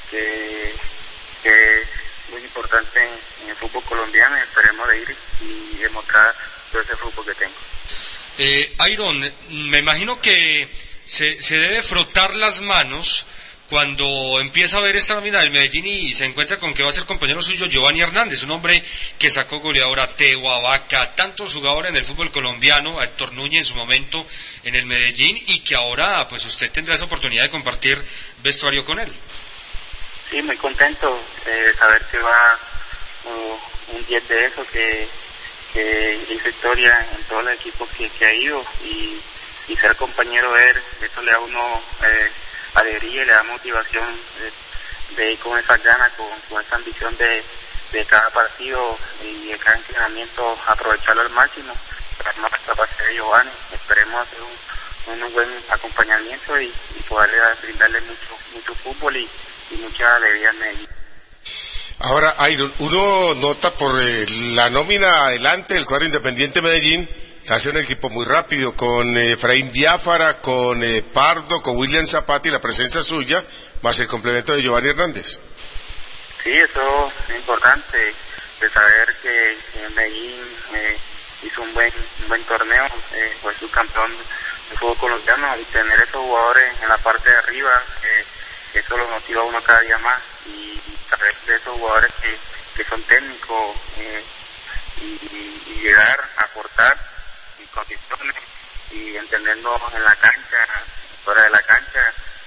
que, es muy importante en, en el fútbol colombiano esperemos de ir y demostrar todo ese fútbol que tengo. Eh, Iron, me imagino que se, se debe frotar las manos cuando empieza a ver esta nómina del Medellín y se encuentra con que va a ser compañero suyo Giovanni Hernández, un hombre que sacó goleador a Teo, a Vaca, tantos en el fútbol colombiano, a Héctor Núñez en su momento en el Medellín y que ahora pues usted tendrá esa oportunidad de compartir vestuario con él. Sí, muy contento de saber que va uh, un 10 de eso, que, que hizo historia en todos los equipos que, que ha ido y, ser compañero de él, eso le da uno eh, alegría y le da motivación de, ir con esas ganas, con, esa ambición de, cada partido y de cada entrenamiento aprovecharlo al máximo. Para no pasar de Giovanni, esperemos hacer un, buen acompañamiento y, y poder brindarle mucho mucho fútbol y, y mucha alegría en Medellín. Ahora, Iron, uno nota por eh, la nómina adelante del cuadro Independiente Medellín, que hace un equipo muy rápido, con eh, Efraín Biafara, con eh, Pardo, con William Zapata y la presencia suya, más el complemento de Giovanni Hernández. Sí, eso es importante, de saber que, Medellín eh, hizo un buen un buen torneo, eh, fue subcampeón de fútbol colombiano y tener esos jugadores en la parte de arriba, eso lo motiva a uno cada día más y, saber de esos jugadores que, que son técnicos eh, y, y- y llegar a aportar en condiciones y entendiendo en la cancha, fuera de la cancha,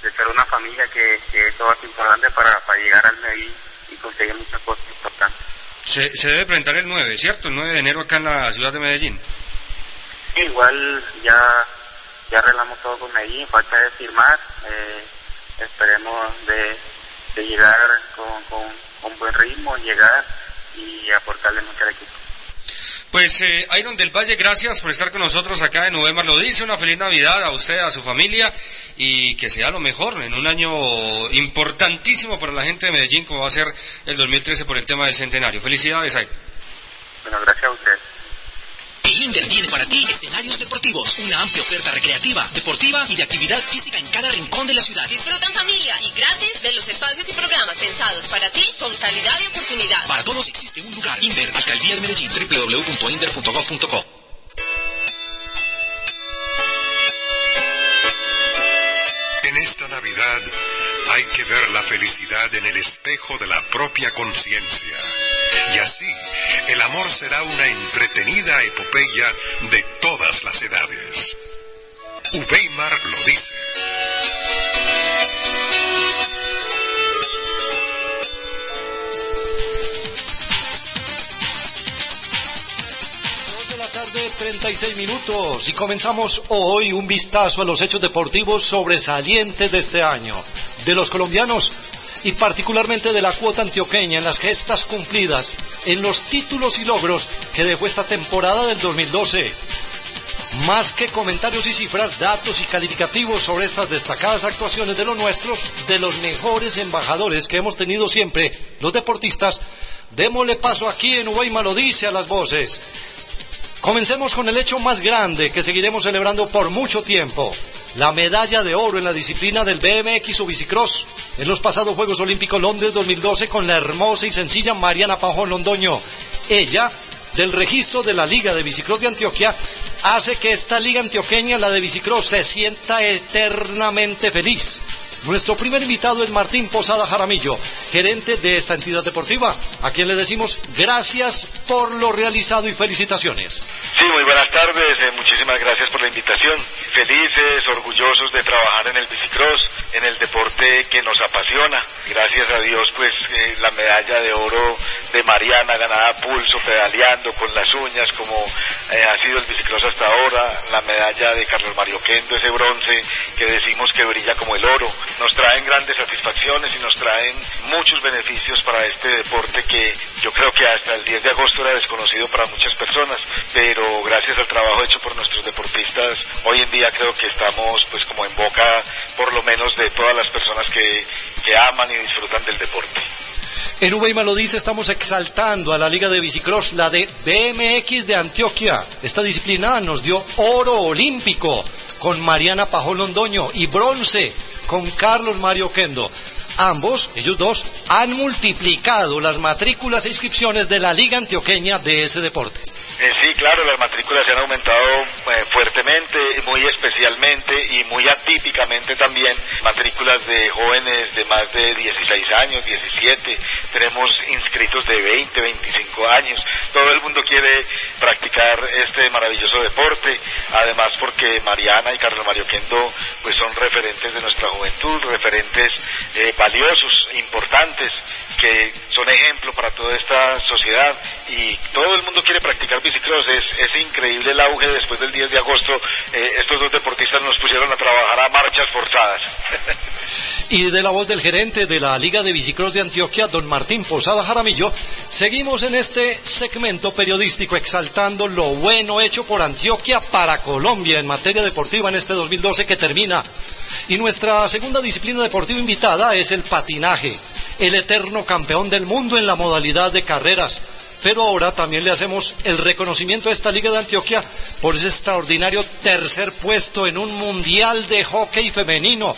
de ser una familia que, que eso es importante para, para llegar al Medellín y conseguir muchas cosas importantes. Se, se debe presentar el 9, ¿cierto? El 9 de enero acá en la ciudad de Medellín. Sí, igual ya, ya arreglamos todo con Medellín, falta de firmar, eh, esperemos de, de llegar con, con, con buen ritmo, llegar y aportarle mucho al equipo. Pues eh, Iron del Valle, gracias por estar con nosotros acá en November. Lo dice, una feliz Navidad a usted, a su familia y que sea lo mejor en un año importantísimo para la gente de Medellín como va a ser el 2013 por el tema del centenario. Felicidades, Iron. Bueno, gracias a usted. El Inder tiene para ti escenarios deportivos, una amplia oferta recreativa, deportiva y de actividad física en cada rincón de la ciudad. Disfruta en familia y gratis de los espacios y programas pensados para ti con calidad y oportunidad. Para todos existe un lugar. Inder, Alcaldía de Medellín, www.inder.gov.co. En esta Navidad hay que ver la felicidad en el espejo de la propia conciencia. Y así, el amor será una entretenida epopeya de todas las edades. Uweimar lo dice. Dos de la tarde, 36 minutos. Y comenzamos hoy un vistazo a los hechos deportivos sobresalientes de este año. De los colombianos y particularmente de la cuota antioqueña en las gestas cumplidas, en los títulos y logros que dejó esta temporada del 2012. Más que comentarios y cifras, datos y calificativos sobre estas destacadas actuaciones de los nuestros, de los mejores embajadores que hemos tenido siempre, los deportistas, démosle paso aquí en Uweima lo dice a las voces. Comencemos con el hecho más grande que seguiremos celebrando por mucho tiempo, la medalla de oro en la disciplina del BMX o bicicross en los pasados Juegos Olímpicos Londres 2012 con la hermosa y sencilla Mariana Pajón Londoño. Ella, del registro de la Liga de Bicicross de Antioquia, hace que esta liga antioqueña, la de bicicross, se sienta eternamente feliz. Nuestro primer invitado es Martín Posada Jaramillo, gerente de esta entidad deportiva, a quien le decimos gracias por lo realizado y felicitaciones. Sí, muy buenas tardes, eh, muchísimas gracias por la invitación. Felices, orgullosos de trabajar en el bicicross, en el deporte que nos apasiona. Gracias a Dios, pues eh, la medalla de oro de Mariana ganada a pulso, pedaleando con las uñas, como eh, ha sido el bicicross hasta ahora. La medalla de Carlos Mario Kendo, ese bronce que decimos que brilla como el oro. Nos traen grandes satisfacciones y nos traen muchos beneficios para este deporte que yo creo que hasta el 10 de agosto era desconocido para muchas personas, pero gracias al trabajo hecho por nuestros deportistas, hoy en día creo que estamos pues como en boca por lo menos de todas las personas que, que aman y disfrutan del deporte. En Uweima lo dice, estamos exaltando a la Liga de Bicicross, la de BMX de Antioquia. Esta disciplina nos dio oro olímpico con Mariana Pajón Londoño y bronce con Carlos Mario Kendo. Ambos, ellos dos, han multiplicado las matrículas e inscripciones de la Liga Antioqueña de ese deporte. Eh, sí, claro, las matrículas se han aumentado eh, fuertemente, muy especialmente y muy atípicamente también. Matrículas de jóvenes de más de 16 años, 17. Tenemos inscritos de 20, 25 años. Todo el mundo quiere practicar este maravilloso deporte. Además, porque Mariana y Carlos Mario Kendo pues son referentes de nuestra juventud, referentes eh, valiosos, importantes que son ejemplo para toda esta sociedad y todo el mundo quiere practicar bicicross. Es, increíble el auge después del 10 de agosto. Eh, estos dos deportistas nos pusieron a trabajar a marchas forzadas. Y de la voz del gerente de la Liga de Bicicross de Antioquia, don Martín Posada Jaramillo, seguimos en este segmento periodístico exaltando lo bueno hecho por Antioquia para Colombia en materia deportiva en este 2012 que termina. Y nuestra segunda disciplina deportiva invitada es el patinaje, el eterno campeón del mundo en la modalidad de carreras. Pero ahora también le hacemos el reconocimiento a esta Liga de Antioquia por ese extraordinario tercer puesto en un mundial de hockey femenino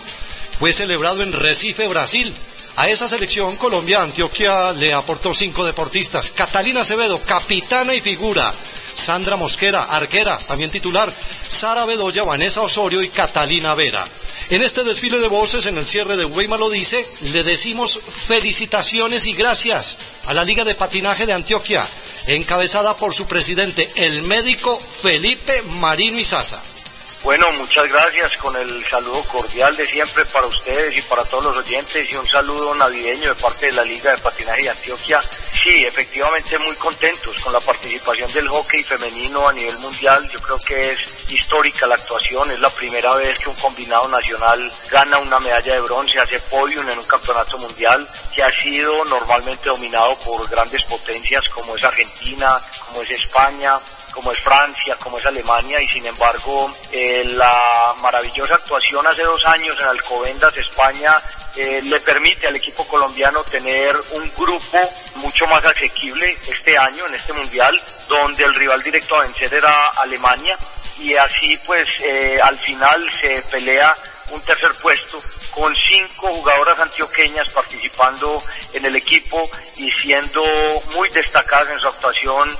fue celebrado en Recife, Brasil. A esa selección Colombia, Antioquia le aportó cinco deportistas. Catalina Acevedo, capitana y figura. Sandra Mosquera, arquera, también titular. Sara Bedoya, Vanessa Osorio y Catalina Vera. En este desfile de voces, en el cierre de Weimar lo dice, le decimos felicitaciones y gracias a la Liga de Patinaje de Antioquia, encabezada por su presidente, el médico Felipe Marino Izaza. Bueno, muchas gracias con el saludo cordial de siempre para ustedes y para todos los oyentes y un saludo navideño de parte de la Liga de Patinaje de Antioquia. Sí, efectivamente muy contentos con la participación del hockey femenino a nivel mundial. Yo creo que es histórica la actuación, es la primera vez que un combinado nacional gana una medalla de bronce, hace podium en un campeonato mundial que ha sido normalmente dominado por grandes potencias como es Argentina, como es España, como es Francia, como es Alemania, y sin embargo eh, la maravillosa actuación hace dos años en Alcobendas, España, eh, le permite al equipo colombiano tener un grupo mucho más asequible este año, en este mundial, donde el rival directo a vencer era Alemania, y así pues eh, al final se pelea un tercer puesto con cinco jugadoras antioqueñas participando en el equipo y siendo muy destacadas en su actuación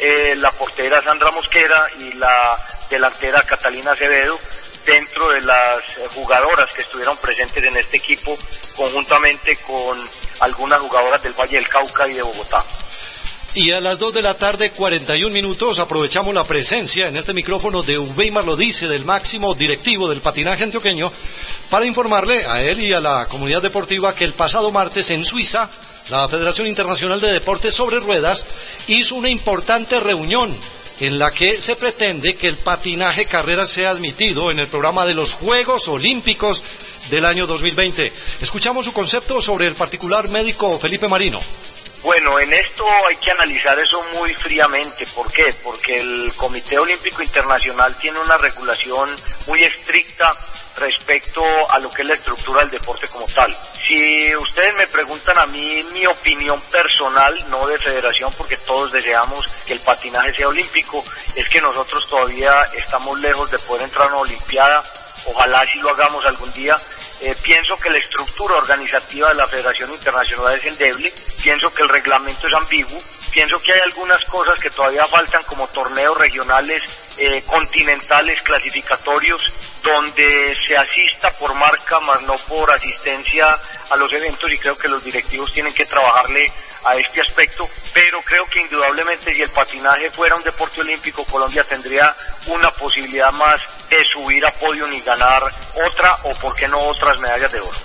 eh, la portera Sandra Mosquera y la delantera Catalina Acevedo dentro de las jugadoras que estuvieron presentes en este equipo conjuntamente con algunas jugadoras del Valle del Cauca y de Bogotá. Y a las 2 de la tarde, 41 minutos, aprovechamos la presencia en este micrófono de Weimar lo dice, del máximo directivo del patinaje antioqueño, para informarle a él y a la comunidad deportiva que el pasado martes en Suiza, la Federación Internacional de Deportes sobre Ruedas hizo una importante reunión en la que se pretende que el patinaje carrera sea admitido en el programa de los Juegos Olímpicos del año 2020. Escuchamos su concepto sobre el particular médico Felipe Marino. Bueno, en esto hay que analizar eso muy fríamente. ¿Por qué? Porque el Comité Olímpico Internacional tiene una regulación muy estricta respecto a lo que es la estructura del deporte como tal. Si ustedes me preguntan a mí mi opinión personal, no de federación, porque todos deseamos que el patinaje sea olímpico, es que nosotros todavía estamos lejos de poder entrar a una olimpiada. Ojalá si lo hagamos algún día, eh, pienso que la estructura organizativa de la Federación Internacional es endeble, pienso que el reglamento es ambiguo, pienso que hay algunas cosas que todavía faltan como torneos regionales, eh, continentales, clasificatorios, donde se asista por marca, más no por asistencia a los eventos y creo que los directivos tienen que trabajarle a este aspecto, pero creo que indudablemente si el patinaje fuera un deporte olímpico, Colombia tendría una posibilidad más de subir a podio y ganar otra o por qué no medallas de oro.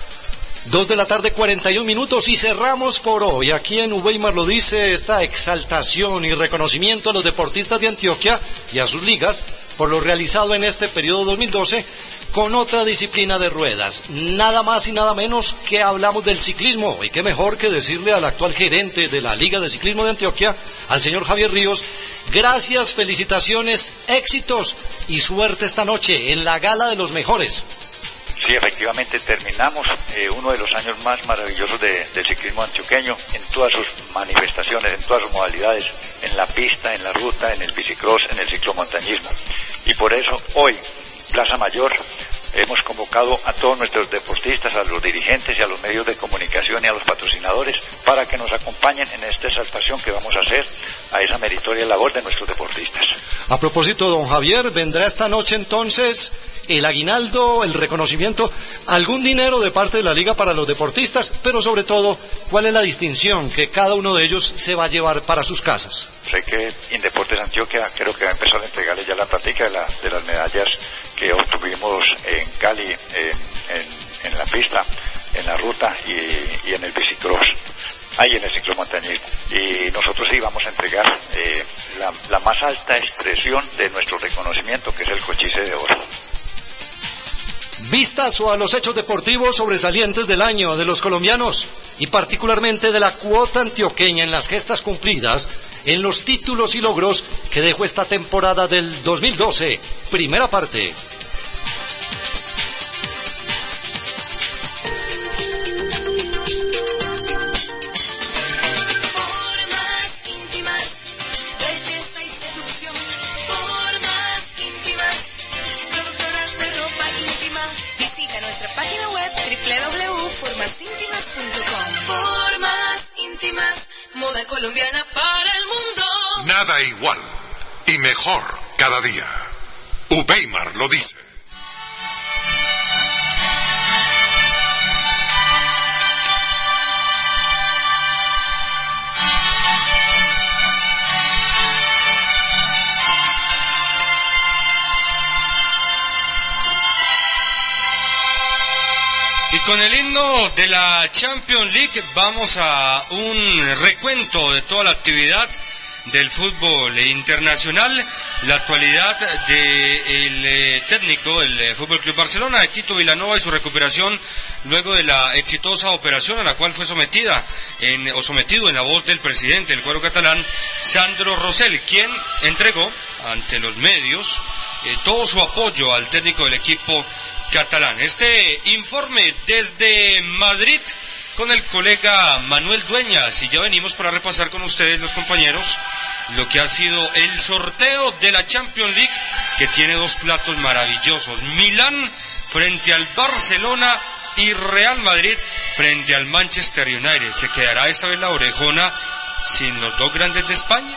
Dos de la tarde, 41 minutos y cerramos por hoy. Aquí en Uweimar lo dice esta exaltación y reconocimiento a los deportistas de Antioquia y a sus ligas por lo realizado en este periodo 2012 con otra disciplina de ruedas. Nada más y nada menos que hablamos del ciclismo. Y qué mejor que decirle al actual gerente de la Liga de Ciclismo de Antioquia, al señor Javier Ríos, gracias, felicitaciones, éxitos y suerte esta noche en la Gala de los Mejores. Sí, efectivamente terminamos eh, uno de los años más maravillosos del ciclismo antioqueño en todas sus manifestaciones, en todas sus modalidades, en la pista, en la ruta, en el bicicross, en el ciclomontañismo. Y por eso hoy, Plaza Mayor, hemos convocado a todos nuestros deportistas, a los dirigentes y a los medios de comunicación y a los patrocinadores para que nos acompañen en esta exaltación que vamos a hacer a esa meritoria labor de nuestros deportistas. A propósito, don Javier, vendrá esta noche entonces el aguinaldo, el reconocimiento, algún dinero de parte de la liga para los deportistas, pero sobre todo, ¿cuál es la distinción que cada uno de ellos se va a llevar para sus casas? Sé que Indeportes Antioquia creo que va a empezar a entregarle ya la práctica de, de las medallas que obtuvimos en Cali, en, la pista, en la ruta y, en el bicicross. ahí en el ciclomontañismo. Y nosotros sí vamos a entregar eh, la, la más alta expresión de nuestro reconocimiento, que es el cochise de oro. Vistazo a los hechos deportivos sobresalientes del año de los colombianos y particularmente de la cuota antioqueña en las gestas cumplidas, en los títulos y logros que dejó esta temporada del 2012, primera parte. Colombiana para el mundo. Nada igual y mejor cada día. Ubeimar lo dice. Con el himno de la Champions League vamos a un recuento de toda la actividad del fútbol internacional, la actualidad del eh, técnico del eh, Fútbol Club Barcelona, de Tito Vilanova y su recuperación luego de la exitosa operación a la cual fue sometida en- o sometido en la voz del presidente del cuadro catalán, Sandro Rosell, quien entregó ante los medios eh, todo su apoyo al técnico del equipo catalán. Este informe desde Madrid con el colega Manuel Dueñas y ya venimos para repasar con ustedes los compañeros lo que ha sido el sorteo de la Champions League que tiene dos platos maravillosos. Milán frente al Barcelona y Real Madrid frente al Manchester United. ¿Se quedará esta vez la orejona sin los dos grandes de España?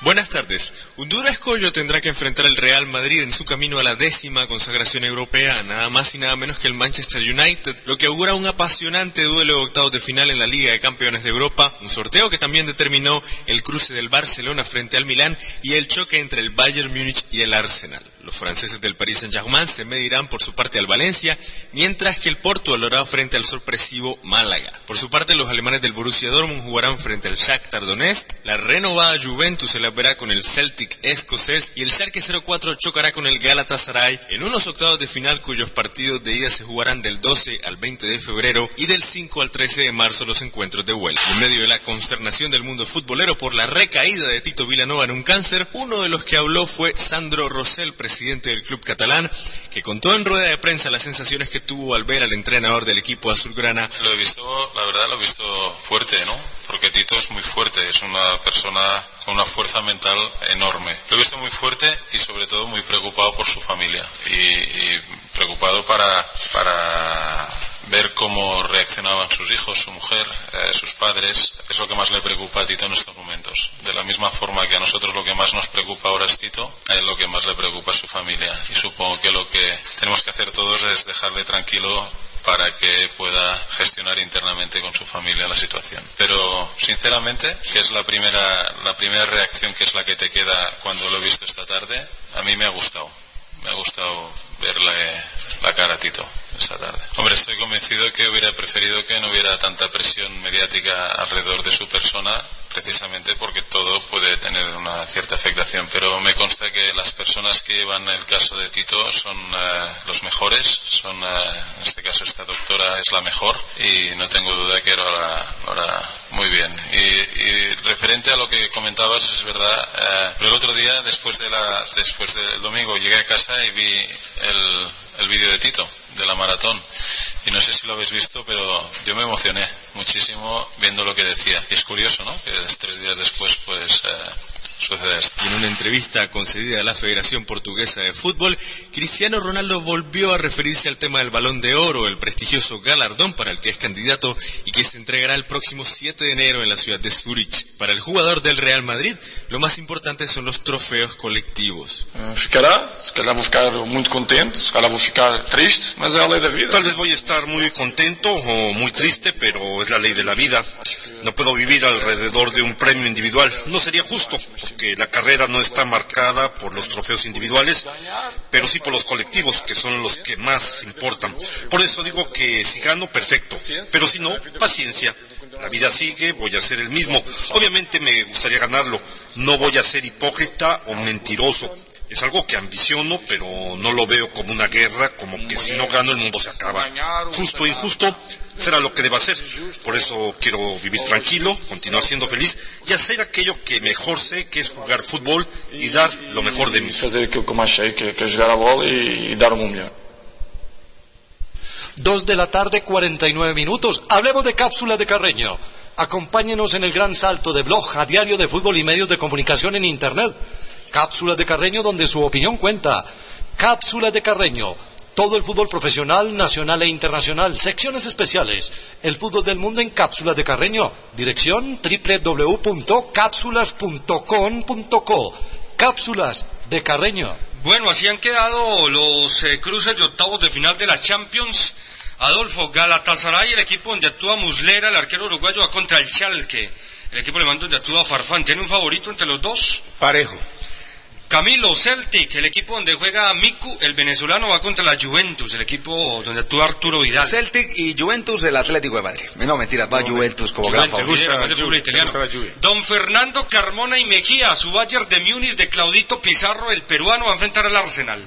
Buenas tardes. Un duro escollo tendrá que enfrentar el Real Madrid en su camino a la décima consagración europea, nada más y nada menos que el Manchester United, lo que augura un apasionante duelo de octavos de final en la Liga de Campeones de Europa, un sorteo que también determinó el cruce del Barcelona frente al Milán y el choque entre el Bayern Múnich y el Arsenal. Los franceses del Paris Saint-Germain se medirán por su parte al Valencia, mientras que el Porto lo hará frente al sorpresivo Málaga. Por su parte, los alemanes del Borussia Dortmund jugarán frente al Shakhtar Donetsk, la renovada Juventus se la verá con el Celtic escocés y el Schalke 04 chocará con el Galatasaray en unos octavos de final cuyos partidos de ida se jugarán del 12 al 20 de febrero y del 5 al 13 de marzo los encuentros de vuelta. En medio de la consternación del mundo futbolero por la recaída de Tito Vilanova en un cáncer, uno de los que habló fue Sandro Rosell, presidente del club catalán, que contó en rueda de prensa las sensaciones que tuvo al ver al entrenador del equipo azulgrana. Lo he visto, la verdad lo he visto fuerte, ¿no? Porque Tito es muy fuerte, es una persona con una fuerza mental enorme. Lo he visto muy fuerte y sobre todo muy preocupado por su familia y, y preocupado para, para ver cómo reaccionaban sus hijos, su mujer, eh, sus padres. Es lo que más le preocupa a Tito en estos momentos. De la misma forma que a nosotros lo que más nos preocupa ahora es Tito, a él lo que más le preocupa es su familia. Y supongo que lo que tenemos que hacer todos es dejarle tranquilo para que pueda gestionar internamente con su familia la situación. Pero sinceramente, que es la primera, la primera reacción que es la que te queda cuando lo he visto esta tarde, a mí me ha gustado. Me ha gustado verle la cara a Tito esta tarde. Hombre, estoy convencido que hubiera preferido que no hubiera tanta presión mediática alrededor de su persona, precisamente porque todo puede tener una cierta afectación. Pero me consta que las personas que llevan el caso de Tito son eh, los mejores, son, eh, en este caso esta doctora es la mejor y no tengo duda que ahora, ahora muy bien. Y, y referente a lo que comentabas, es verdad, eh, pero el otro día, después, de la, después del domingo, llegué a casa y vi el, el vídeo de Tito, de la maratón. Y no sé si lo habéis visto, pero yo me emocioné muchísimo viendo lo que decía. Y es curioso, ¿no? Que tres días después, pues, eh. Y en una entrevista concedida a la Federación Portuguesa de Fútbol, Cristiano Ronaldo volvió a referirse al tema del Balón de Oro, el prestigioso galardón para el que es candidato y que se entregará el próximo 7 de enero en la ciudad de Zurich. Para el jugador del Real Madrid, lo más importante son los trofeos colectivos. Eh, Ficará, calhar vou ficar contente, se calhar vou ficar triste, mas é a lei da vida. Tal vez voy a estar muy contento o muy triste, pero es la ley de la vida. No puedo vivir alrededor de un premio individual. No sería justo, que la carrera no está marcada por los trofeos individuales, pero sí por los colectivos, que son los que más importan. Por eso digo que si gano, perfecto. Pero si no, paciencia. La vida sigue, voy a ser el mismo. Obviamente me gustaría ganarlo. No voy a ser hipócrita o mentiroso. Es algo que ambiciono, pero no lo veo como una guerra, como que si no gano el mundo se acaba. Justo o injusto será lo que deba hacer. Por eso quiero vivir tranquilo, continuar siendo feliz y hacer aquello que mejor sé, que es jugar fútbol y dar lo mejor de mí. Fazer aquilo que mais sei, que é jogar a bola e, e dar meu melhor. Dos de la tarde, 49 minutos. Hablemos de cápsula de Carreño. Acompáñenos en el gran salto de blog a diario de fútbol y medios de comunicación en Internet. Cápsulas de Carreño donde su opinión cuenta. Cápsulas de Carreño. Todo el fútbol profesional, nacional e internacional. Secciones especiales. El fútbol del mundo en cápsulas de Carreño. Dirección www.cápsulas.com.co. Cápsulas de Carreño. Bueno, así han quedado los eh, cruces de octavos de final de la Champions. Adolfo Galatasaray, el equipo donde actúa Muslera, el arquero uruguayo, va contra el Chalque. El equipo alemán donde actúa Farfán. ¿Tiene un favorito entre los dos? Parejo. Camilo Celtic, el equipo donde juega Miku, el venezolano, va contra la Juventus, el equipo donde actúa Arturo Vidal. Celtic y Juventus, el Atlético de Madrid. No, mentira, va Juventus como gran favorito. italiano. Don Fernando Carmona y Mejía, su Bayern de Múnich de Claudito Pizarro, el peruano, va a enfrentar al Arsenal.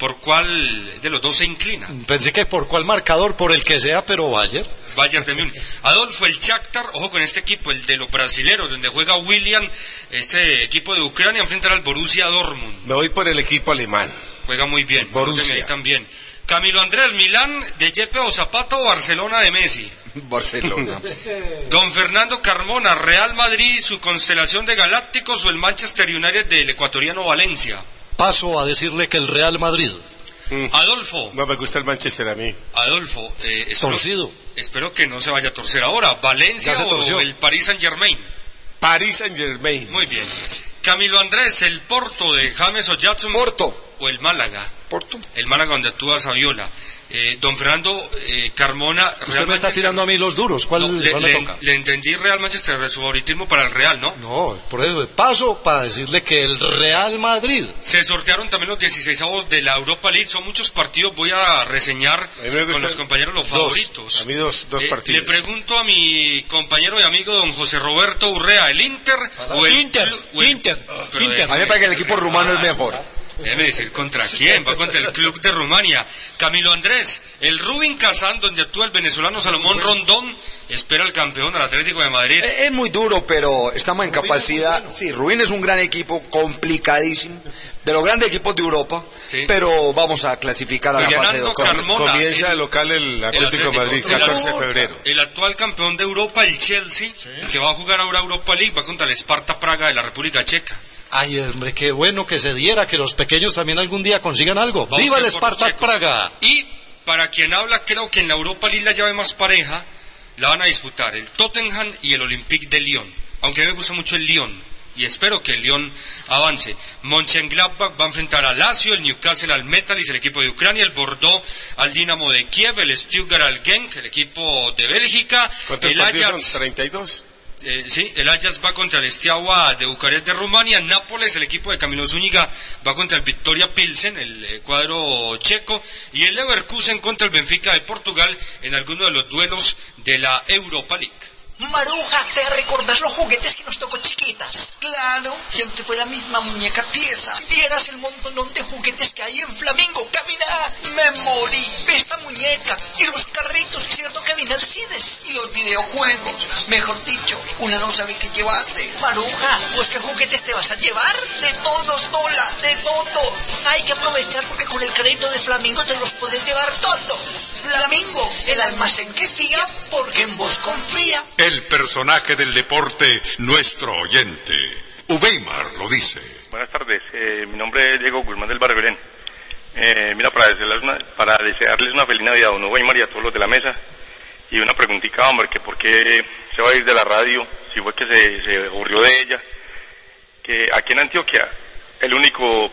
¿Por cuál de los dos se inclina? Pensé que por cuál marcador, por el que sea, pero Bayern. Bayern de Múnich. Adolfo, el Shakhtar, ojo con este equipo, el de los brasileros, donde juega William, este equipo de Ucrania, enfrentar al Borussia Dortmund. Me voy por el equipo alemán. Juega muy bien. Borussia. Ahí también. Camilo Andrés, Milán, de Yepe o Zapato o Barcelona de Messi. Barcelona. Don Fernando Carmona, Real Madrid, su constelación de galácticos o el Manchester United del ecuatoriano Valencia. Paso a decirle que el Real Madrid. Adolfo. No me gusta el Manchester a mí. Adolfo, eh, espero, Torcido. espero que no se vaya a torcer ahora. ¿Valencia o el Paris Saint Germain? Paris Saint Germain. Muy bien. Camilo Andrés, el Porto de James o Jackson. Porto. O el Málaga. Porto. El Málaga donde actúa Saviola. Eh, don Fernando eh, Carmona. Usted Real me está Manchester- tirando a mí los duros. ¿Cuál, No, le, cuál me le- toca? le entendí Real Manchester su favoritismo para el Real, ¿no? No, por eso paso para decirle que el Real Madrid. Se sortearon también los 16 avos de la Europa League. Son muchos partidos. Voy a reseñar A mí me con los compañeros los dos. favoritos. A mí dos, dos Eh, partidos. le pregunto a mi compañero y amigo don José Roberto Urrea, ¿el Inter o el Inter, Clu- o el- Inter, Pero Inter. A mí me parece que el equipo rumano es mejor. Déjeme decir contra quién, va contra el club de Rumania. Camilo Andrés, el Rubin Kazán, donde actúa el venezolano Salomón Rondón, espera al campeón al Atlético de Madrid. Eh, Es muy duro, pero estamos en capacidad. Sí, Rubín es un gran equipo, complicadísimo, de los grandes equipos de Europa, Sí. pero vamos a clasificar a la fase de. Carmona, Comienza el- de local el Atlético de Madrid, el 14 de actual- febrero. El actual campeón de Europa, el Chelsea, que va a jugar ahora Europa League, va contra el Sparta Praga de la República Checa. Ay, hombre, qué bueno que se diera, que los pequeños también algún día consigan algo. Va ¡Viva el Spartak Checo. Praga! Y para quien habla, creo que en la Europa League la llave más pareja la van a disputar el Tottenham y el Olympique de Lyon. Aunque a mí me gusta mucho el Lyon y espero que el Lyon avance. Mönchengladbach va a enfrentar al Lazio, el Newcastle al Metalist, el equipo de Ucrania, el Bordeaux al Dinamo de Kiev, el Stuttgart al Genk, el equipo de Bélgica, ¿Cuántos el partidos Ajax son? 32. Eh, sí, el Ajax va contra el Steaua de Bucarest de Rumania, Nápoles, el equipo de Camilo Zúñiga, va contra el Victoria Pilsen, el eh, cuadro checo, y el Leverkusen contra el Benfica de Portugal en alguno de los duelos de la Europa League. Maruja, ¿te recordás los juguetes que nos tocó chiquitas? Claro, siempre fue la misma muñeca pieza. Vieras el montón de juguetes que hay en Flamingo. Camina, me morí. Ve esta muñeca y los carritos, ¿cierto? Camina Alcides. Y los videojuegos. Mejor dicho, una no sabe qué llevarse. Maruja, ¿pues qué juguetes te vas a llevar? De todos, Dola, de todo. Hay que aprovechar porque Flamingo te los puedes llevar todos. Flamingo, el almacén que fía porque en vos confía. El personaje del deporte, nuestro oyente. Uweimar lo dice. Buenas tardes, eh, mi nombre es Diego Guzmán del Barrio Belén. Eh, mira, para desearles, una, para desearles una feliz Navidad a Don Hugo y a todos los de la mesa, y una preguntita, hombre, que por qué se va a ir de la radio, si fue que se, se aburrió de ella, que aquí en Antioquia, el único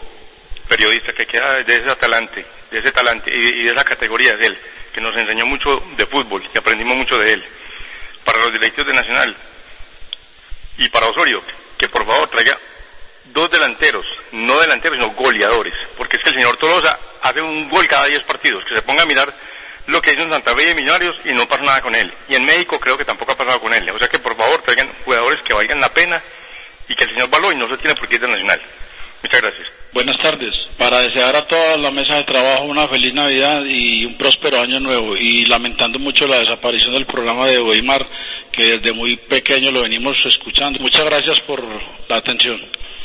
periodista que queda de ese talante, de ese talante y, de esa categoría es él, que nos enseñó mucho de fútbol y aprendimos mucho de él. Para los directos de Nacional y para Osorio, que por favor traiga dos delanteros, no delanteros, sino goleadores, porque es que el señor Tolosa hace un gol cada 10 partidos, que se ponga a mirar lo que hizo en Santa Fe y Millonarios y no pasa nada con él. Y en México creo que tampoco ha pasado con él. O sea que por favor traigan jugadores que valgan la pena y que el señor y no se tiene por qué ir de Nacional. Muchas gracias. Buenas tardes. Para desear a toda la mesa de trabajo una feliz Navidad y un próspero año nuevo. Y lamentando mucho la desaparición del programa de Weimar, que desde muy pequeño lo venimos escuchando. Muchas gracias por la atención.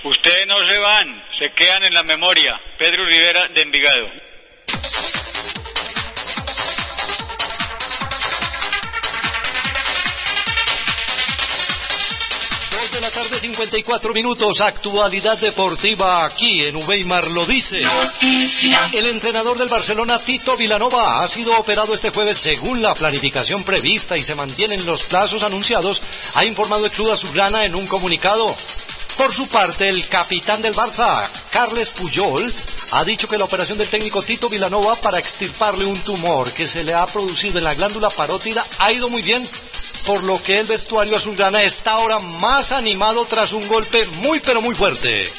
Ustedes no se van, se quedan en la memoria. Pedro Rivera de Envigado. 54 minutos. Actualidad deportiva aquí en Uweimar lo dice. El entrenador del Barcelona, Tito Vilanova, ha sido operado este jueves según la planificación prevista y se mantienen los plazos anunciados, ha informado el Club Azulgrana en un comunicado. Por su parte, el capitán del Barça, Carles Puyol, ha dicho que la operación del técnico Tito Vilanova para extirparle un tumor que se le ha producido en la glándula parótida ha ido muy bien por lo que el vestuario azulgrana está ahora más animado tras un golpe muy pero muy fuerte.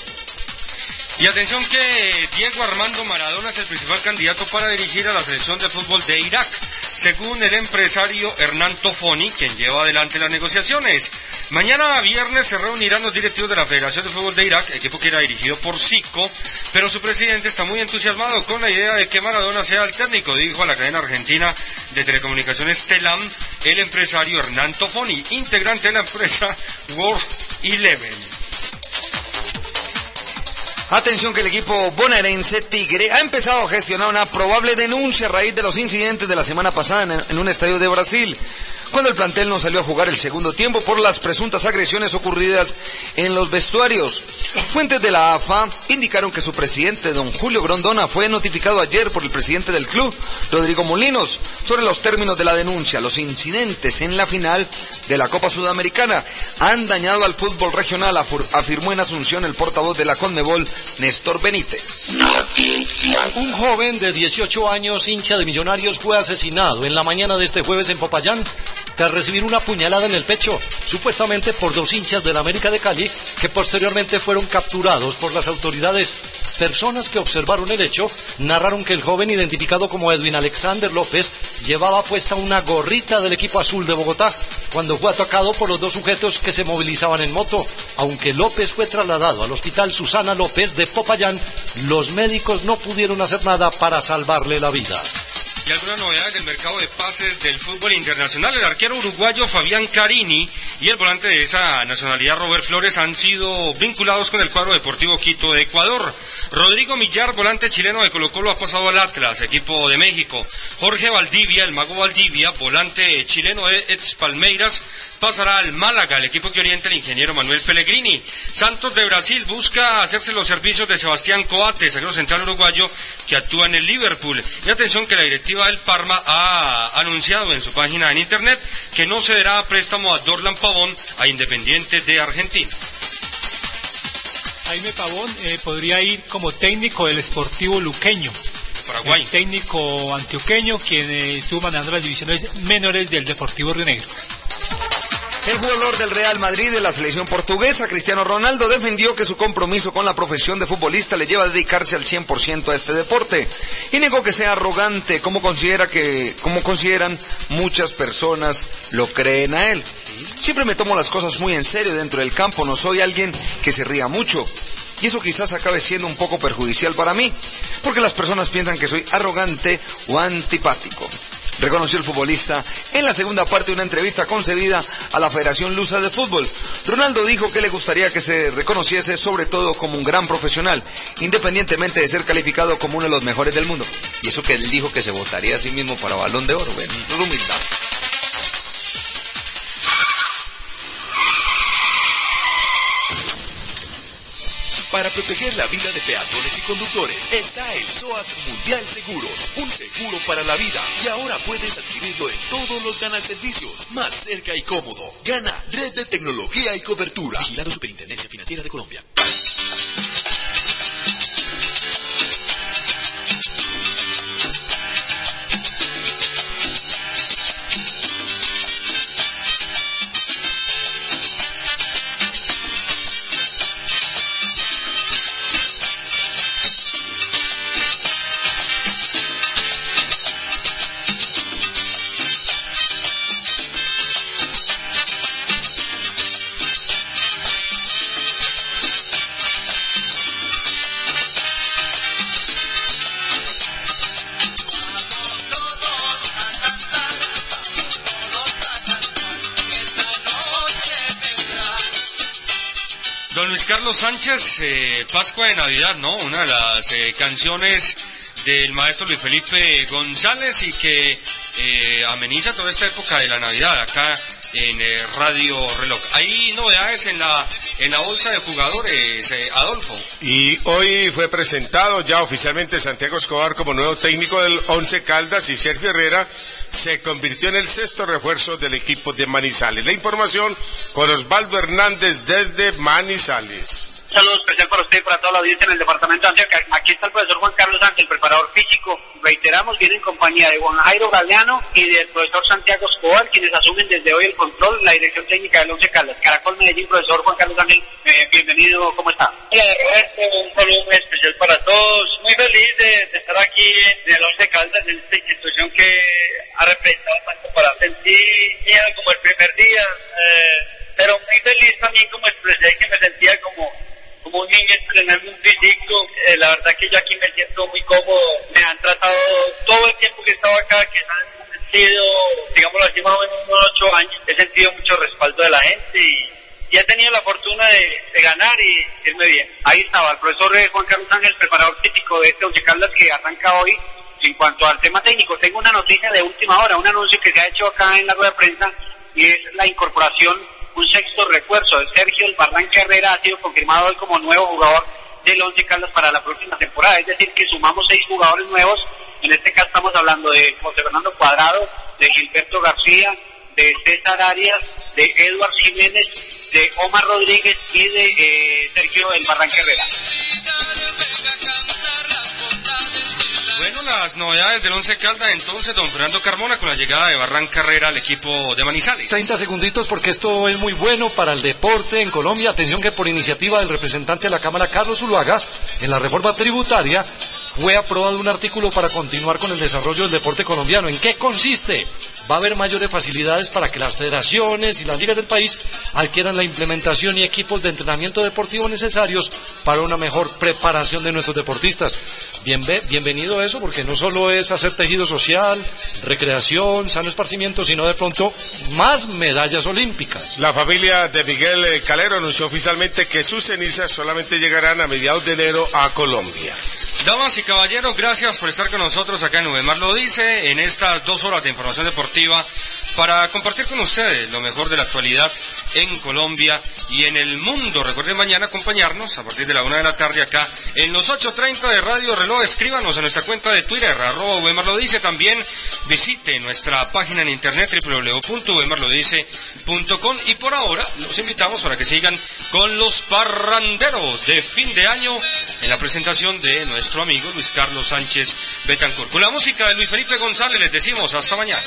Y atención que Diego Armando Maradona es el principal candidato para dirigir a la selección de fútbol de Irak, según el empresario Hernán Tofoni, quien lleva adelante las negociaciones. Mañana viernes se reunirán los directivos de la Federación de Fútbol de Irak, equipo que era dirigido por Zico, pero su presidente está muy entusiasmado con la idea de que Maradona sea el técnico, dijo a la cadena argentina de telecomunicaciones Telam el empresario Hernán Tofoni, integrante de la empresa World Eleven. Atención que el equipo bonaerense Tigre ha empezado a gestionar una probable denuncia a raíz de los incidentes de la semana pasada en, un estadio de Brasil cuando el plantel no salió a jugar el segundo tiempo por las presuntas agresiones ocurridas en los vestuarios. Fuentes de la AFA indicaron que su presidente, don Julio Grondona, fue notificado ayer por el presidente del club, Rodrigo Molinos, sobre los términos de la denuncia. Los incidentes en la final de la Copa Sudamericana han dañado al fútbol regional, afirmó en Asunción el portavoz de la Conmebol, Néstor Benítez. Un joven de 18 años, hincha de Millonarios, fue asesinado en la mañana de este jueves en Popayán tras recibir una puñalada en el pecho, supuestamente por dos hinchas del América de Cali, que posteriormente fueron capturados por las autoridades. Personas que observaron el hecho narraron que el joven, identificado como Edwin Alexander López, llevaba puesta una gorrita del equipo azul de Bogotá cuando fue atacado por los dos sujetos que se movilizaban en moto. Aunque López fue trasladado al hospital Susana López de Popayán, los médicos no pudieron hacer nada para salvarle la vida. Y algunas novedades del mercado de pases del fútbol internacional. El arquero uruguayo Fabián Carini y el volante de esa nacionalidad Robert Flores han sido vinculados con el cuadro deportivo Quito de Ecuador. Rodrigo Millar, volante chileno de Colo Colo, ha pasado al Atlas, equipo de México. Jorge Valdivia, el mago Valdivia, volante chileno de Ex Palmeiras, pasará al Málaga, el equipo que orienta el ingeniero Manuel Pellegrini. Santos de Brasil busca hacerse los servicios de Sebastián Coates, el central uruguayo que actúa en el Liverpool. Y atención que la directiva del Parma ha anunciado en su página en internet que no cederá préstamo a Dorlan Pavón a Independiente de Argentina. Jaime Pavón eh, podría ir como técnico del Sportivo Luqueño. Paraguay. técnico antioqueño quien eh, estuvo manejando las divisiones menores del Deportivo Río Negro. El jugador del Real Madrid de la selección portuguesa, Cristiano Ronaldo, defendió que su compromiso con la profesión de futbolista le lleva a dedicarse al 100% a este deporte y negó que sea arrogante considera que como consideran muchas personas lo creen a él. Siempre me tomo las cosas muy en serio dentro del campo, no soy alguien que se ría mucho. Y eso quizás acabe siendo un poco perjudicial para mí, porque las personas piensan que soy arrogante o antipático reconoció el futbolista en la segunda parte de una entrevista concedida a la Federación Lusa de Fútbol. Ronaldo dijo que le gustaría que se reconociese sobre todo como un gran profesional, independientemente de ser calificado como uno de los mejores del mundo. Y eso que él dijo que se votaría a sí mismo para balón de oro, es humildad. Para proteger la vida de peatones y conductores está el SOAT Mundial Seguros, un seguro para la vida. Y ahora puedes adquirirlo en todos los Gana Servicios, más cerca y cómodo. Gana, red de tecnología y cobertura. Vigilado Superintendencia Financiera de Colombia. Carlos Sánchez, eh, Pascua de Navidad, ¿no? Una de las eh, canciones del maestro Luis Felipe González y que eh, ameniza toda esta época de la Navidad acá en Radio Reloj. Hay novedades en la en la bolsa de jugadores, eh, Adolfo. Y hoy fue presentado ya oficialmente Santiago Escobar como nuevo técnico del Once Caldas y Sergio Herrera se convirtió en el sexto refuerzo del equipo de Manizales. La información con Osvaldo Hernández desde Manizales. Un saludo especial para usted y para toda la audiencia en el departamento de Antioquia. Aquí está el profesor Juan Carlos Ángel, preparador físico. Reiteramos, viene en compañía de Juan Jairo Galeano y del profesor Santiago Escobar, quienes asumen desde hoy el control, la dirección técnica del Once Caldas. Caracol Medellín, profesor Juan Carlos Ángel, eh, bienvenido, ¿cómo está? Hola, Roberto, un saludo especial para todos. Muy feliz de, estar aquí en el Once Caldas, en esta institución que ha representado tanto para sentir como el primer día, eh, pero muy feliz también como expresé que me sentía como como un niño entrenando un físico, eh, la verdad que yo aquí me siento muy cómodo, me han tratado todo el tiempo que he estado acá, que han sentido, digámoslo así, más o menos unos ocho años, he sentido mucho respaldo de la gente y, y he tenido la fortuna de, de, ganar y irme bien. Ahí estaba el profesor eh, Juan Carlos Ángel, preparador físico de este Once Caldas que arranca hoy. En cuanto al tema técnico, tengo una noticia de última hora, un anuncio que se ha hecho acá en la rueda de prensa y es la incorporación un sexto refuerzo. Sergio El Barranca Herrera ha sido confirmado hoy como nuevo jugador del Once Caldas para la próxima temporada. Es decir, que sumamos seis jugadores nuevos. En este caso estamos hablando de José Fernando Cuadrado, de Gilberto García, de César Arias, de Eduard Jiménez, de Omar Rodríguez y de eh, Sergio El Barranca Herrera. Bueno, las novedades del Once Caldas entonces, don Fernando Carmona con la llegada de Barranca Herrera al equipo de Manizales. 30 segunditos porque esto es muy bueno para el deporte en Colombia. Atención que por iniciativa del representante de la Cámara, Carlos Zuluaga, en la reforma tributaria fue aprobado un artículo para continuar con el desarrollo del deporte colombiano. ¿En qué consiste? Va a haber mayores facilidades para que las federaciones y las ligas del país adquieran la implementación y equipos de entrenamiento deportivo necesarios para una mejor preparación de nuestros deportistas. Bien, bienvenido a eso porque no solo es hacer tejido social, recreación, sano esparcimiento, sino de pronto más medallas olímpicas. La familia de Miguel Calero anunció oficialmente que sus cenizas solamente llegarán a mediados de enero a Colombia. Damas y caballeros, gracias por estar con nosotros acá en Ubemar lo dice, en estas dos horas de información deportiva para compartir con ustedes lo mejor de la actualidad en Colombia y en el mundo. Recuerden mañana acompañarnos a partir de la una de la tarde acá en los 8.30 de Radio Reloj. Escríbanos a nuestra cuenta de Twitter, arroba Ubemar lo dice. También visite nuestra página en internet www.ubemarlodice.com y por ahora los invitamos para que sigan con los parranderos de fin de año en la presentación de nuestro amigo Luis Carlos Sánchez Betancourt. Con la música de Luis Felipe González les decimos hasta mañana.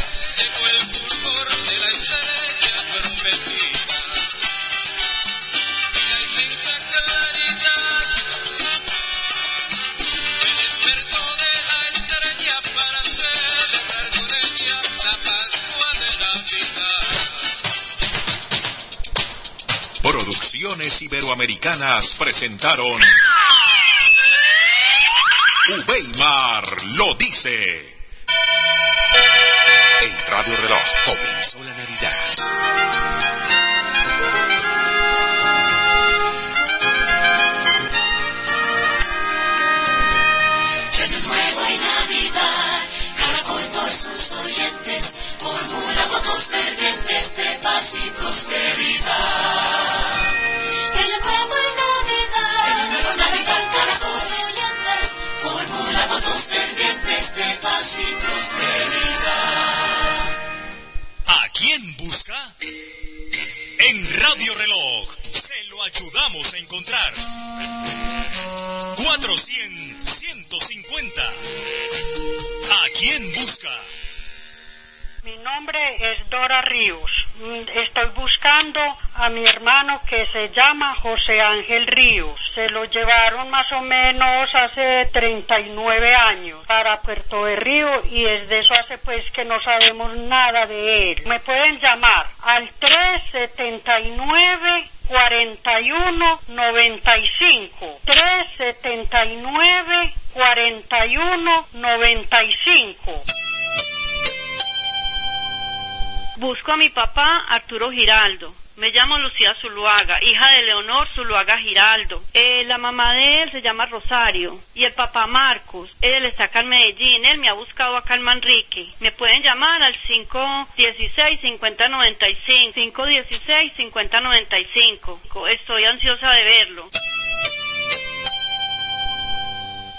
Producciones Iberoamericanas presentaron Ubeimar lo dice. En Radio Reloj comenzó la Navidad. Radio Reloj se lo ayudamos a encontrar. 400-150. ¿A quién busca? Mi nombre es Dora Ríos. Estoy buscando a mi hermano que se llama José Ángel Ríos. Se lo llevaron más o menos hace 39 años para Puerto de Río y desde eso hace pues que no sabemos nada de él. Me pueden llamar al 379 41 95 379 41 95 Busco a mi papá Arturo Giraldo. Me llamo Lucía Zuluaga, hija de Leonor Zuluaga Giraldo. Eh, la mamá de él se llama Rosario y el papá Marcos. Él está acá en Medellín, él me ha buscado acá en Manrique. Me pueden llamar al 516-5095, 516-5095. Estoy ansiosa de verlo.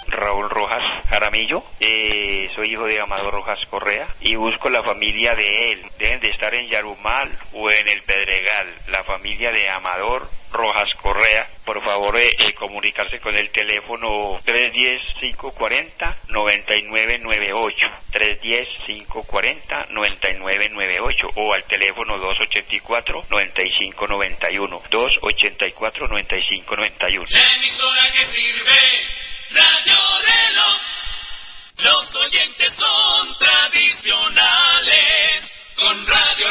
Raúl Rojas Jaramillo, eh, soy hijo de Amador Rojas Correa y busco la familia de él. Deben de estar en Yarumal o en el Pedregal, la familia de Amador Rojas Correa. Por favor, eh, eh, comunicarse con el teléfono 310-540-9998, 310-540-9998 o al teléfono 284-9591, 284-9591. La emisora que sirve Radio Reloj. Los oyentes son tradicionales. Con Radio